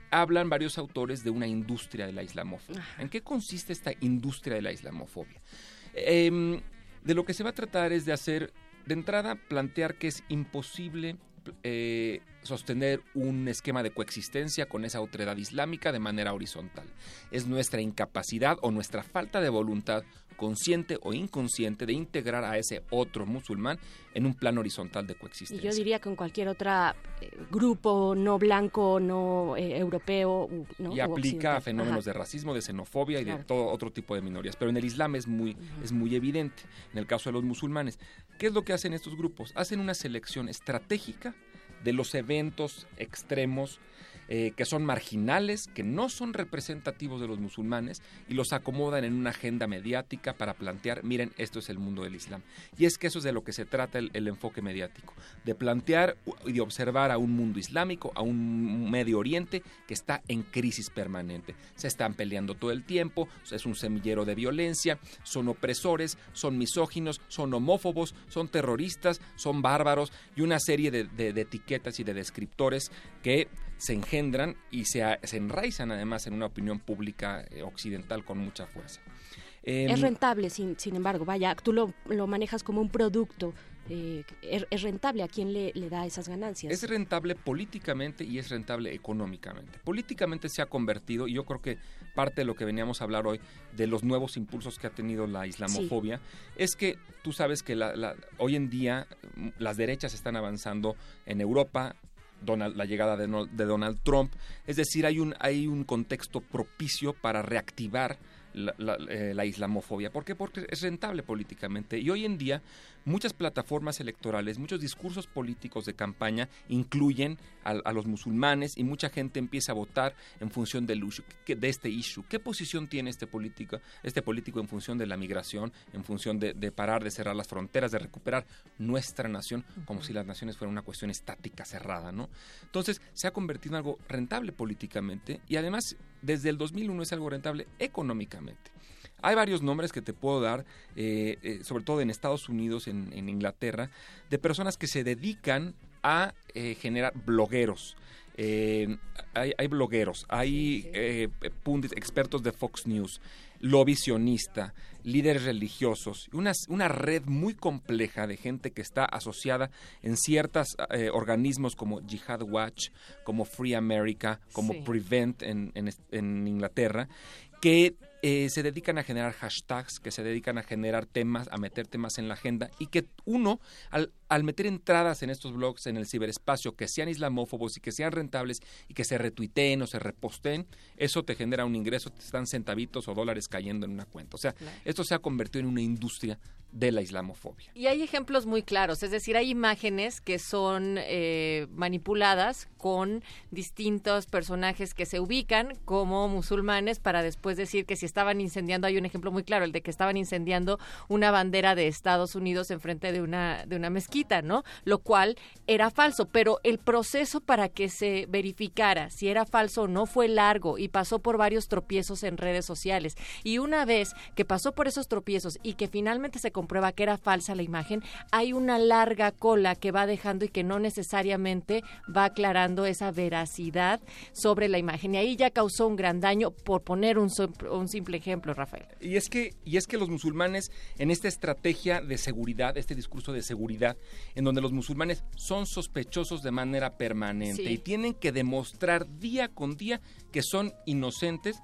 hablan varios autores de una industria de la islamofobia. ¿En qué consiste esta industria de la islamofobia? Em, de lo que se va a tratar es de hacer, de entrada, plantear que es imposible eh, sostener un esquema de coexistencia con esa autoridad islámica de manera horizontal. Es nuestra incapacidad o nuestra falta de voluntad consciente o inconsciente de integrar a ese otro musulmán en un plano horizontal de Y coexistencia. yo diría con cualquier otro grupo no blanco, no eh, europeo, ¿no? y aplica a fenómenos Ajá. de racismo, de xenofobia y de todo otro tipo de minorías. Pero en el Islam es muy, es muy evidente. En el caso de los musulmanes, ¿qué es lo que hacen estos grupos? Hacen una selección estratégica de los eventos extremos eh, que son marginales, que no son representativos de los musulmanes y los acomodan en una agenda mediática para plantear, miren, esto es el mundo del Islam. Y es que eso es de lo que se trata el, enfoque mediático, de plantear y de observar a un mundo islámico, a un Medio Oriente que está en crisis permanente. Se están peleando todo el tiempo, es un semillero de violencia, son opresores, son misóginos, son homófobos, son terroristas, son bárbaros y una serie de etiquetas y de descriptores que se engendran y se, se enraizan además en una opinión pública eh, occidental con mucha fuerza. Em, Es rentable, sin, sin embargo, vaya, tú lo, lo manejas como un producto. eh, es, es rentable a quién le, le da esas ganancias. Es rentable políticamente y es rentable económicamente. Políticamente se ha convertido, y yo creo que parte de lo que veníamos a hablar hoy, de los nuevos impulsos que ha tenido la islamofobia, es que tú sabes que la- la- hoy en día mm, las derechas están avanzando en Europa. Donald- la llegada de, Donald Trump, es decir, hay un, hay un contexto propicio para reactivar la, la- eh, la islamofobia. ¿Por qué? Porque es rentable políticamente. Y hoy en día muchas plataformas electorales, muchos discursos políticos de campaña incluyen a, a los musulmanes y mucha gente empieza a votar en función del issue, de este issue. ¿Qué posición tiene este político, este político en función de la migración, en función de, de parar, de cerrar las fronteras, de recuperar nuestra nación, como si las naciones fueran una cuestión estática, cerrada, ¿no? Entonces se ha convertido en algo rentable políticamente y además desde el 2001 es algo rentable económicamente. Hay varios nombres que te puedo dar, eh, eh, sobre todo en Estados Unidos, en, en Inglaterra, de personas que se dedican a eh, generar blogueros. Eh, hay, hay blogueros, hay eh, pundits, expertos de Fox News, lobicionista, líderes religiosos, una, una red muy compleja de gente que está asociada en ciertos organismos como Jihad Watch, como Free America, como Sí. Prevent en, en Inglaterra, que eh, se dedican a generar hashtags, que se dedican a generar temas, a meter temas en la agenda y que uno, al, al meter entradas en estos blogs, en el ciberespacio, que sean islamófobos y que sean rentables y que se retuiteen o se reposten, eso te genera un ingreso, te están centavitos o dólares cayendo en una cuenta. O sea, esto se ha convertido en una industria de la islamofobia. Y hay ejemplos muy claros, es decir, hay imágenes que son eh, manipuladas con distintos personajes que se ubican como musulmanes para después decir que si estaban incendiando, hay un ejemplo muy claro, el de que estaban incendiando una bandera de Estados Unidos enfrente de una, de una mezquita, ¿no? Lo cual era falso, pero el proceso para que se verificara si era falso o no fue largo y pasó por varios tropiezos en redes sociales. Y una vez que pasó por esos tropiezos y que finalmente se comprueba que era falsa la imagen, hay una larga cola que va dejando y que no necesariamente va aclarando esa veracidad sobre la imagen. Y ahí ya causó un gran daño por poner un, un simple ejemplo, Rafael. Y es que y es que los musulmanes en esta estrategia de seguridad, este discurso de seguridad, en donde los musulmanes son sospechosos de manera permanente Sí. y tienen que demostrar día con día que son inocentes.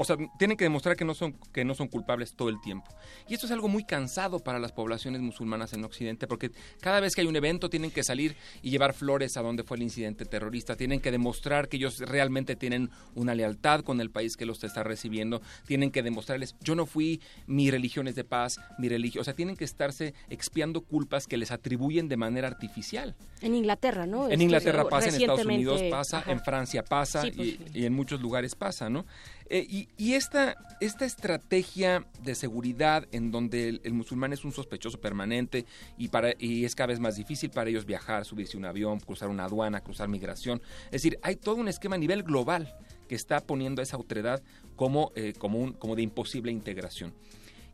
O sea, tienen que demostrar que no son que no son culpables todo el tiempo. Y esto es algo muy cansado para las poblaciones musulmanas en Occidente, porque cada vez que hay un evento tienen que salir y llevar flores a donde fue el incidente terrorista, tienen que demostrar que ellos realmente tienen una lealtad con el país que los está recibiendo, tienen que demostrarles, yo no fui, mi religión es de paz, mi religión, o sea, tienen que estarse expiando culpas que les atribuyen de manera artificial. En Inglaterra, ¿no? En Esto, Inglaterra pasa, en Estados Unidos pasa, Ajá. en Francia pasa Sí, pues, y, y en muchos lugares pasa, ¿no? Eh, y y esta, esta estrategia de seguridad en donde el, musulmán es un sospechoso permanente y, para, y es cada vez más difícil para ellos viajar, subirse un avión, cruzar una aduana, cruzar migración. Es decir, hay todo un esquema a nivel global que está poniendo a esa autoridad como, eh, como, un, como de imposible integración.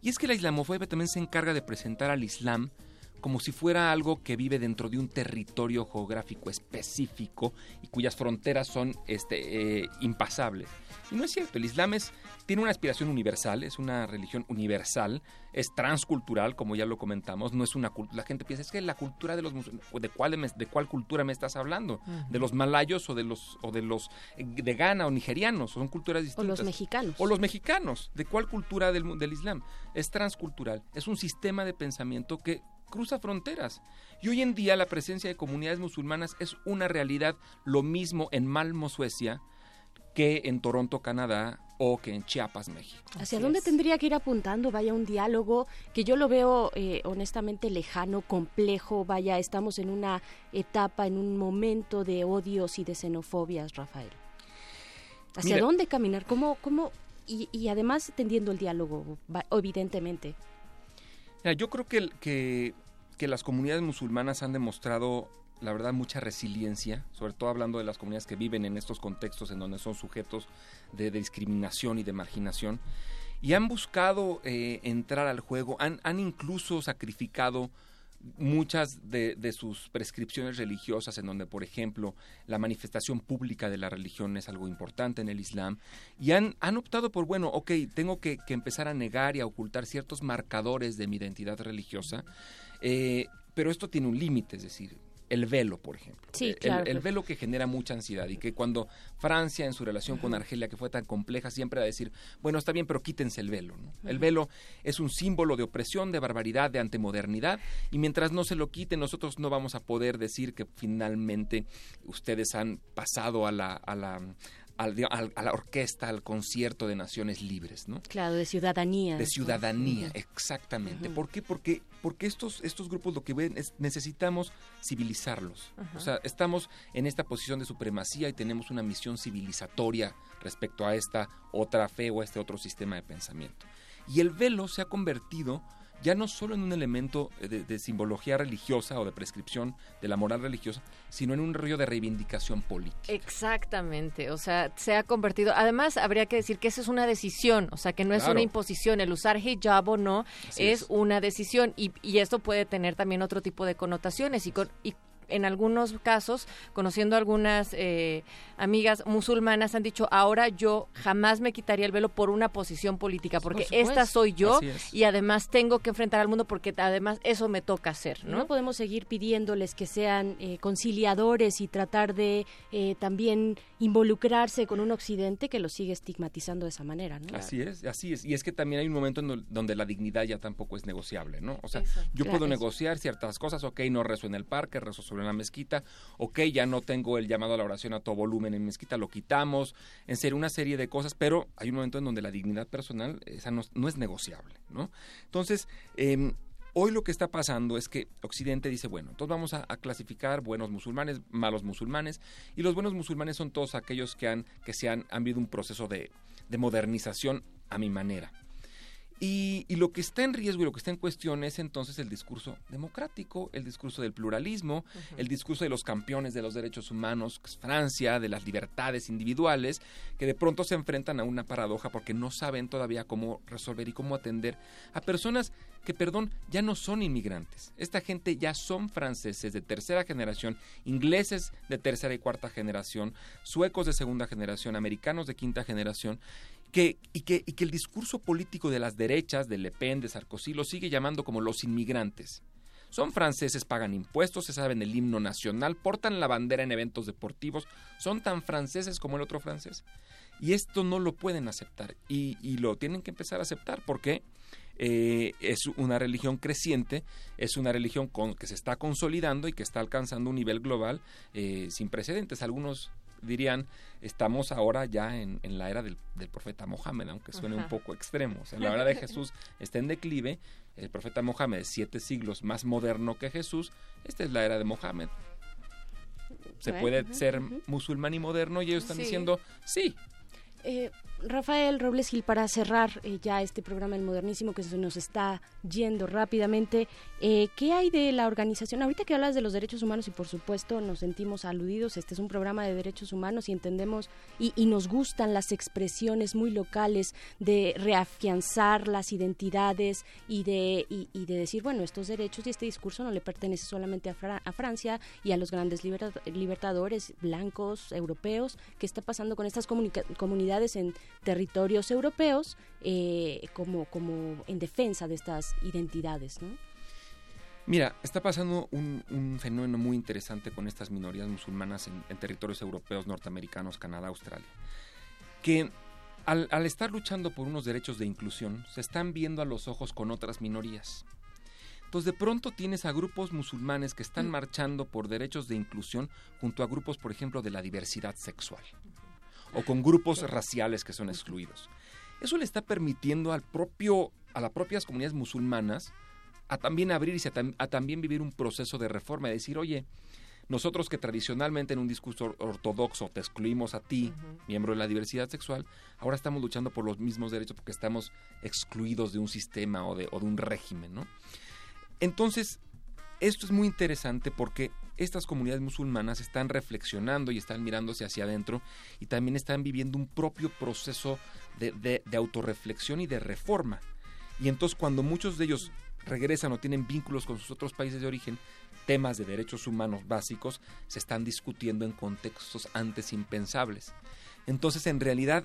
Y es que la islamofobia también se encarga de presentar al Islam como si fuera algo que vive dentro de un territorio geográfico específico y cuyas fronteras son este, eh, impasables. Y no es cierto, el Islam es, tiene una aspiración universal, es una religión universal, es transcultural, como ya lo comentamos, no es una cultura. La gente piensa, es que la cultura de los musulmanes, ¿de cuál, de cuál cultura me estás hablando? ¿De los malayos o de los, o de los eh, de Ghana o nigerianos? Son culturas O distintas. los mexicanos. O los mexicanos. ¿De cuál cultura del, del Islam? Es transcultural. Es un sistema de pensamiento que cruza fronteras. Y hoy en día la presencia de comunidades musulmanas es una realidad lo mismo en Malmo, Suecia, que en Toronto, Canadá, o que en Chiapas, México. ¿Hacia dónde tendría que ir apuntando? Vaya un diálogo que yo lo veo eh, honestamente lejano, complejo. Vaya, estamos en una etapa, en un momento de odios y de xenofobias, Rafael. ¿Hacia Mira. dónde caminar? ¿Cómo, cómo? Y, y además tendiendo el diálogo, va- evidentemente. Yo creo que, que, las comunidades musulmanas han demostrado, la verdad, mucha resiliencia, sobre todo hablando de las comunidades que viven en estos contextos en donde son sujetos de, de discriminación y de marginación, y han buscado eh, entrar al juego, han, han incluso sacrificado muchas de, de sus prescripciones religiosas en donde, por ejemplo, la manifestación pública de la religión es algo importante en el Islam y han, optado por, bueno, ok, tengo que, que empezar a negar y a ocultar ciertos marcadores de mi identidad religiosa, eh, pero esto tiene un límite, es decir, el velo, por ejemplo. Sí, El- claro, el, claro. velo que genera mucha ansiedad y que cuando Francia en su relación con Argelia, que fue tan compleja, siempre va a decir, bueno, está bien, pero quítense el velo. ¿no? El velo es un símbolo de opresión, de barbaridad, de antemodernidad, y mientras no se lo quiten, nosotros no vamos a poder decir que finalmente ustedes han pasado a la, a la, al- al- a la orquesta, al concierto de naciones libres, ¿no? Claro, de ciudadanía. De ciudadanía, exactamente. ¿Por qué? Porque, porque estos, estos grupos lo que ven es necesitamos civilizarlos. O sea, estamos en esta posición de supremacía y tenemos una misión civilizatoria respecto a esta otra fe o a este otro sistema de pensamiento. Y el velo se ha convertido ya no solo en un elemento eh, de, de simbología religiosa o de prescripción de la moral religiosa, sino en un rollo de reivindicación política. Exactamente, o sea, se ha convertido. Además, habría que decir que esa es una decisión, o sea, que no es Claro. una imposición. El usar hijab o no es, es. una decisión y, y esto puede tener también otro tipo de connotaciones y, con, y en algunos casos, conociendo algunas eh, amigas musulmanas, han dicho, ahora yo jamás me quitaría el velo por una posición política, porque supuesto. esta soy yo y además tengo que enfrentar al mundo porque además eso me toca hacer, ¿no? ¿no? podemos seguir pidiéndoles que sean eh, conciliadores y tratar de eh, también involucrarse con un occidente que los sigue estigmatizando de esa manera, ¿no? Así es, así es. Y es que también hay un momento en do- donde la dignidad ya tampoco es negociable, ¿no? O sea, Eso. yo Claro, puedo eso. negociar ciertas cosas, ok, no rezo en el parque, rezo sobre la mezquita, ok, ya no tengo el llamado a la oración a todo volumen en mezquita, lo quitamos, en serio, una serie de cosas, pero hay un momento en donde la dignidad personal, esa no, es negociable, ¿no? Entonces, em, Hoy lo que está pasando es que Occidente dice, bueno, entonces vamos a, clasificar buenos musulmanes, malos musulmanes, y los buenos musulmanes son todos aquellos que han, que se han, han vivido un proceso de modernización a mi manera. Y, y lo que está en riesgo y lo que está en cuestión es entonces el discurso democrático, el discurso del pluralismo, el discurso de los campeones de los derechos humanos, Francia, de las libertades individuales, que de pronto se enfrentan a una paradoja porque no saben todavía cómo resolver y cómo atender a personas que, perdón, ya no son inmigrantes. Esta gente ya son franceses de tercera generación, ingleses de tercera y cuarta generación, suecos de segunda generación, americanos de quinta generación, que, y, que, y que el discurso político de las derechas, de Le Pen, de Sarkozy, lo sigue llamando como los inmigrantes. Son franceses, pagan impuestos, se saben el himno nacional, portan la bandera en eventos deportivos, son tan franceses como el otro francés. Y esto no lo pueden aceptar y, y lo tienen que empezar a aceptar porque eh, es una religión creciente, es una religión con, que se está consolidando y que está alcanzando un nivel global eh, sin precedentes. Algunos dirían, estamos ahora ya en, en la era del, del profeta Mohammed, aunque suene Ajá. un poco extremo. O sea, la era de Jesús está en declive, el profeta Mohammed es siete siglos más moderno que Jesús, esta es la era de Mohammed. Se Bueno, puede ser musulmán y moderno y ellos están Sí. diciendo, sí, Eh, Rafael Robles Gil, para cerrar eh, ya este programa del modernísimo que se nos está yendo rápidamente, eh, ¿qué hay de la organización? Ahorita que hablas de los derechos humanos y por supuesto nos sentimos aludidos, este es un programa de derechos humanos y entendemos y, y nos gustan las expresiones muy locales de reafianzar las identidades y de, y, de decir, bueno, estos derechos y este discurso no le pertenece solamente a, a Francia y a los grandes liberta- libertadores blancos europeos, ¿qué está pasando con estas comunidades en territorios europeos eh, como, como en defensa de estas identidades, ¿no? Mira, está pasando un, un fenómeno muy interesante con estas minorías musulmanas en, en territorios europeos, norteamericanos, Canadá, Australia, que al, al estar luchando por unos derechos de inclusión, se están viendo a los ojos con otras minorías. Entonces de pronto tienes a grupos musulmanes que están marchando por derechos de inclusión junto a grupos, por ejemplo, de la diversidad sexual o con grupos raciales que son excluidos. Eso le está permitiendo al propio, a las propias comunidades musulmanas a también abrirse, a, tam- a también vivir un proceso de reforma, de decir, oye, nosotros que tradicionalmente en un discurso or- ortodoxo te excluimos a ti, miembro de la diversidad sexual, ahora estamos luchando por los mismos derechos porque estamos excluidos de un sistema o de, o de un régimen, ¿no? Entonces, esto es muy interesante porque estas comunidades musulmanas están reflexionando y están mirándose hacia adentro y también están viviendo un propio proceso de, de, de autorreflexión y de reforma. Y entonces cuando muchos de ellos regresan o tienen vínculos con sus otros países de origen, temas de derechos humanos básicos se están discutiendo en contextos antes impensables. Entonces, en realidad,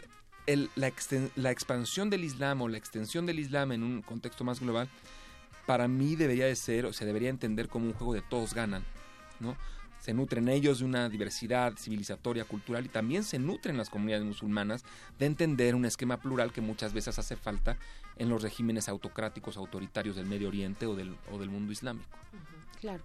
la expansión del Islam o la extensión del Islam en un contexto más global, para mí debería de ser, o se debería entender como un juego de todos ganan, ¿no? Se nutren ellos de una diversidad civilizatoria, cultural y también se nutren las comunidades musulmanas de entender un esquema plural que muchas veces hace falta en los regímenes autocráticos, autoritarios del Medio Oriente o del, o del mundo islámico. Claro.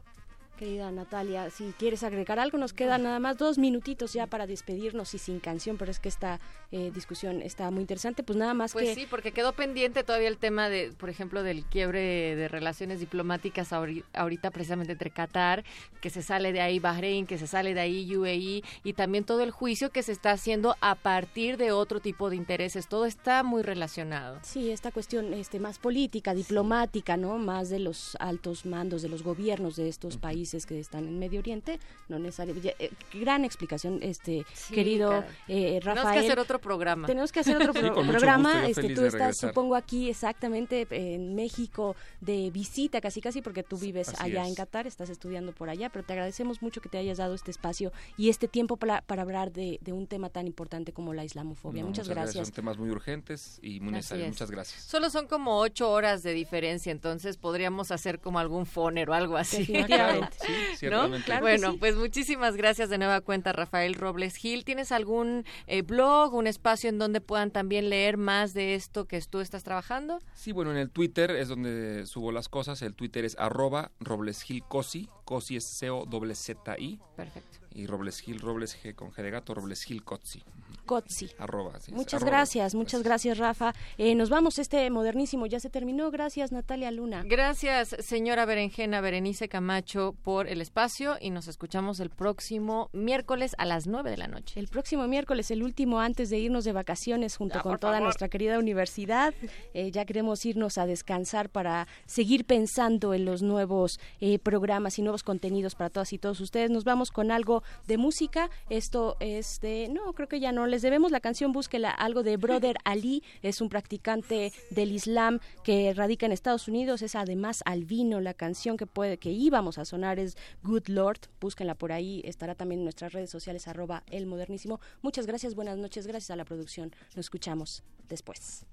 Querida Natalia, si quieres agregar algo, nos quedan nada más dos minutitos ya para despedirnos y sin canción, pero es que esta eh, discusión está muy interesante. Pues nada más Pues que sí, porque quedó pendiente todavía el tema de, por ejemplo, del quiebre de relaciones diplomáticas ahori- ahorita precisamente entre Qatar, que se sale de ahí Bahrein, que se sale de ahí UAE y también todo el juicio que se está haciendo a partir de otro tipo de intereses. Todo está muy relacionado. Sí, esta cuestión este, más política, diplomática, ¿no? Más de los altos mandos, de los gobiernos de estos países que están en Medio Oriente, no necesariamente. eh, gran explicación, este Sí, querido eh, Tenemos Rafael. que hacer otro programa. Tenemos que hacer otro pro- programa. gusto, este, tú estás, regresar. supongo, aquí exactamente en México de visita, casi casi, porque tú vives Así allá es. en Qatar, estás estudiando por allá, pero te agradecemos mucho que te hayas dado este espacio y este tiempo para, para hablar de, de un tema tan importante como la islamofobia. No, muchas gracias. Son temas muy urgentes y muy necesarios. es. Muchas gracias. Solo son como ocho horas de diferencia, entonces podríamos hacer como algún foner o algo así. Definitivamente. Sí. Claro bueno, sí. pues muchísimas gracias de nueva cuenta, Rafael Robles Gil. ¿Tienes algún eh, blog, un espacio en donde puedan también leer más de esto que tú estás trabajando? Sí, bueno, en el Twitter es donde subo las cosas. El Twitter es arroba roblesgilcosi. Cosi es C-O-Z-I. Perfecto. Y Robles Gil, Robles G con G de gato, Robles Gil Cotzi. Cotzi. Arroba, sí, es Muchas arroba. gracias, muchas gracias, Rafa. Eh, nos vamos, este modernísimo ya se terminó. Gracias, Natalia Luna. Gracias, señora Berenjena Berenice Camacho, por el espacio y nos escuchamos el próximo miércoles a las nueve de la noche. El próximo miércoles, el último antes de irnos de vacaciones junto con toda nuestra querida universidad. Eh, ya queremos irnos a descansar para seguir pensando en los nuevos eh, programas y nuevos contenidos para todas y todos ustedes. Nos vamos con algo de música. Esto es de, no, creo que ya no les debemos la canción, búsquela, algo de Brother Ali, es un practicante del Islam que radica en Estados Unidos, es además albino, la canción que puede, que íbamos a sonar es Good Lord, búsquenla por ahí, estará también en nuestras redes sociales, arroba el modernísimo. Muchas gracias, buenas noches, gracias a la producción, nos escuchamos después.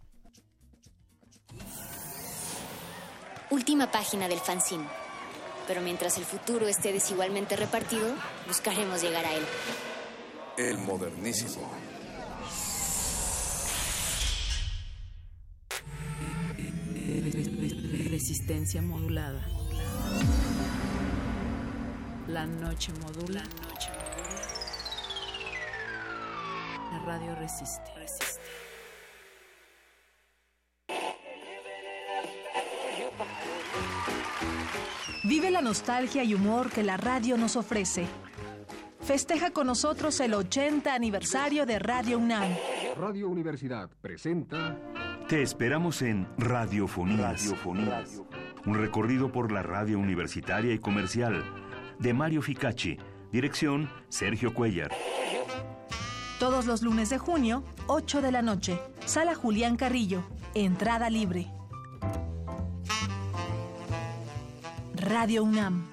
Última página del fanzine. Pero mientras el futuro esté desigualmente repartido, buscaremos llegar a él. El modernísimo. Resistencia modulada. La noche modula. La radio resiste. Vive la nostalgia y humor que la radio nos ofrece. Festeja con nosotros el 80 aniversario de Radio UNAM. Radio Universidad presenta Te esperamos en Radiofonías. Radiofonías. Un recorrido por la radio universitaria y comercial. De Mario Ficacci. Dirección Sergio Cuellar. Todos los lunes de junio, 8 de la noche. Sala Julián Carrillo. Entrada libre. Radio UNAM.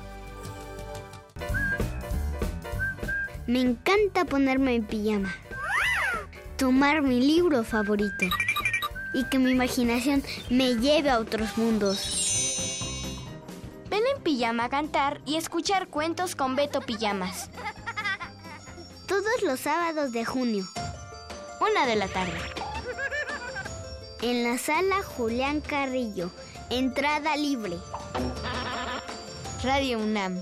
Me encanta ponerme en pijama, tomar mi libro favorito y que mi imaginación me lleve a otros mundos. Ven en pijama a cantar y escuchar cuentos con Beto Pijamas. Todos los sábados de junio, Una de la tarde. en la sala Julián Carrillo, entrada libre. Radio UNAM.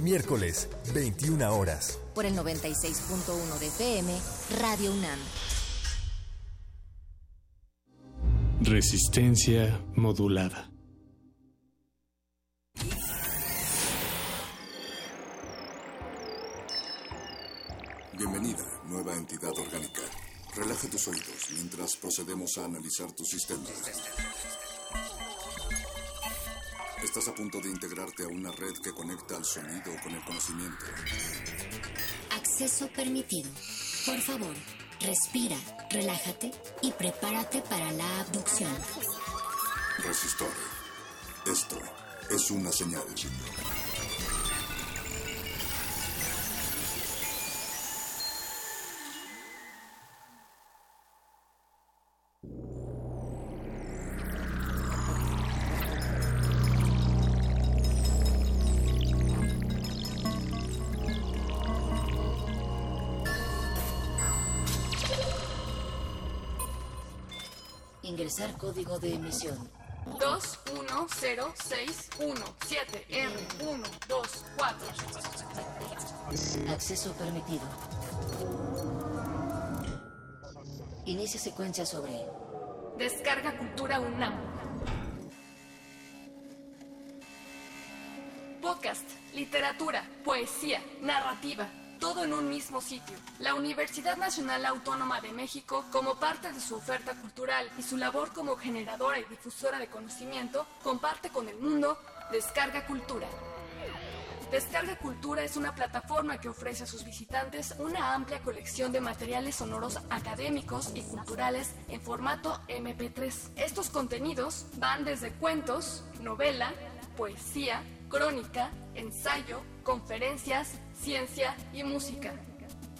Miércoles, 21 horas. Por el 96.1 de FM, Radio UNAM. Resistencia modulada. Bienvenida, nueva entidad orgánica. Relaja tus oídos mientras procedemos a analizar tu sistema. Estás a punto de integrarte a una red que conecta al sonido con el conocimiento. Acceso permitido. Por favor, respira, relájate y prepárate para la abducción. Resistor. Esto es una señal. Ingresar código de emisión. 2106117R124. Acceso permitido. Inicia secuencia sobre Descarga Cultura UNAM. Podcast, literatura, poesía, narrativa, todo en un mismo sitio. La Universidad Nacional Autónoma de México, como parte de su oferta cultural y su labor como generadora y difusora de conocimiento, comparte con el mundo Descarga Cultura. Descarga Cultura es una plataforma que ofrece a sus visitantes una amplia colección de materiales sonoros académicos y culturales en formato MP3. Estos contenidos van desde cuentos, novela, poesía, crónica, ensayo, conferencias, ciencia y música.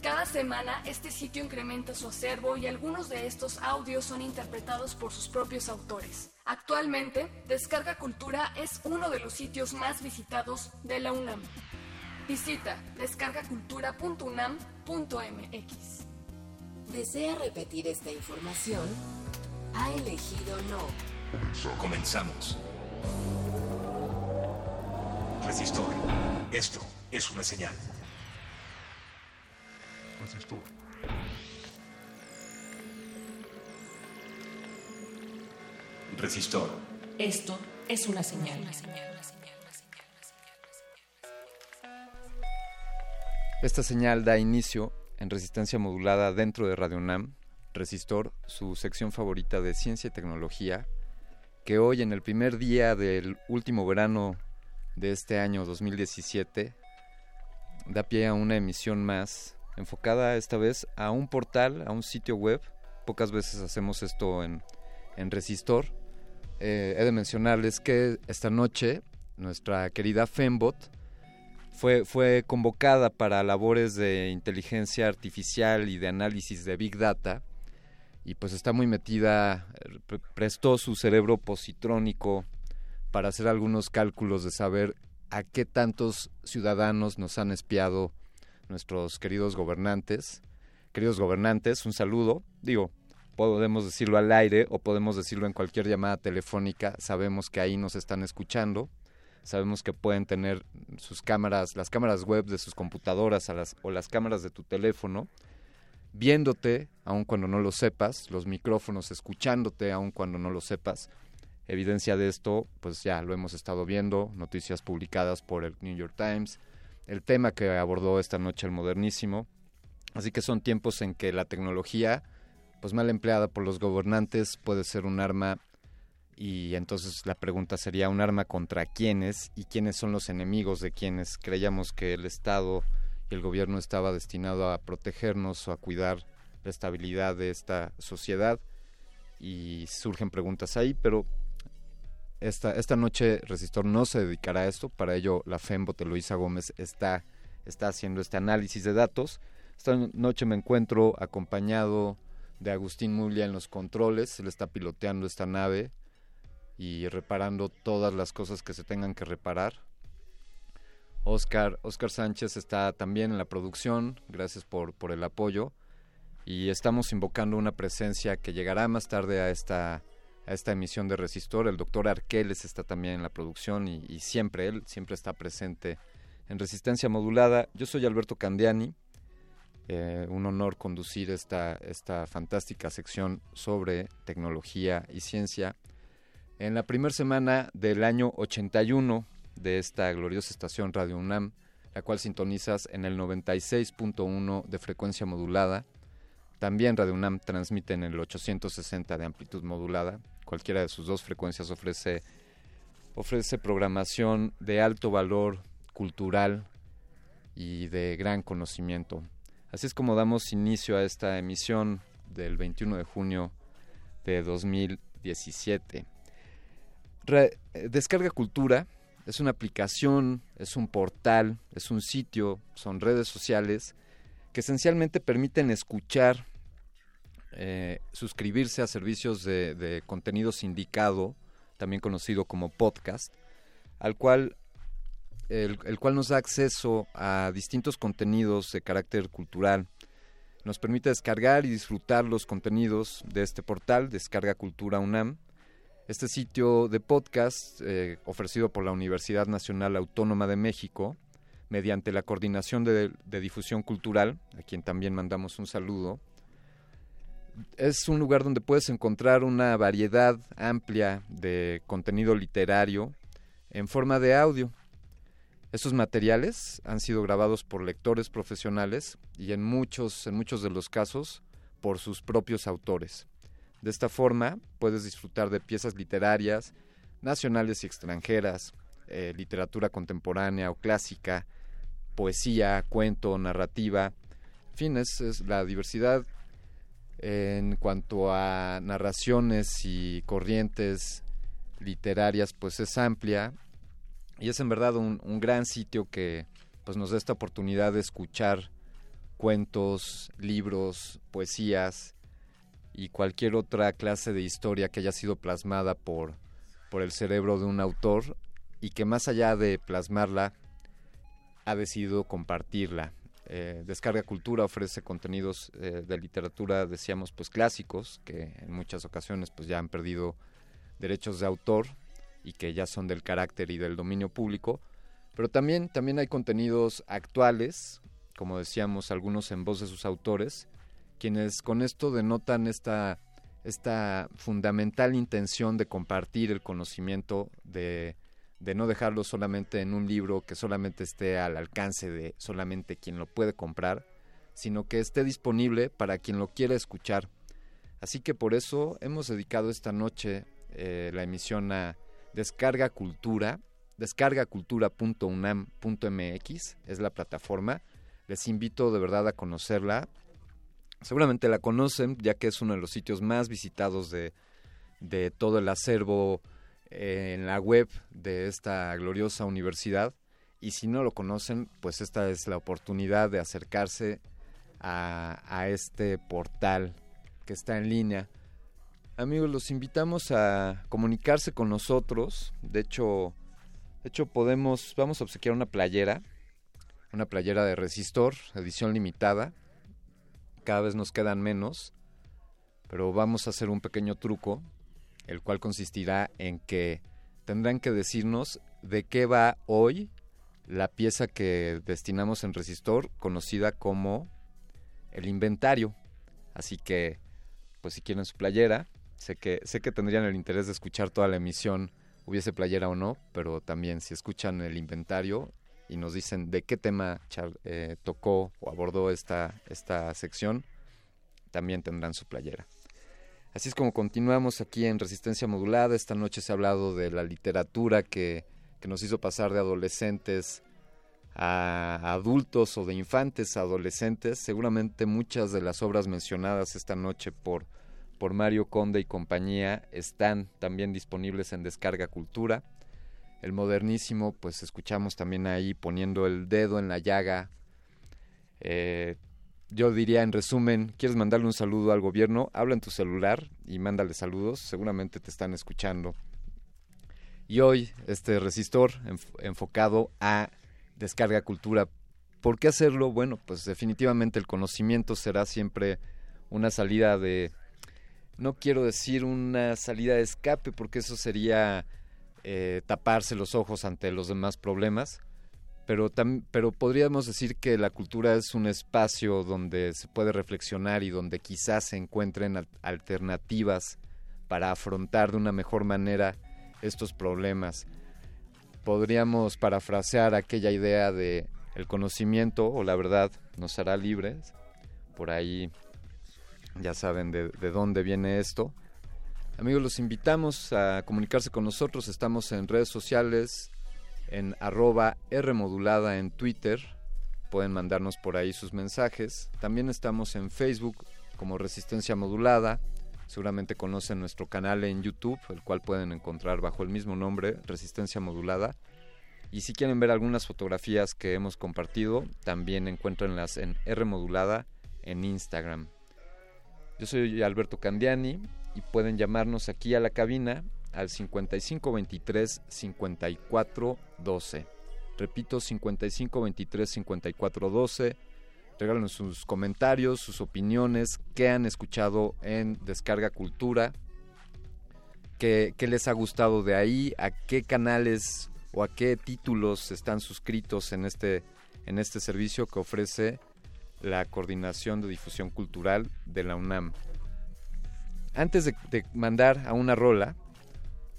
Cada semana este sitio incrementa su acervo y algunos de estos audios son interpretados por sus propios autores. Actualmente, Descarga Cultura es uno de los sitios más visitados de la UNAM. Visita descargacultura.unam.mx. ¿Desea repetir esta información? Ha elegido no. Comenzamos. Resistor. Esto es una señal. Resistor. Resistor. Esto es una señal. Esta señal da inicio en resistencia modulada dentro de Radio UNAM, Resistor, su sección favorita de ciencia y tecnología, que hoy en el primer día del último verano de este año 2017 da pie a una emisión más enfocada esta vez a un portal, a un sitio web. Pocas veces hacemos esto en, en Resistor. Eh, he de mencionarles que esta noche nuestra querida Fembot fue, fue convocada para labores de inteligencia artificial y de análisis de Big Data y pues está muy metida, prestó su cerebro positrónico para hacer algunos cálculos de saber a qué tantos ciudadanos nos han espiado nuestros queridos gobernantes. Queridos gobernantes, un saludo. Digo, podemos decirlo al aire o podemos decirlo en cualquier llamada telefónica. Sabemos que ahí nos están escuchando. Sabemos que pueden tener sus cámaras, las cámaras web de sus computadoras o las cámaras de tu teléfono, viéndote, aun cuando no lo sepas, los micrófonos escuchándote, aun cuando no lo sepas. Evidencia de esto, pues ya lo hemos estado viendo, noticias publicadas por el New York Times, el tema que abordó esta noche el modernísimo. Así que son tiempos en que la tecnología, pues mal empleada por los gobernantes, puede ser un arma y entonces la pregunta sería un arma contra quiénes y quiénes son los enemigos de quienes creíamos que el Estado y el gobierno estaba destinado a protegernos o a cuidar la estabilidad de esta sociedad y surgen preguntas ahí, pero esta, esta noche Resistor no se dedicará a esto, para ello la FEMBOT Luisa Gómez está, está haciendo este análisis de datos. Esta noche me encuentro acompañado de Agustín Mulia en los controles, él está piloteando esta nave y reparando todas las cosas que se tengan que reparar. Oscar, Oscar Sánchez está también en la producción, gracias por, por el apoyo. Y estamos invocando una presencia que llegará más tarde a esta, a esta emisión de Resistor. El doctor Arqueles está también en la producción y, siempre él, siempre está presente en Resistencia Modulada. Yo soy Alberto Candiani. Eh, un honor conducir esta, esta fantástica sección sobre tecnología y ciencia en la primera semana del año 81 de esta gloriosa estación Radio UNAM, la cual sintonizas en el 96.1 de frecuencia modulada. También Radio UNAM transmite en el 860 de amplitud modulada. Cualquiera de sus dos frecuencias ofrece, ofrece programación de alto valor cultural y de gran conocimiento. Así es como damos inicio a esta emisión del 21 de junio de 2017. Eh, Descarga Cultura es una aplicación, es un portal, es un sitio, son redes sociales que esencialmente permiten escuchar, eh, suscribirse a servicios de, contenido sindicado, también conocido como podcast, al cual el, cual nos da acceso a distintos contenidos de carácter cultural. Nos permite descargar y disfrutar los contenidos de este portal, Descarga Cultura UNAM, este sitio de podcast, eh, ofrecido por la Universidad Nacional Autónoma de México, mediante la Coordinación de, Difusión Cultural, a quien también mandamos un saludo, es un lugar donde puedes encontrar una variedad amplia de contenido literario en forma de audio. Estos materiales han sido grabados por lectores profesionales y en muchos, en muchos de los casos por sus propios autores. De esta forma puedes disfrutar de piezas literarias nacionales y extranjeras, eh, literatura contemporánea o clásica, poesía, cuento, narrativa. En fin, es, la diversidad en cuanto a narraciones y corrientes literarias, pues es amplia y es en verdad un, gran sitio que pues nos da esta oportunidad de escuchar cuentos, libros, poesías y cualquier otra clase de historia que haya sido plasmada por, por el cerebro de un autor y que más allá de plasmarla ha decidido compartirla. Eh, Descarga Cultura ofrece contenidos eh, de literatura, decíamos, pues clásicos, que en muchas ocasiones pues ya han perdido derechos de autor y que ya son del carácter y del dominio público, pero también, también hay contenidos actuales, como decíamos, algunos en voz de sus autores, quienes con esto denotan esta, esta fundamental intención de compartir el conocimiento, de, de no dejarlo solamente en un libro que solamente esté al alcance de solamente quien lo puede comprar, sino que esté disponible para quien lo quiera escuchar. Así que por eso hemos dedicado esta noche eh, la emisión a Descarga Cultura, descargacultura.unam.mx es la plataforma. Les invito de verdad a conocerla. Seguramente la conocen, ya que es uno de los sitios más visitados de, de todo el acervo en la web de esta gloriosa universidad. Y si no lo conocen, pues esta es la oportunidad de acercarse a, a este portal que está en línea. Amigos, los invitamos a comunicarse con nosotros. De hecho, de hecho podemos, vamos a obsequiar una playera, una playera de resistor, edición limitada. Cada vez nos quedan menos, pero vamos a hacer un pequeño truco, el cual consistirá en que tendrán que decirnos de qué va hoy la pieza que destinamos en resistor, conocida como el inventario. Así que, pues si quieren su playera, sé que, sé que tendrían el interés de escuchar toda la emisión, hubiese playera o no, pero también si escuchan el inventario y nos dicen de qué tema eh, tocó o abordó esta, esta sección, también tendrán su playera. Así es como continuamos aquí en Resistencia Modulada. Esta noche se ha hablado de la literatura que, que nos hizo pasar de adolescentes a adultos o de infantes a adolescentes. Seguramente muchas de las obras mencionadas esta noche por, por Mario Conde y compañía están también disponibles en Descarga Cultura. El modernísimo, pues escuchamos también ahí poniendo el dedo en la llaga. Eh, yo diría en resumen, ¿quieres mandarle un saludo al gobierno? Habla en tu celular y mándale saludos, seguramente te están escuchando. Y hoy este resistor enfocado a descarga cultura. ¿Por qué hacerlo? Bueno, pues definitivamente el conocimiento será siempre una salida de, no quiero decir una salida de escape, porque eso sería eh, taparse los ojos ante los demás problemas, pero, pero podríamos decir que la cultura es un espacio donde se puede reflexionar y donde quizás se encuentren alternativas para afrontar de una mejor manera estos problemas podríamos parafrasear aquella idea de el conocimiento o la verdad nos hará libres. Por ahí ya saben de, dónde viene esto. Amigos, los invitamos a comunicarse con nosotros. Estamos en redes sociales, en arroba Rmodulada en Twitter. Pueden mandarnos por ahí sus mensajes. También estamos en Facebook como Resistencia Modulada. Seguramente conocen nuestro canal en YouTube, el cual pueden encontrar bajo el mismo nombre, Resistencia Modulada. Y si quieren ver algunas fotografías que hemos compartido, también encuentrenlas en R Modulada en Instagram. Yo soy Alberto Candiani y pueden llamarnos aquí a la cabina al 5523 5412. Repito, 5523 5412 Regálenos sus comentarios, sus opiniones, qué han escuchado en Descarga Cultura, qué, les ha gustado de ahí, a qué canales o a qué títulos están suscritos en este, en este servicio que ofrece la Coordinación de Difusión Cultural de la UNAM. Antes de, mandar a una rola,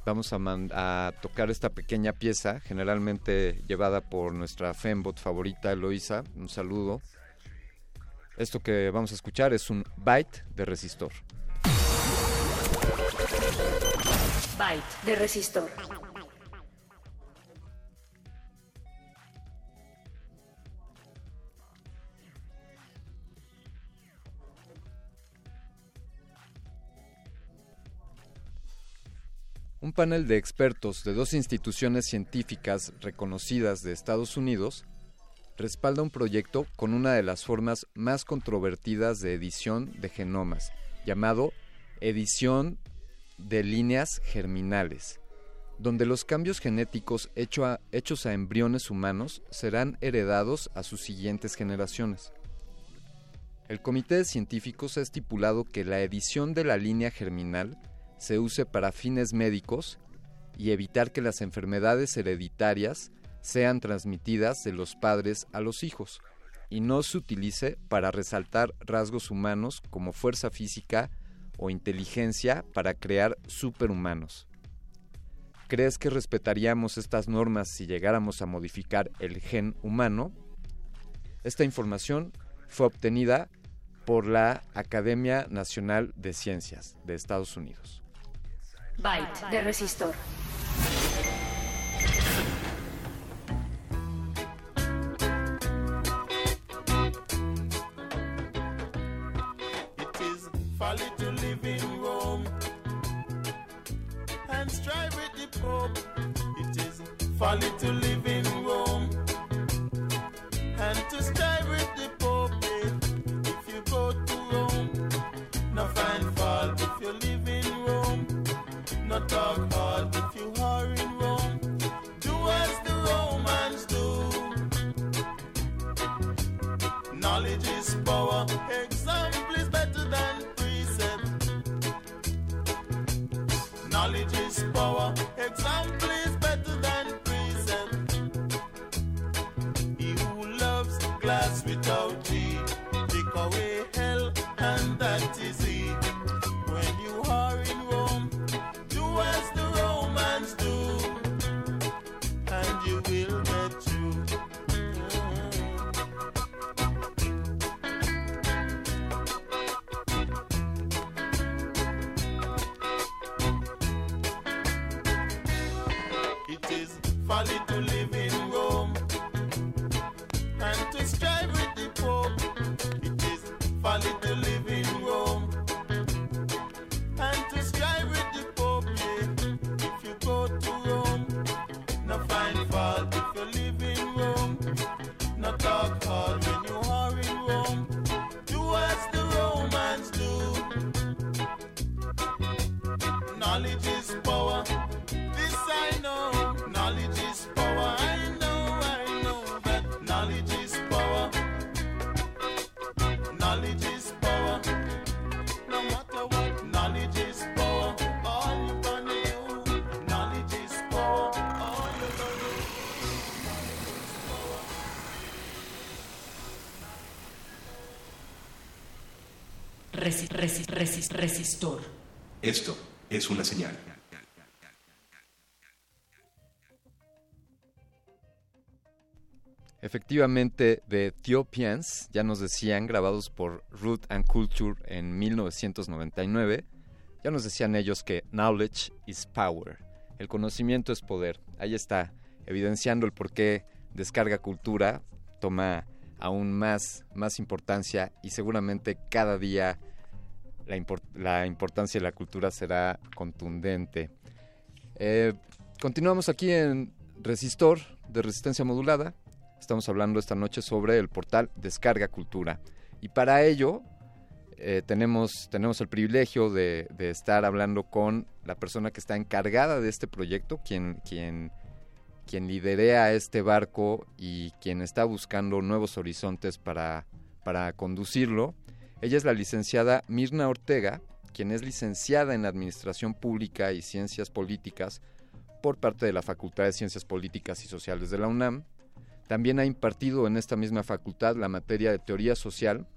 vamos a, tocar esta pequeña pieza, generalmente llevada por nuestra fembot favorita, Eloisa. Un saludo. Esto que vamos a escuchar es un byte de resistor. Byte de resistor. Un panel de expertos de dos instituciones científicas reconocidas de Estados Unidos respalda un proyecto con una de las formas más controvertidas de edición de genomas, llamado edición de líneas germinales, donde los cambios genéticos hechos a embriones humanos serán heredados a sus siguientes generaciones. El comité de científicos ha estipulado que la edición de la línea germinal se use para fines médicos y evitar que las enfermedades hereditarias sean transmitidas de los padres a los hijos y no se utilice para resaltar rasgos humanos como fuerza física o inteligencia para crear superhumanos. ¿Crees que respetaríamos estas normas si llegáramos a modificar el gen humano? Esta información fue obtenida por la Academia Nacional de Ciencias de Estados Unidos. Byte de resistor. It is folly to live in Rome and strive with the Pope. It is folly to Resi- resi- resi- resistor. Esto es una señal. Efectivamente, The Ethiopians, ya nos decían, grabados por Root and Culture en 1999, ya nos decían ellos que knowledge is power, el conocimiento es poder. Ahí está, evidenciando el por qué Descarga Cultura toma aún más, más importancia y seguramente cada día la, import- la importancia de la cultura será contundente. Eh, continuamos aquí en Resistor de Resistencia Modulada. Estamos hablando esta noche sobre el portal Descarga Cultura. Y para ello eh, tenemos, tenemos el privilegio de, de estar hablando con la persona que está encargada de este proyecto, quien, quien, quien liderea este barco y quien está buscando nuevos horizontes para, para conducirlo. Ella es la licenciada Mirna Ortega, quien es licenciada en Administración Pública y Ciencias Políticas por parte de la Facultad de Ciencias Políticas y Sociales de la UNAM. También ha impartido en esta misma facultad la materia de Teoría Social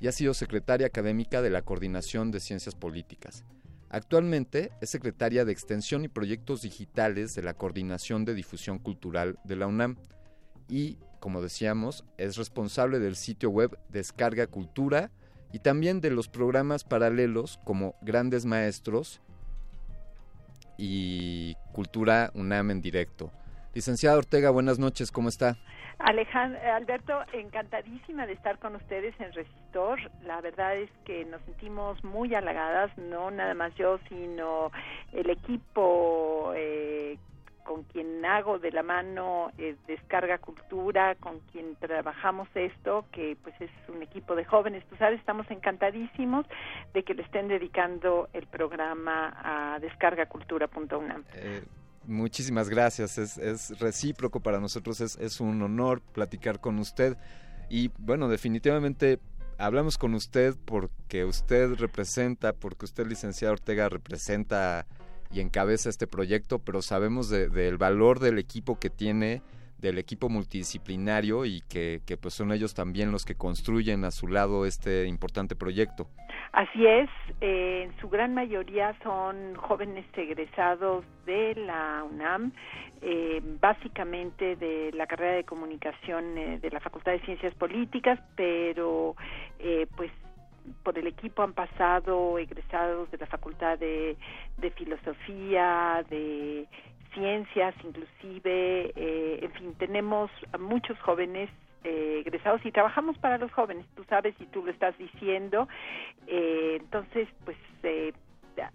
y ha sido secretaria académica de la Coordinación de Ciencias Políticas. Actualmente es secretaria de Extensión y Proyectos Digitales de la Coordinación de Difusión Cultural de la UNAM y, como decíamos, es responsable del sitio web Descarga Cultura y también de los programas paralelos como Grandes Maestros y Cultura UNAM en directo. Licenciada Ortega, buenas noches, ¿cómo está? Alejandro, Alberto, encantadísima de estar con ustedes en Resistor. La verdad es que nos sentimos muy halagadas, no nada más yo, sino el equipo eh, con quien hago de la mano eh, Descarga Cultura, con quien trabajamos esto, que pues es un equipo de jóvenes. Tú sabes, estamos encantadísimos de que le estén dedicando el programa a descargacultura.unam. Eh, muchísimas gracias, es, es recíproco para nosotros, es, es un honor platicar con usted y bueno, definitivamente hablamos con usted porque usted representa, porque usted, licenciado Ortega, representa y encabeza este proyecto, pero sabemos de- del valor del equipo que tiene, del equipo multidisciplinario y que, que pues son ellos también los que construyen a su lado este importante proyecto. Así es, eh, en su gran mayoría son jóvenes egresados de la UNAM, eh, básicamente de la carrera de comunicación eh, de la Facultad de Ciencias Políticas, pero eh, pues por el equipo han pasado egresados de la Facultad de, de Filosofía, de Ciencias, inclusive, eh, en fin, tenemos a muchos jóvenes eh, egresados y trabajamos para los jóvenes, tú sabes y tú lo estás diciendo, eh, entonces, pues eh,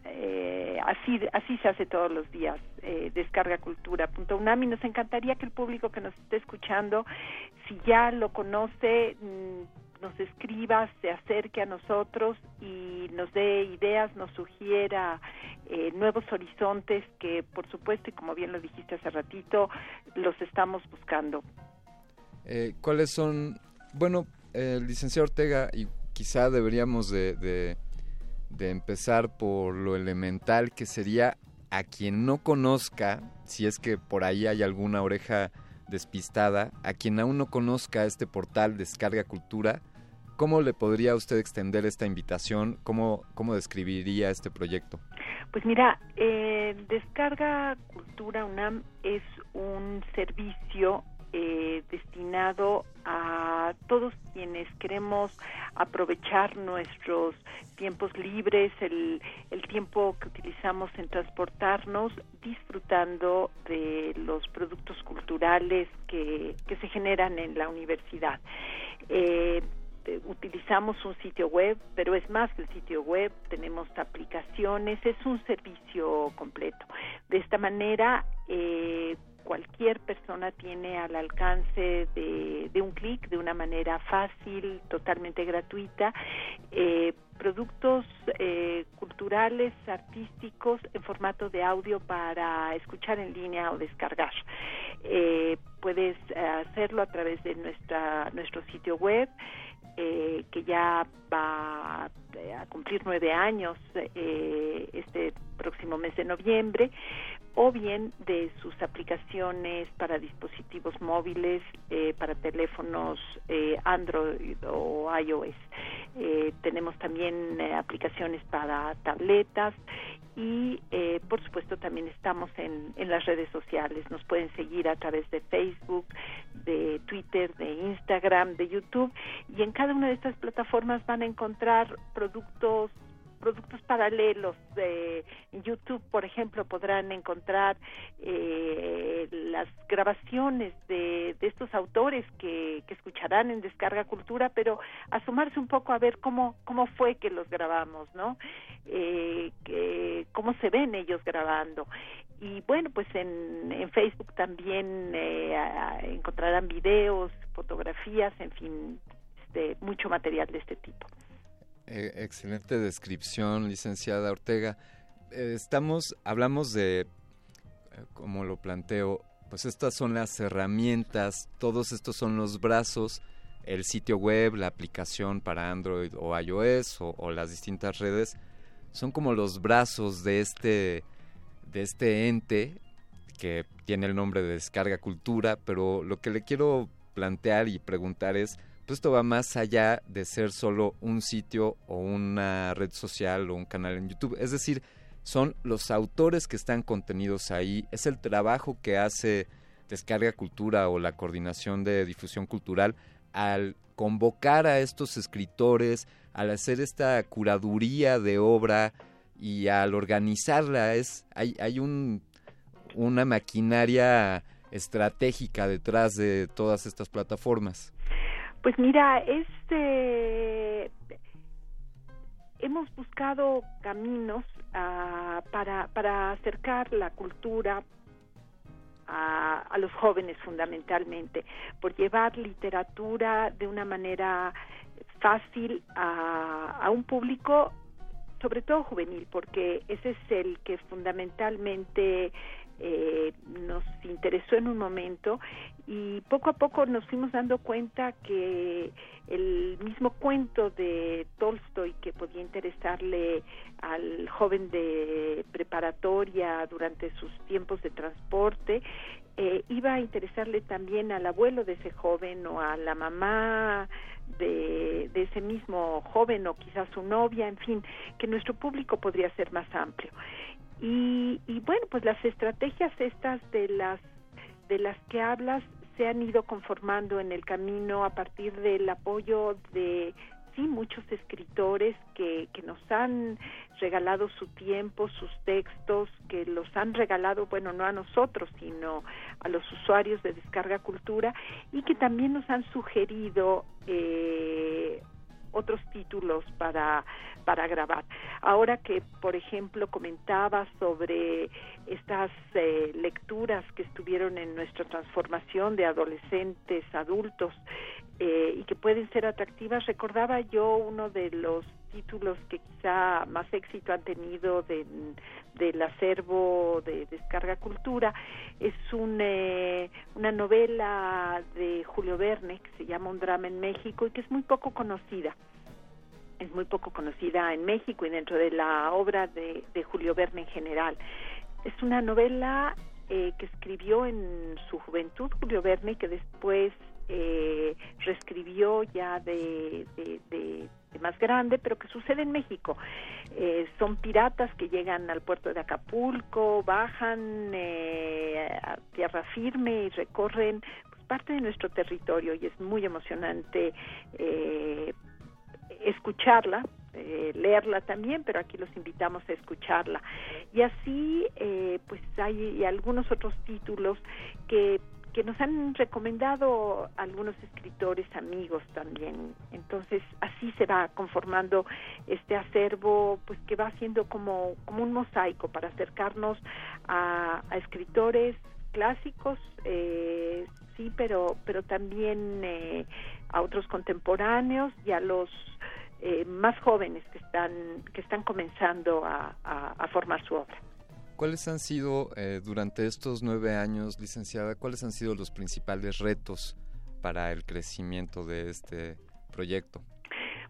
eh, así así se hace todos los días eh, descargacultura.unam y nos encantaría que el público que nos esté escuchando si ya lo conoce mm, nos escriba se acerque a nosotros y nos dé ideas nos sugiera eh, nuevos horizontes que por supuesto y como bien lo dijiste hace ratito los estamos buscando. Eh, ¿Cuáles son, bueno, el licenciado Ortega, y quizá deberíamos de, de, de empezar por lo elemental que sería a quien no conozca, si es que por ahí hay alguna oreja despistada, a quien aún no conozca este portal Descarga Cultura, ¿cómo le podría usted extender esta invitación? ¿Cómo, cómo describiría este proyecto? Pues mira, eh, Descarga Cultura UNAM es un servicio eh, destinado a todos quienes queremos aprovechar nuestros tiempos libres, el, tiempo que utilizamos en transportarnos, disfrutando de los productos culturales que, que se generan en la universidad. Eh, utilizamos un sitio web, pero es más que el sitio web, tenemos aplicaciones, es un servicio completo. De esta manera, eh, cualquier persona tiene al alcance de, de un clic, de una manera fácil, totalmente gratuita, eh, productos eh, culturales, artísticos en formato de audio para escuchar en línea o descargar. Eh, puedes hacerlo a través de nuestra nuestro sitio web. Eh, que ya va a cumplir nueve años eh, este próximo mes de noviembre, o bien de sus aplicaciones para dispositivos móviles, eh, para teléfonos eh, Android o iOS. Eh, tenemos también aplicaciones para tabletas y eh, por supuesto también estamos en, en las redes sociales. Nos pueden seguir a través de Facebook, de Twitter, de Instagram, de YouTube y en cada una de estas plataformas van a encontrar productos productos paralelos de YouTube, por ejemplo, podrán encontrar eh, las grabaciones de, de estos autores que, que, escucharán en Descarga Cultura, pero asomarse un poco a ver cómo cómo fue que los grabamos, ¿no? Eh, cómo se ven ellos grabando y bueno pues en, en Facebook también eh, encontrarán videos fotografías en fin este, mucho material de este tipo eh, excelente descripción, licenciada Ortega. Eh, estamos, hablamos de, eh, como lo planteo, pues estas son las herramientas, todos estos son los brazos, el sitio web, la aplicación para Android o iOS o, o las distintas redes, son como los brazos de este, de este ente que tiene el nombre de Descarga Cultura, pero lo que le quiero plantear y preguntar es, pues esto va más allá de ser solo un sitio o una red social o un canal en YouTube. Es decir, son los autores que están contenidos ahí, es el trabajo que hace Descarga Cultura o la coordinación de difusión cultural al convocar a estos escritores, al hacer esta curaduría de obra y al organizarla. Es, hay, hay un, una maquinaria estratégica detrás de todas estas plataformas. Pues mira, este hemos buscado caminos uh, para, para acercar la cultura a, a, los jóvenes fundamentalmente, por llevar literatura de una manera fácil a, a un público sobre todo juvenil, porque ese es el que fundamentalmente eh, nos interesó en un momento y poco a poco nos fuimos dando cuenta que el mismo cuento de Tolstoy que podía interesarle al joven de preparatoria durante sus tiempos de transporte eh, iba a interesarle también al abuelo de ese joven o a la mamá de, de ese mismo joven o quizás su novia, en fin, que nuestro público podría ser más amplio. Y, y bueno, pues las estrategias estas de las de las que hablas se han ido conformando en el camino a partir del apoyo de sí, muchos escritores que, que nos han regalado su tiempo, sus textos, que los han regalado, bueno, no a nosotros, sino a los usuarios de Descarga Cultura y que también nos han sugerido eh, otros títulos para, para grabar. Ahora que, por ejemplo, comentaba sobre estas eh, lecturas que estuvieron en nuestra transformación de adolescentes, adultos, eh, y que pueden ser atractivas, recordaba yo uno de los títulos que quizá más éxito han tenido de, del acervo de Descarga Cultura. Es un, eh, una novela de Julio Verne que se llama Un drama en México y que es muy poco conocida. Es muy poco conocida en México y dentro de la obra de, de Julio Verne en general. Es una novela eh, que escribió en su juventud Julio Verne que después eh, reescribió ya de, de, más grande, pero que sucede en México. Eh, son piratas que llegan al puerto de Acapulco, bajan eh, a tierra firme y recorren pues, parte de nuestro territorio y es muy emocionante eh, escucharla, eh, leerla también, pero aquí los invitamos a escucharla. Y así, eh, pues hay algunos otros títulos que que nos han recomendado algunos escritores amigos también. Entonces, así se va conformando este acervo, pues que va siendo como, como un mosaico para acercarnos a, escritores clásicos, eh, sí, pero, pero también eh, a otros contemporáneos y a los eh, más jóvenes que están, que están comenzando a, a formar su obra. ¿Cuáles han sido, eh, durante estos nueve años, licenciada, cuáles han sido los principales retos para el crecimiento de este proyecto?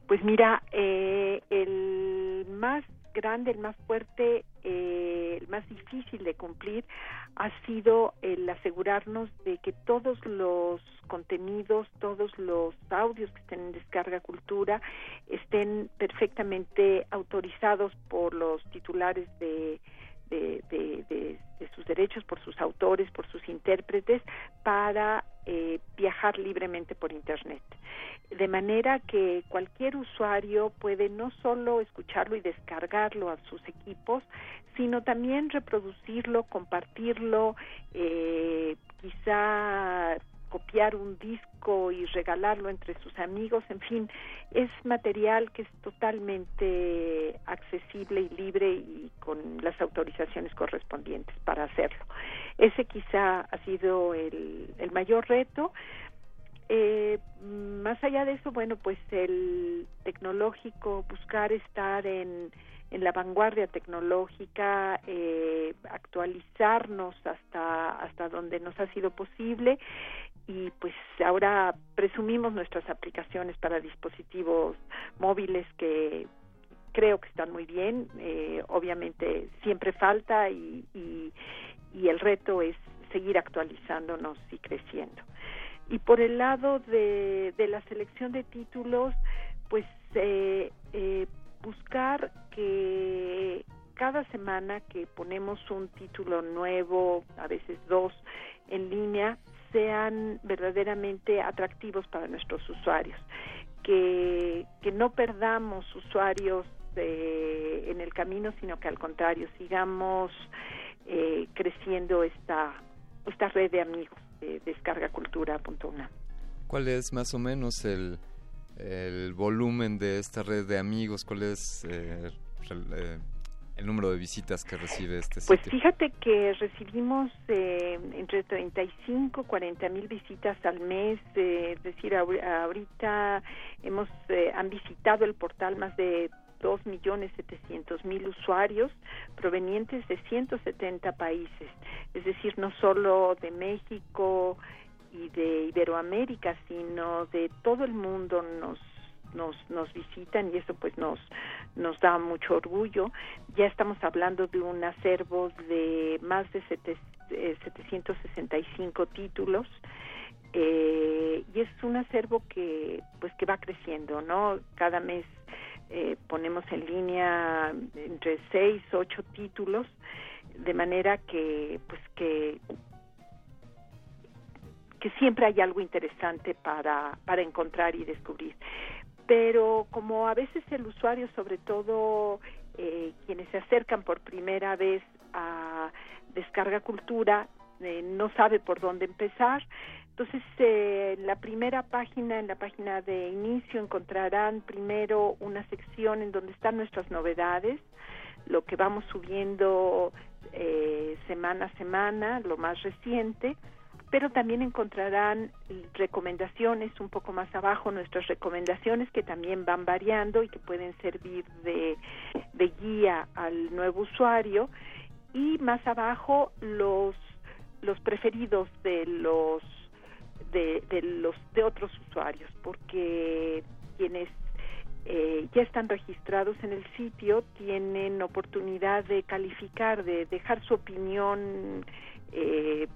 Pues mira, eh, el más grande, el más fuerte, eh, el más difícil de cumplir ha sido el asegurarnos de que todos los contenidos, todos los audios que estén en descarga cultura estén perfectamente autorizados por los titulares de de, de, sus derechos, por sus autores, por sus intérpretes, para eh, viajar libremente por Internet. De manera que cualquier usuario puede no solo escucharlo y descargarlo a sus equipos, sino también reproducirlo, compartirlo, eh, quizá copiar un disco y regalarlo entre sus amigos, en fin, es material que es totalmente accesible y libre y con las autorizaciones correspondientes para hacerlo. Ese quizá ha sido el, el mayor reto. Eh, más allá de eso, bueno, pues el tecnológico, buscar estar en, en la vanguardia tecnológica, eh, actualizarnos hasta hasta donde nos ha sido posible y pues ahora presumimos nuestras aplicaciones para dispositivos móviles que creo que están muy bien eh, obviamente siempre falta y, y, y, el reto es seguir actualizándonos y creciendo. Y por el lado de, de la selección de títulos pues eh, eh, buscar que cada semana que ponemos un título nuevo a veces dos en línea sean verdaderamente atractivos para nuestros usuarios, que, que no perdamos usuarios de, en el camino, sino que al contrario, sigamos eh, creciendo esta, esta red de amigos de descargacultura.una. ¿Cuál es más o menos el, el volumen de esta red de amigos? ¿Cuál es eh, eh, el número de visitas que recibe este pues sitio? Pues fíjate que recibimos eh, entre 35 40 mil visitas al mes, eh, es decir, ahorita hemos eh, han visitado el portal más de dos millones setecientos mil usuarios provenientes de 170 países, es decir, no solo de México y de Iberoamérica, sino de todo el mundo nos nos, nos visitan y eso pues nos, nos da mucho orgullo. Ya estamos hablando de un acervo de más de sete, eh, 765 títulos. Eh, y es un acervo que pues que va creciendo no cada mes eh, ponemos en línea entre seis ocho títulos de manera que pues que que siempre hay algo interesante para para encontrar y descubrir pero como a veces el usuario, sobre todo eh, quienes se acercan por primera vez a Descarga Cultura, eh, no sabe por dónde empezar, entonces, eh, en la primera página, en la página de inicio, encontrarán primero una sección en donde están nuestras novedades, lo que vamos subiendo eh, semana a semana, lo más reciente, pero también encontrarán recomendaciones un poco más abajo, nuestras recomendaciones que también van variando y que pueden servir de, de guía al nuevo usuario, y más abajo los los preferidos de los de, de los de otros usuarios porque quienes eh, ya están registrados en el sitio tienen oportunidad de calificar de dejar su opinión eh,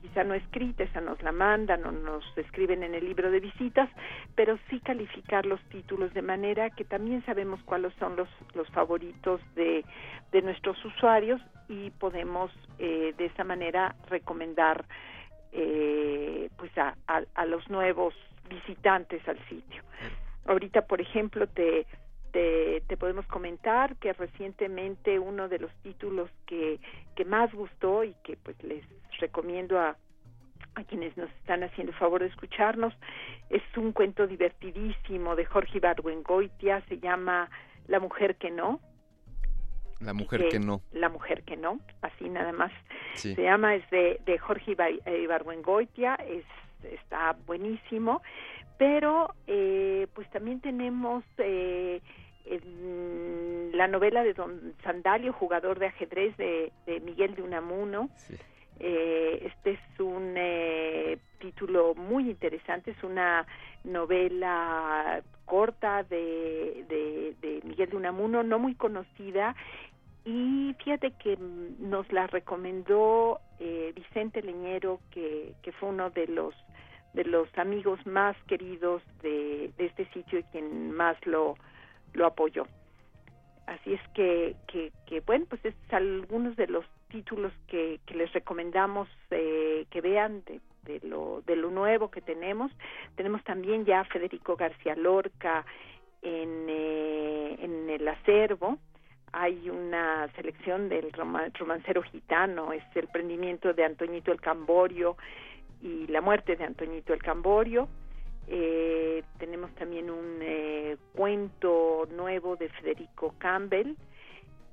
quizá no escrita, esa nos la mandan o nos escriben en el libro de visitas, pero sí calificar los títulos de manera que también sabemos cuáles son los, los favoritos de, de nuestros usuarios y podemos eh, de esa manera recomendar eh, pues a, a, los nuevos visitantes al sitio. Ahorita, por ejemplo, te, te, te, podemos comentar que recientemente uno de los títulos que, que más gustó y que pues les recomiendo a, a quienes nos están haciendo el favor de escucharnos es un cuento divertidísimo de Jorge Ibargüengoitia, se llama La mujer que no, la mujer que, no. La mujer que no, así nada más. Se llama, es de, de Jorge Ibargüengoitia, es, está buenísimo, pero eh, pues también tenemos eh, la novela de Don Sandalio, jugador de ajedrez de, de Miguel de Unamuno. Eh, este es un eh, título muy interesante, es una novela corta de, de, de, Miguel de Unamuno, no muy conocida y fíjate que nos la recomendó eh, Vicente Leñero, que, que fue uno de los de los amigos más queridos de, de este sitio y quien más lo, lo apoyó. Así es que, que, que bueno, pues es algunos de los títulos que, que les recomendamos eh, que vean de, lo, de lo nuevo que tenemos. Tenemos también ya Federico García Lorca en, eh, en el acervo, hay una selección del romancero gitano, es el prendimiento de Antoñito el Camborio y la muerte de Antoñito el Camborio. Eh, tenemos también un eh, cuento nuevo de Federico Campbell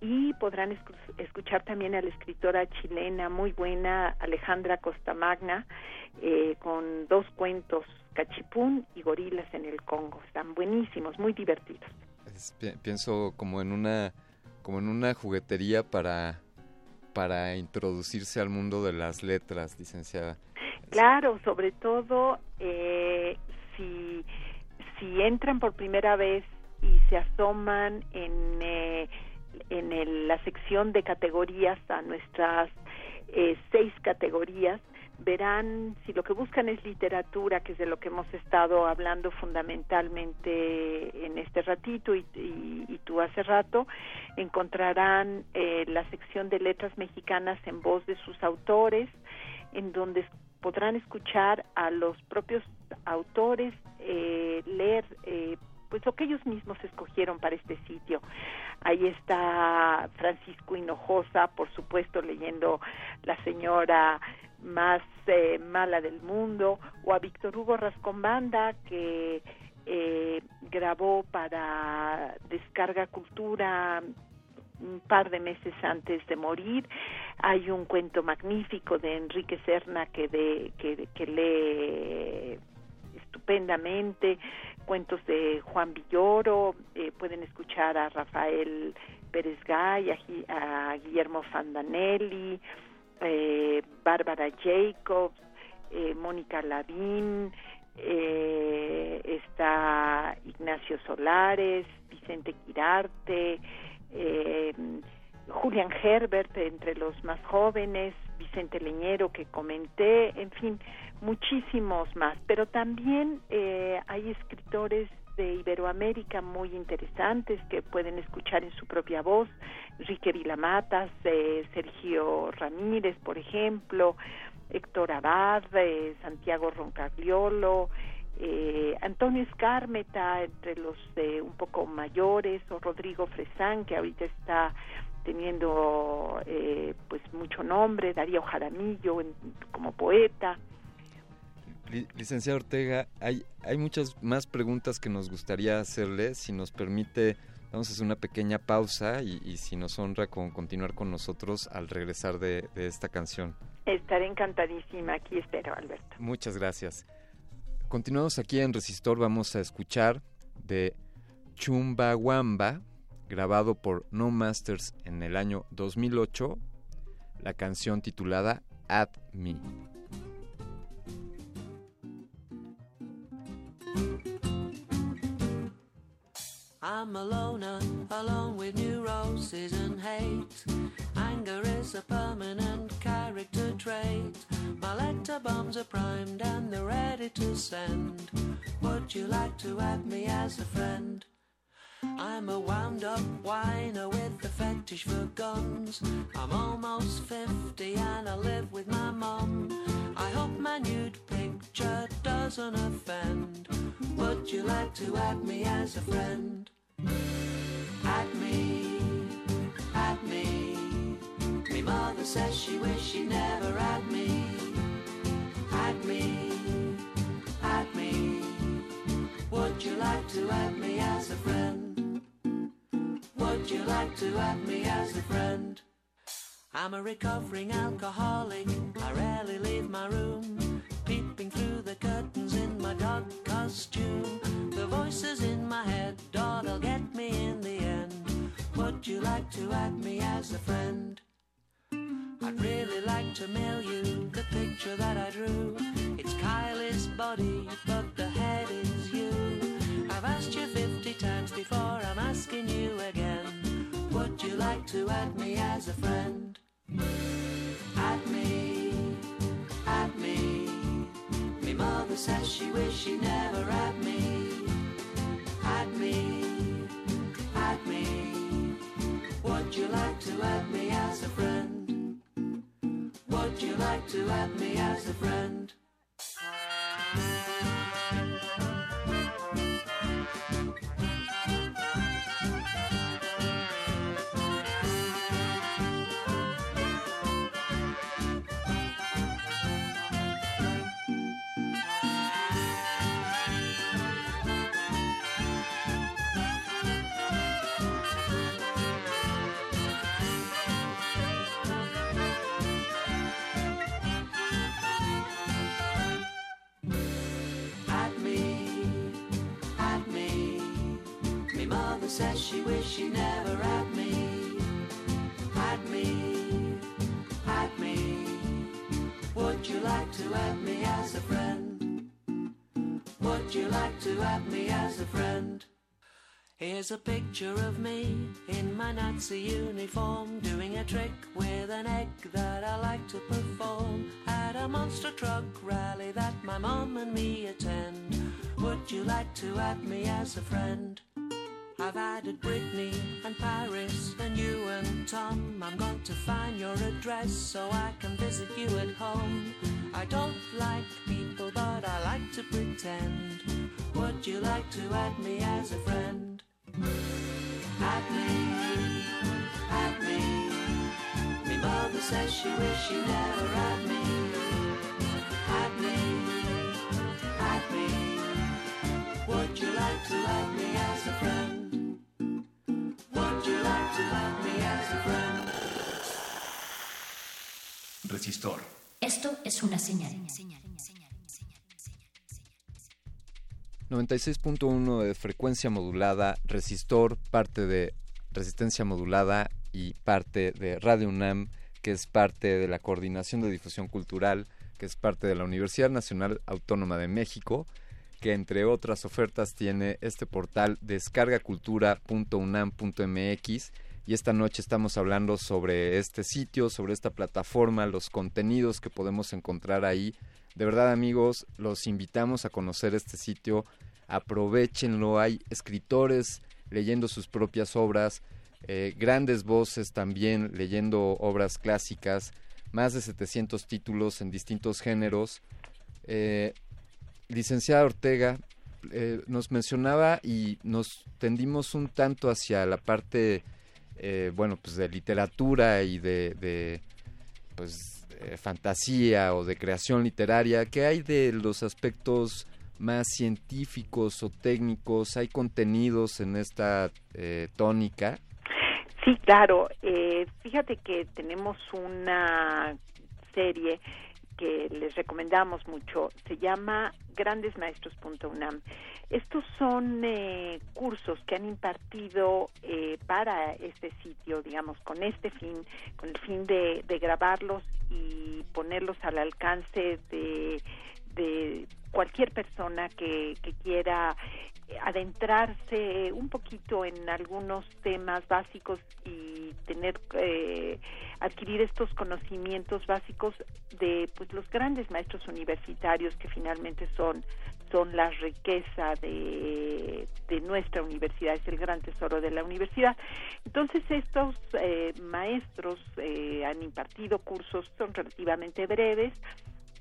y podrán escuchar también a la escritora chilena muy buena Alejandra Costamagna eh, con dos cuentos Cachipún y Gorilas en el Congo. Están buenísimos, muy divertidos. pienso como en una como en una juguetería para, para introducirse al mundo de las letras, licenciada. Claro, sobre todo eh, si, si entran por primera vez y se asoman en, eh, en la sección de categorías a nuestras eh, seis categorías, verán si lo que buscan es literatura, que es de lo que hemos estado hablando fundamentalmente en este ratito y, y, tú hace rato, encontrarán eh, la sección de letras mexicanas en voz de sus autores, en donde podrán escuchar a los propios autores eh, leer eh, pues lo que ellos mismos escogieron para este sitio. Ahí está Francisco Hinojosa, por supuesto, leyendo La señora más eh, mala del mundo, o a Víctor Hugo Rascombanda, que eh, grabó para Descarga Cultura un par de meses antes de morir. Hay un cuento magnífico de Enrique Serna que, de, que, lee estupendamente, cuentos de Juan Villoro, eh, pueden escuchar a Rafael Pérez Gay, a, Guillermo Fandanelli, eh, Bárbara Jacobs, eh, Mónica Lavín, eh, está Ignacio Solares, Vicente Quirarte, Julian Herbert entre los más jóvenes, Vicente Leñero que comenté, en fin, muchísimos más. Pero también eh, hay escritores de Iberoamérica muy interesantes que pueden escuchar en su propia voz, Enrique Vilamatas, eh, Sergio Ramírez, por ejemplo, Héctor Abad, eh, Santiago Roncagliolo, eh, Antonio Escármeta entre los eh, un poco mayores o Rodrigo Fresán que ahorita está teniendo eh, pues mucho nombre, Darío Jaramillo en- como poeta. Li- Licenciado Ortega, hay, hay muchas más preguntas que nos gustaría hacerle. Si nos permite, vamos a hacer una pequeña pausa y, y si nos honra con continuar con nosotros al regresar de, de esta canción. Estaré encantadísima, aquí espero, Alberto. Muchas gracias. Continuamos aquí en Resistor, vamos a escuchar de Chumbawamba, grabado por No Masters en el año 2008, la canción titulada At Me. I'm a loner, alone with neuroses and hate. Anger is a permanent character trait. My letter bombs are primed and they're ready to send. Would you like to add me as a friend? I'm a wound up whiner with a fetish for guns. I'm almost 50 and I live with my mum. I hope my nude picture doesn't offend. Would you like to add me as a friend? Add me, add me. Me mother says she wish she never had me. Add me, like to add me as a friend? Would you like to add me as a friend? I'm a recovering alcoholic. I rarely leave my room. Peeping through the curtains in my dog costume. The voices in my head, oh, they'll get me in the end. Would you like to add me as a friend? I'd really like to mail you the picture that I drew. It's Kylie's body, but asked you 50 times before, I'm asking you again. Would you like to add me as a friend? Add me, add me. Me mother says she wish she never had me. Add me, add me. Would you like to add me as a friend? Would you like to add me as a friend? She wish she never had me. At me, at me. Would you like to add me as a friend? Would you like to add me as a friend? Here's a picture of me in my Nazi uniform doing a trick with an egg that I like to perform at a monster truck rally that my mom and me attend. Would you like to add me as a friend? I've added Brittany and Paris and you and Tom. I'm going to find your address so I can visit you at home. I don't like people, but I like to pretend. Would you like to add me as a friend? Add me, add me. Me mother says she wish she never had me. Add me, add me. Would you like to add me as a friend? Resistor. Esto es una señal. 96.1 de frecuencia modulada, resistor, parte de resistencia modulada y parte de Radio UNAM, que es parte de la Coordinación de Difusión Cultural, que es parte de la Universidad Nacional Autónoma de México, que entre otras ofertas tiene este portal descargacultura.unam.mx y esta noche estamos hablando sobre este sitio, sobre esta plataforma, los contenidos que podemos encontrar ahí. De verdad amigos, los invitamos a conocer este sitio, aprovechenlo, hay escritores leyendo sus propias obras, eh, grandes voces también leyendo obras clásicas, más de 700 títulos en distintos géneros. Eh, licenciada Ortega, eh, nos mencionaba y nos tendimos un tanto hacia la parte, eh, bueno, pues de literatura y de, pues, eh, fantasía o de creación literaria. ¿Qué hay de los aspectos más científicos o técnicos? ¿Hay contenidos en esta tónica? Sí, claro. fíjate que tenemos una serie que les recomendamos mucho. Se llama grandesmaestros.unam. Estos son eh, cursos que han impartido eh, para este sitio, digamos, con este fin, con el fin de, grabarlos y ponerlos al alcance de, de cualquier persona que, que quiera adentrarse un poquito en algunos temas básicos y tener eh, adquirir estos conocimientos básicos de pues los grandes maestros universitarios que finalmente son son la riqueza de, de nuestra universidad, es el gran tesoro de la universidad. Entonces estos eh, maestros eh, han impartido cursos, son relativamente breves,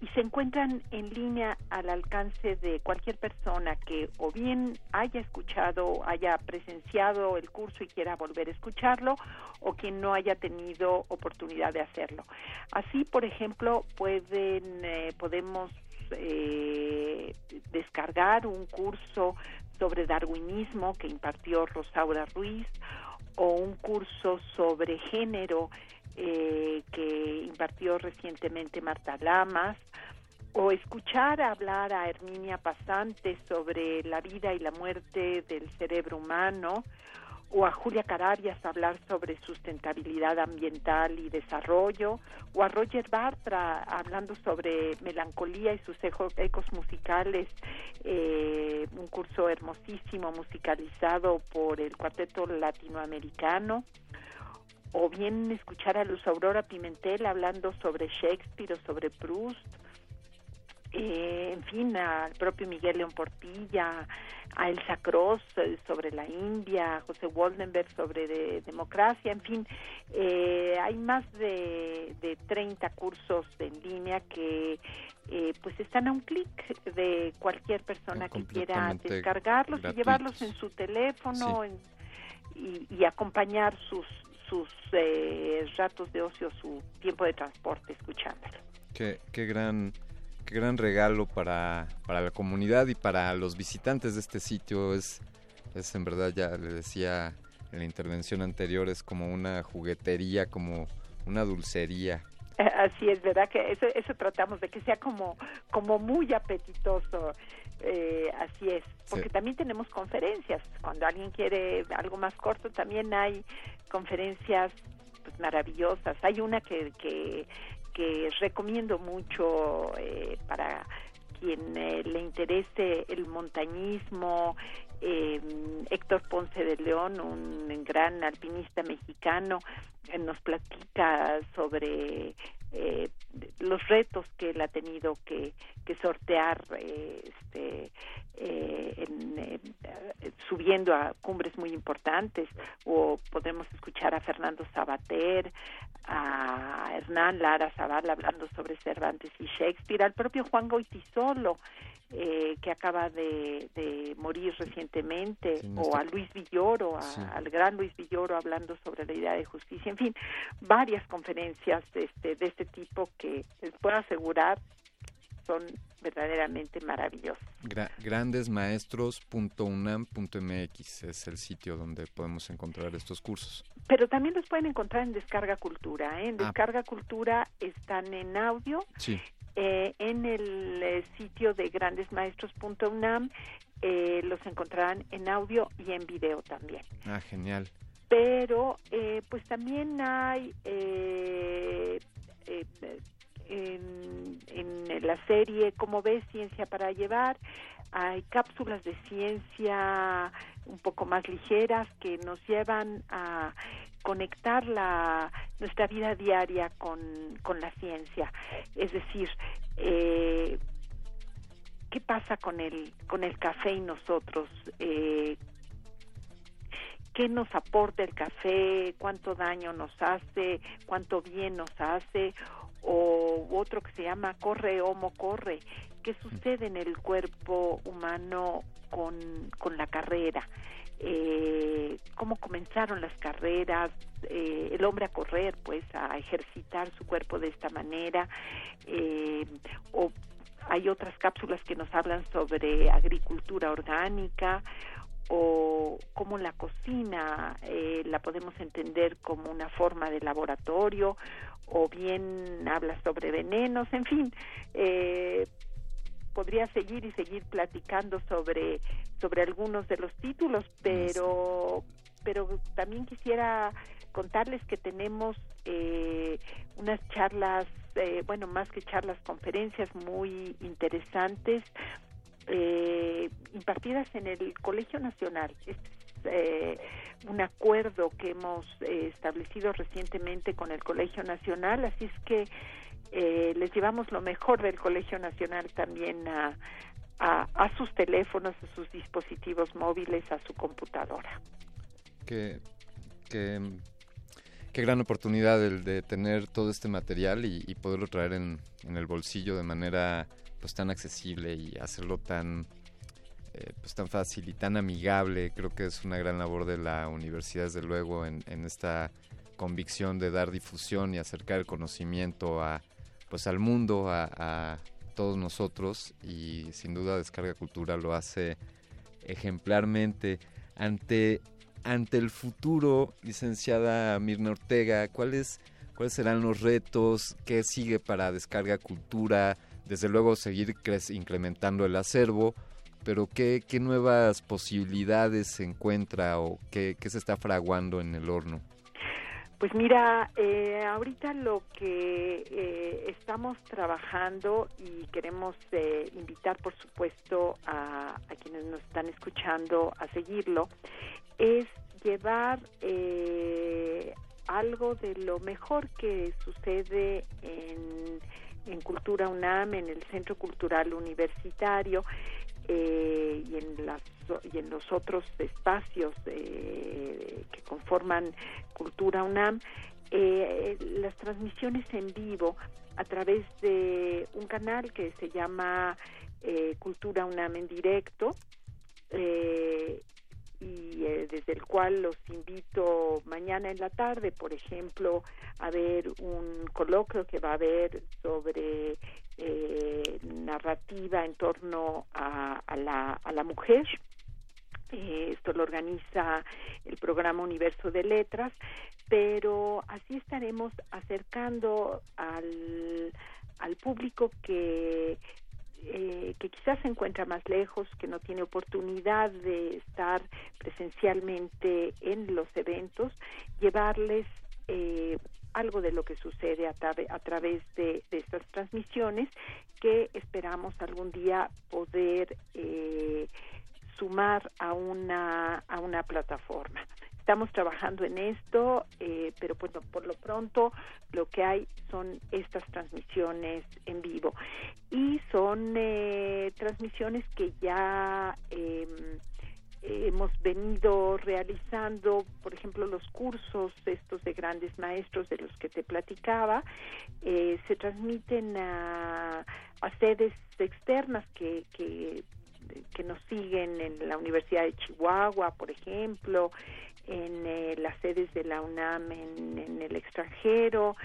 y se encuentran en línea al alcance de cualquier persona que o bien haya escuchado, haya presenciado el curso y quiera volver a escucharlo o quien no haya tenido oportunidad de hacerlo. Así, por ejemplo, pueden eh, podemos eh, descargar un curso sobre darwinismo que impartió Rosaura Ruiz o un curso sobre género eh, que impartió recientemente Marta Lamas, o escuchar hablar a Herminia Pasante sobre la vida y la muerte del cerebro humano, o a Julia Carabias hablar sobre sustentabilidad ambiental y desarrollo, o a Roger Bartra hablando sobre melancolía y sus ecos musicales, eh, un curso hermosísimo musicalizado por el Cuarteto Latinoamericano, o bien escuchar a Luz Aurora Pimentel hablando sobre Shakespeare o sobre Proust, eh, en fin, al propio Miguel León Portilla, a Elsa Cross eh, sobre la India, a José Waldenberg sobre democracia, en fin, eh, hay más de, de 30 cursos en línea que pues están a un clic de cualquier persona que quiera descargarlos y llevarlos en su teléfono y, y acompañar sus sus eh, ratos de ocio, su tiempo de transporte escuchándolo. Qué, qué gran qué gran regalo para, para la comunidad y para los visitantes de este sitio. Es, es en verdad, ya le decía en la intervención anterior, es como una juguetería, como una dulcería. Así es, ¿verdad? Que eso, eso tratamos de que sea como, como muy apetitoso. Eh, así es, porque también tenemos conferencias. Cuando alguien quiere algo más corto, también hay conferencias pues, maravillosas. Hay una que, que, que recomiendo mucho eh, para quien eh, le interese el montañismo. Eh, Héctor Ponce de León, un gran alpinista mexicano, nos platica sobre eh, los retos que él ha tenido que, que sortear eh, este, eh, en, eh, subiendo a cumbres muy importantes. O podemos escuchar a Fernando Sabater a Hernán Lara Zavala hablando sobre Cervantes y Shakespeare al propio Juan Goitisolo eh, que acaba de, morir recientemente, o a Luis Villoro, al gran Luis Villoro hablando sobre la idea de justicia, en fin, varias conferencias de este, de este tipo que les puedo asegurar son verdaderamente maravillosas. grandesmaestros.unam.mx es el sitio donde podemos encontrar estos cursos. Pero también los pueden encontrar en Descarga Cultura. ¿eh? En ah. Descarga Cultura están en audio sí. Eh, en el eh, sitio de grandesmaestros.unam eh, los encontrarán en audio y en video también. Ah, genial. Pero eh, pues también hay en, en, la serie, como ves, Ciencia para Llevar, hay cápsulas de ciencia un poco más ligeras que nos llevan a conectar la, nuestra vida diaria con, con la ciencia. Es decir, eh, ¿qué pasa con el, con el café y nosotros? Eh, ¿Qué nos aporta el café? ¿Cuánto daño nos hace? ¿Cuánto bien nos hace? O otro que se llama Corre Homo Corre, qué sucede en el cuerpo humano con, con la carrera. Eh, cómo comenzaron las carreras, eh, el hombre a correr, pues a ejercitar su cuerpo de esta manera, eh, o hay otras cápsulas que nos hablan sobre agricultura orgánica o cómo la cocina eh, la podemos entender como una forma de laboratorio o bien habla sobre venenos, en fin, eh, podría seguir y seguir platicando sobre sobre algunos de los títulos, pero pero también quisiera contarles que tenemos eh, unas charlas, eh, bueno, más que charlas, conferencias muy interesantes eh, impartidas en el Colegio Nacional. Este es un acuerdo que hemos establecido recientemente con el Colegio Nacional, así es que les llevamos lo mejor del Colegio Nacional también a, a, sus teléfonos, a sus dispositivos móviles, a su computadora. Qué, qué, qué gran oportunidad el de tener todo este material y, poderlo traer en, el bolsillo de manera pues tan accesible y hacerlo tan eh, pues tan fácil y tan amigable. Creo que es una gran labor de la universidad, desde luego, en, en esta convicción de dar difusión y acercar el conocimiento a pues al mundo, a todos nosotros y sin duda Descarga Cultura lo hace ejemplarmente ante ante el futuro, licenciada Mirna Ortega, ¿cuáles cuáles serán los retos? ¿Qué sigue para Descarga Cultura? Desde luego seguir incrementando el acervo, pero ¿qué, nuevas posibilidades se encuentra o qué, se está fraguando en el horno? Pues mira, eh, ahorita lo que eh, estamos trabajando y queremos eh, invitar, por supuesto, a, a, quienes nos están escuchando a seguirlo, es llevar algo de lo mejor que sucede en, en Cultura UNAM, en el Centro Cultural Universitario, eh, y en las y en los otros espacios eh, que conforman Cultura UNAM eh, las transmisiones en vivo a través de un canal que se llama Cultura UNAM en directo y desde el cual los invito mañana en la tarde, por ejemplo, a ver un coloquio que va a haber sobre eh, narrativa en torno a, la, a la mujer. Eh, esto lo organiza el programa Universo de Letras, pero así estaremos acercando al, al público que eh, que quizás se encuentra más lejos, que no tiene oportunidad de estar presencialmente en los eventos, llevarles eh, algo de lo que sucede a, a través de, estas transmisiones que esperamos algún día poder eh, sumar a una, a una plataforma. Estamos trabajando en esto, eh, pero bueno, por lo pronto lo que hay son estas transmisiones en vivo y son eh, transmisiones que ya em, hemos venido realizando, por ejemplo, los cursos estos de grandes maestros de los que te platicaba, eh, se transmiten a, sedes externas que, nos siguen en la Universidad de Chihuahua, por ejemplo, en eh, las sedes de la UNAM en el extranjero,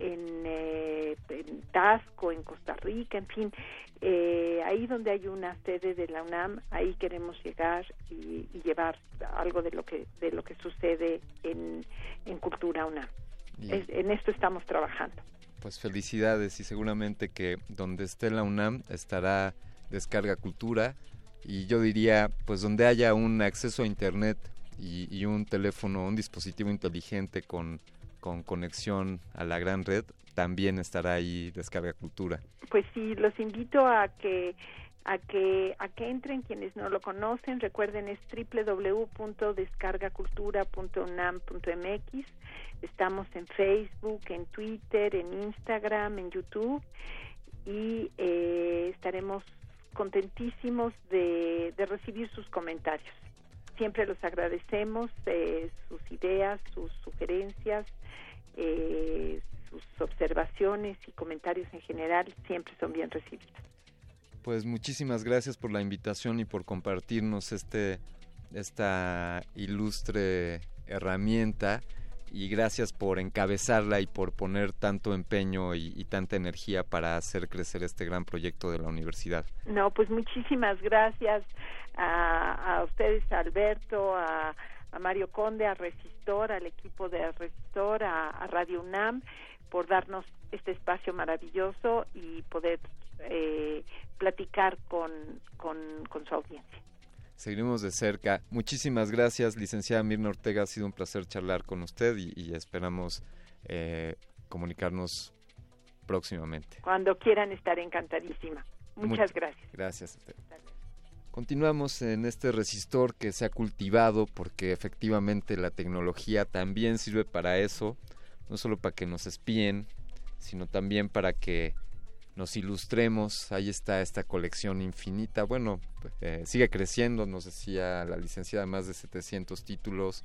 eh, en, Tasco, en Costa Rica, en fin, eh, ahí donde hay una sede de la UNAM, ahí queremos llegar y, llevar algo de lo que de lo que sucede en, en Cultura UNAM. en esto estamos trabajando. Pues felicidades y seguramente que donde esté la UNAM estará Descarga Cultura y yo diría pues donde haya un acceso a Internet y, y un teléfono, un dispositivo inteligente con con conexión a la gran red, también estará ahí Descarga Cultura. Pues sí, los invito a que a que a que entren quienes no lo conocen, recuerden es www.descargacultura.unam.mx. Estamos en Facebook, en Twitter, en Instagram, en YouTube y eh, estaremos contentísimos de, recibir sus comentarios siempre los agradecemos eh, sus ideas, sus sugerencias, eh, sus observaciones y comentarios en general siempre son bien recibidos. Pues muchísimas gracias por la invitación y por compartirnos este esta ilustre herramienta y gracias por encabezarla y por poner tanto empeño y, tanta energía para hacer crecer este gran proyecto de la universidad. No, pues muchísimas gracias a, ustedes, a Alberto, a, Mario Conde, a Resistor, al equipo de Resistor, a, Radio UNAM, por darnos este espacio maravilloso y poder eh, platicar con, con su audiencia seguiremos de cerca. Muchísimas gracias, licenciada Mirna Ortega. Ha sido un placer charlar con usted y, esperamos eh, comunicarnos próximamente. Cuando quieran estar encantadísima. Muchas gracias. Gracias a usted. Continuamos en este resistor que se ha cultivado porque efectivamente la tecnología también sirve para eso, no solo para que nos espíen, sino también para que nos ilustremos. Ahí está esta colección infinita. Bueno, eh, sigue creciendo, nos decía la licenciada, más de 700 títulos.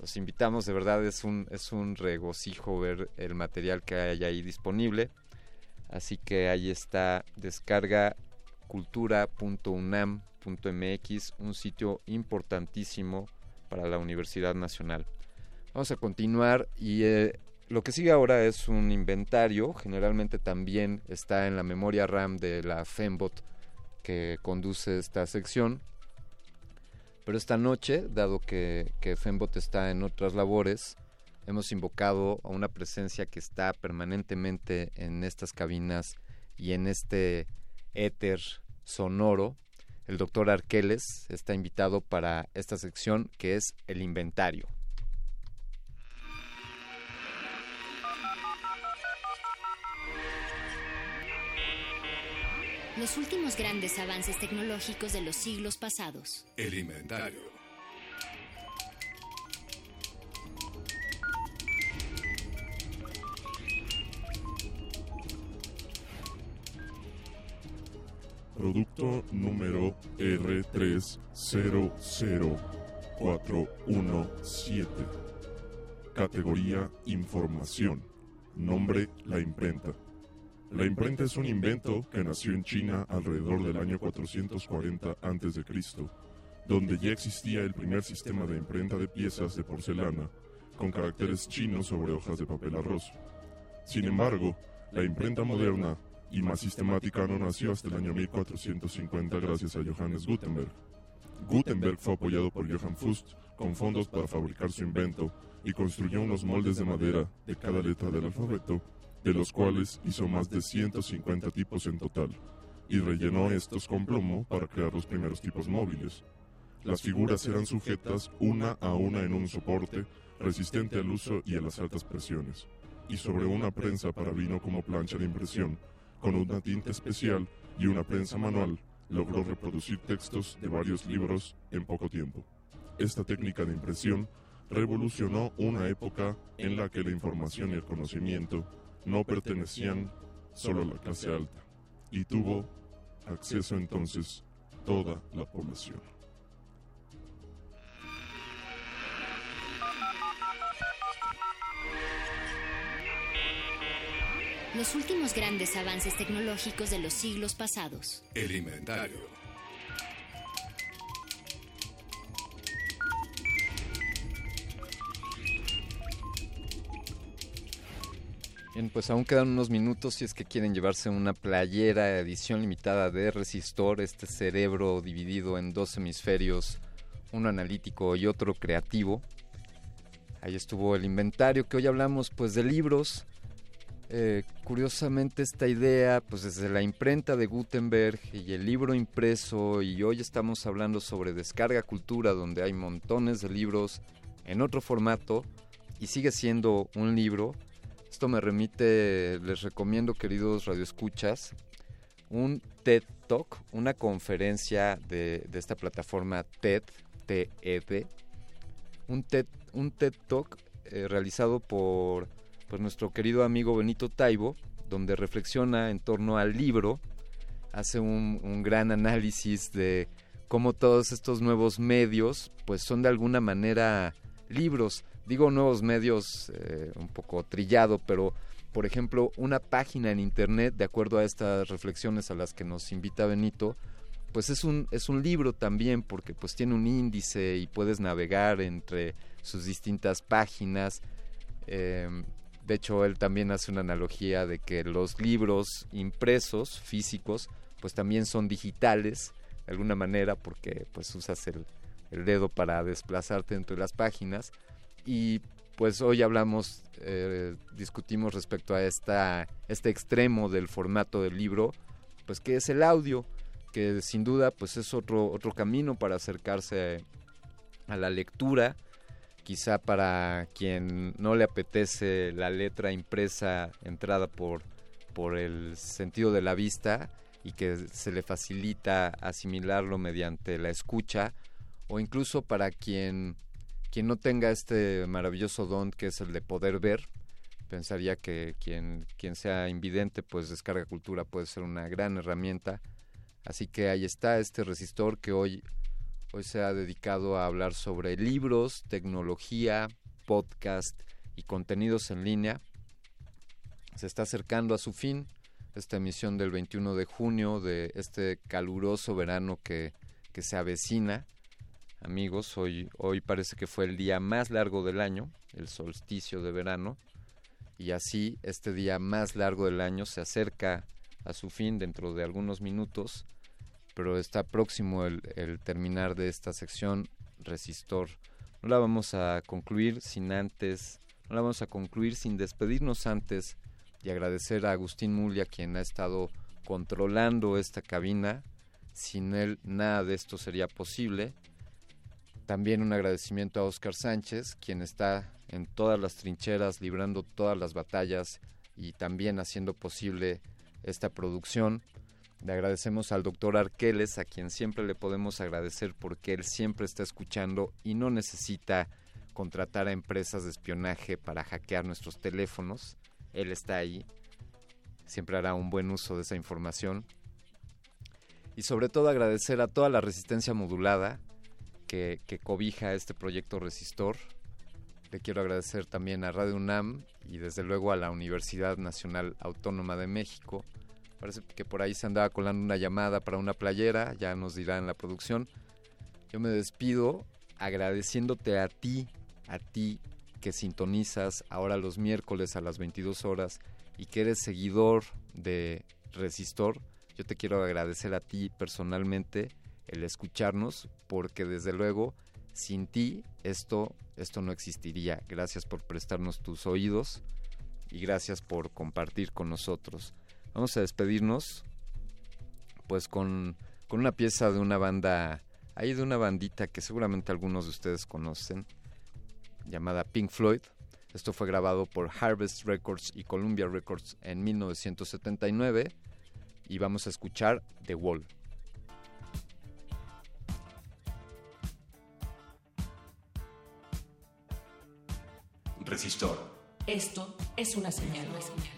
Los invitamos, de verdad es un, es un regocijo ver el material que hay ahí disponible. Así que ahí está, descarga cultura.unam.mx, un sitio importantísimo para la Universidad Nacional. Vamos a continuar y eh, lo que sigue ahora es un inventario, generalmente también está en la memoria RAM de la Fembot que conduce esta sección. Pero esta noche, dado que, Fembot está en otras labores, hemos invocado a una presencia que está permanentemente en estas cabinas y en este éter sonoro. El doctor Arqueles está invitado para esta sección que es el inventario. Los últimos grandes avances tecnológicos de los siglos pasados. El inventario. Producto número R300417. Categoría Información. Nombre La imprenta. La imprenta es un invento que nació en China alrededor del año 440 a.C., donde ya existía el primer sistema de imprenta de piezas de porcelana con caracteres chinos sobre hojas de papel arroz. Sin embargo, la imprenta moderna y más sistemática no nació hasta el año 1450 gracias a Johannes Gutenberg. Gutenberg fue apoyado por Johann Fust con fondos para fabricar su invento y construyó unos moldes de madera de cada letra del alfabeto de los cuales hizo más de 150 tipos en total, y rellenó estos con plomo para crear los primeros tipos móviles. Las figuras eran sujetas una a una en un soporte resistente al uso y a las altas presiones, y sobre una prensa para vino como plancha de impresión, con una tinta especial y una prensa manual, logró reproducir textos de varios libros en poco tiempo. Esta técnica de impresión revolucionó una época en la que la información y el conocimiento no pertenecían solo a la clase alta y tuvo acceso entonces toda la población. Los últimos grandes avances tecnológicos de los siglos pasados. El inventario. Bien, pues aún quedan unos minutos si es que quieren llevarse una playera edición limitada de Resistor, este cerebro dividido en dos hemisferios, uno analítico y otro creativo. Ahí estuvo el inventario que hoy hablamos pues de libros. Eh, curiosamente esta idea pues desde la imprenta de Gutenberg y el libro impreso y hoy estamos hablando sobre descarga cultura donde hay montones de libros en otro formato y sigue siendo un libro esto me remite, les recomiendo, queridos radioescuchas, un TED Talk, una conferencia de, esta plataforma TED, TED, un TED, un TED Talk eh, realizado por pues, nuestro querido amigo Benito Taibo, donde reflexiona en torno al libro, hace un, un gran análisis de cómo todos estos nuevos medios pues son de alguna manera libros digo nuevos medios eh, un poco trillado, pero por ejemplo, una página en internet, de acuerdo a estas reflexiones a las que nos invita Benito, pues es un, es un libro también, porque pues tiene un índice y puedes navegar entre sus distintas páginas. Em, de hecho, él también hace una analogía de que los libros impresos, físicos, pues también son digitales, de alguna manera, porque pues usas el, el dedo para desplazarte entre las páginas. Y pues hoy hablamos, eh, discutimos respecto a esta, este extremo del formato del libro, pues que es el audio, que sin duda pues es otro, otro camino para acercarse a la lectura, quizá para quien no le apetece la letra impresa entrada por, por el sentido de la vista y que se le facilita asimilarlo mediante la escucha, o incluso para quien quien no tenga este maravilloso don que es el de poder ver, pensaría que quien, quien sea invidente, pues Descarga Cultura puede ser una gran herramienta. Así que ahí está este resistor que hoy, hoy se ha dedicado a hablar sobre libros, tecnología, podcast y contenidos en línea. Se está acercando a su fin esta emisión del 21 de junio de este caluroso verano que, que se avecina amigos, hoy, hoy parece que fue el día más largo del año, el solsticio de verano, y así este día más largo del año se acerca a su fin dentro de algunos minutos, pero está próximo el, el terminar de esta sección resistor. No la vamos a concluir sin antes, no la vamos a concluir sin despedirnos antes y agradecer a Agustín Mulia quien ha estado controlando esta cabina. Sin él nada de esto sería posible también un agradecimiento a Oscar Sánchez, quien está en todas las trincheras, librando todas las batallas y también haciendo posible esta producción. Le agradecemos al doctor Arqueles, a quien siempre le podemos agradecer porque él siempre está escuchando y no necesita contratar a empresas de espionaje para hackear nuestros teléfonos. Él está ahí, siempre hará un buen uso de esa información. Y sobre todo agradecer a toda la resistencia modulada, que, cobija este proyecto Resistor. Le quiero agradecer también a Radio UNAM y desde luego a la Universidad Nacional Autónoma de México. Parece que por ahí se andaba colando una llamada para una playera, ya nos dirá en la producción. Yo me despido agradeciéndote a ti, a ti que sintonizas ahora los miércoles a las 22 horas y que eres seguidor de Resistor. Yo te quiero agradecer a ti personalmente el escucharnos, porque desde luego sin ti esto, esto no existiría. Gracias por prestarnos tus oídos y gracias por compartir con nosotros. Vamos a despedirnos pues con, con una pieza de una banda, ahí de una bandita que seguramente algunos de ustedes conocen, llamada Pink Floyd. Esto fue grabado por Harvest Records y Columbia Records en 1979 y vamos a escuchar The Wall. Resistor. Esto es una señal. Una señal.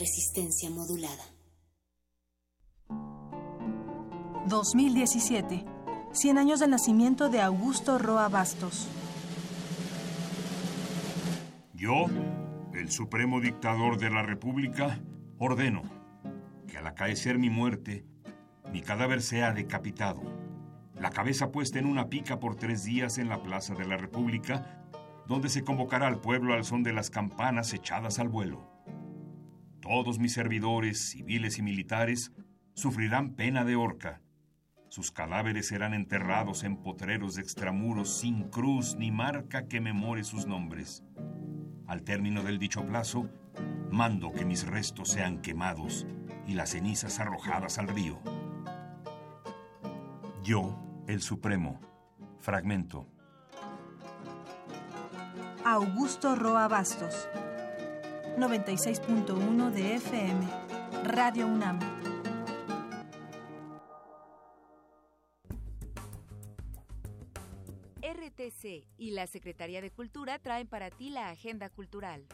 Resistencia modulada. 2017. 100 años del nacimiento de Augusto Roa Bastos. Yo, el supremo dictador de la República, ordeno que al acaecer mi muerte, mi cadáver sea decapitado, la cabeza puesta en una pica por tres días en la Plaza de la República, donde se convocará al pueblo al son de las campanas echadas al vuelo. Todos mis servidores, civiles y militares, sufrirán pena de horca. Sus cadáveres serán enterrados en potreros de extramuros sin cruz ni marca que memore sus nombres. Al término del dicho plazo, mando que mis restos sean quemados y las cenizas arrojadas al río. Yo, el Supremo. Fragmento. Augusto Roa Bastos. 96.1 de FM. Radio UNAM. RTC y la Secretaría de Cultura traen para ti la Agenda Cultural.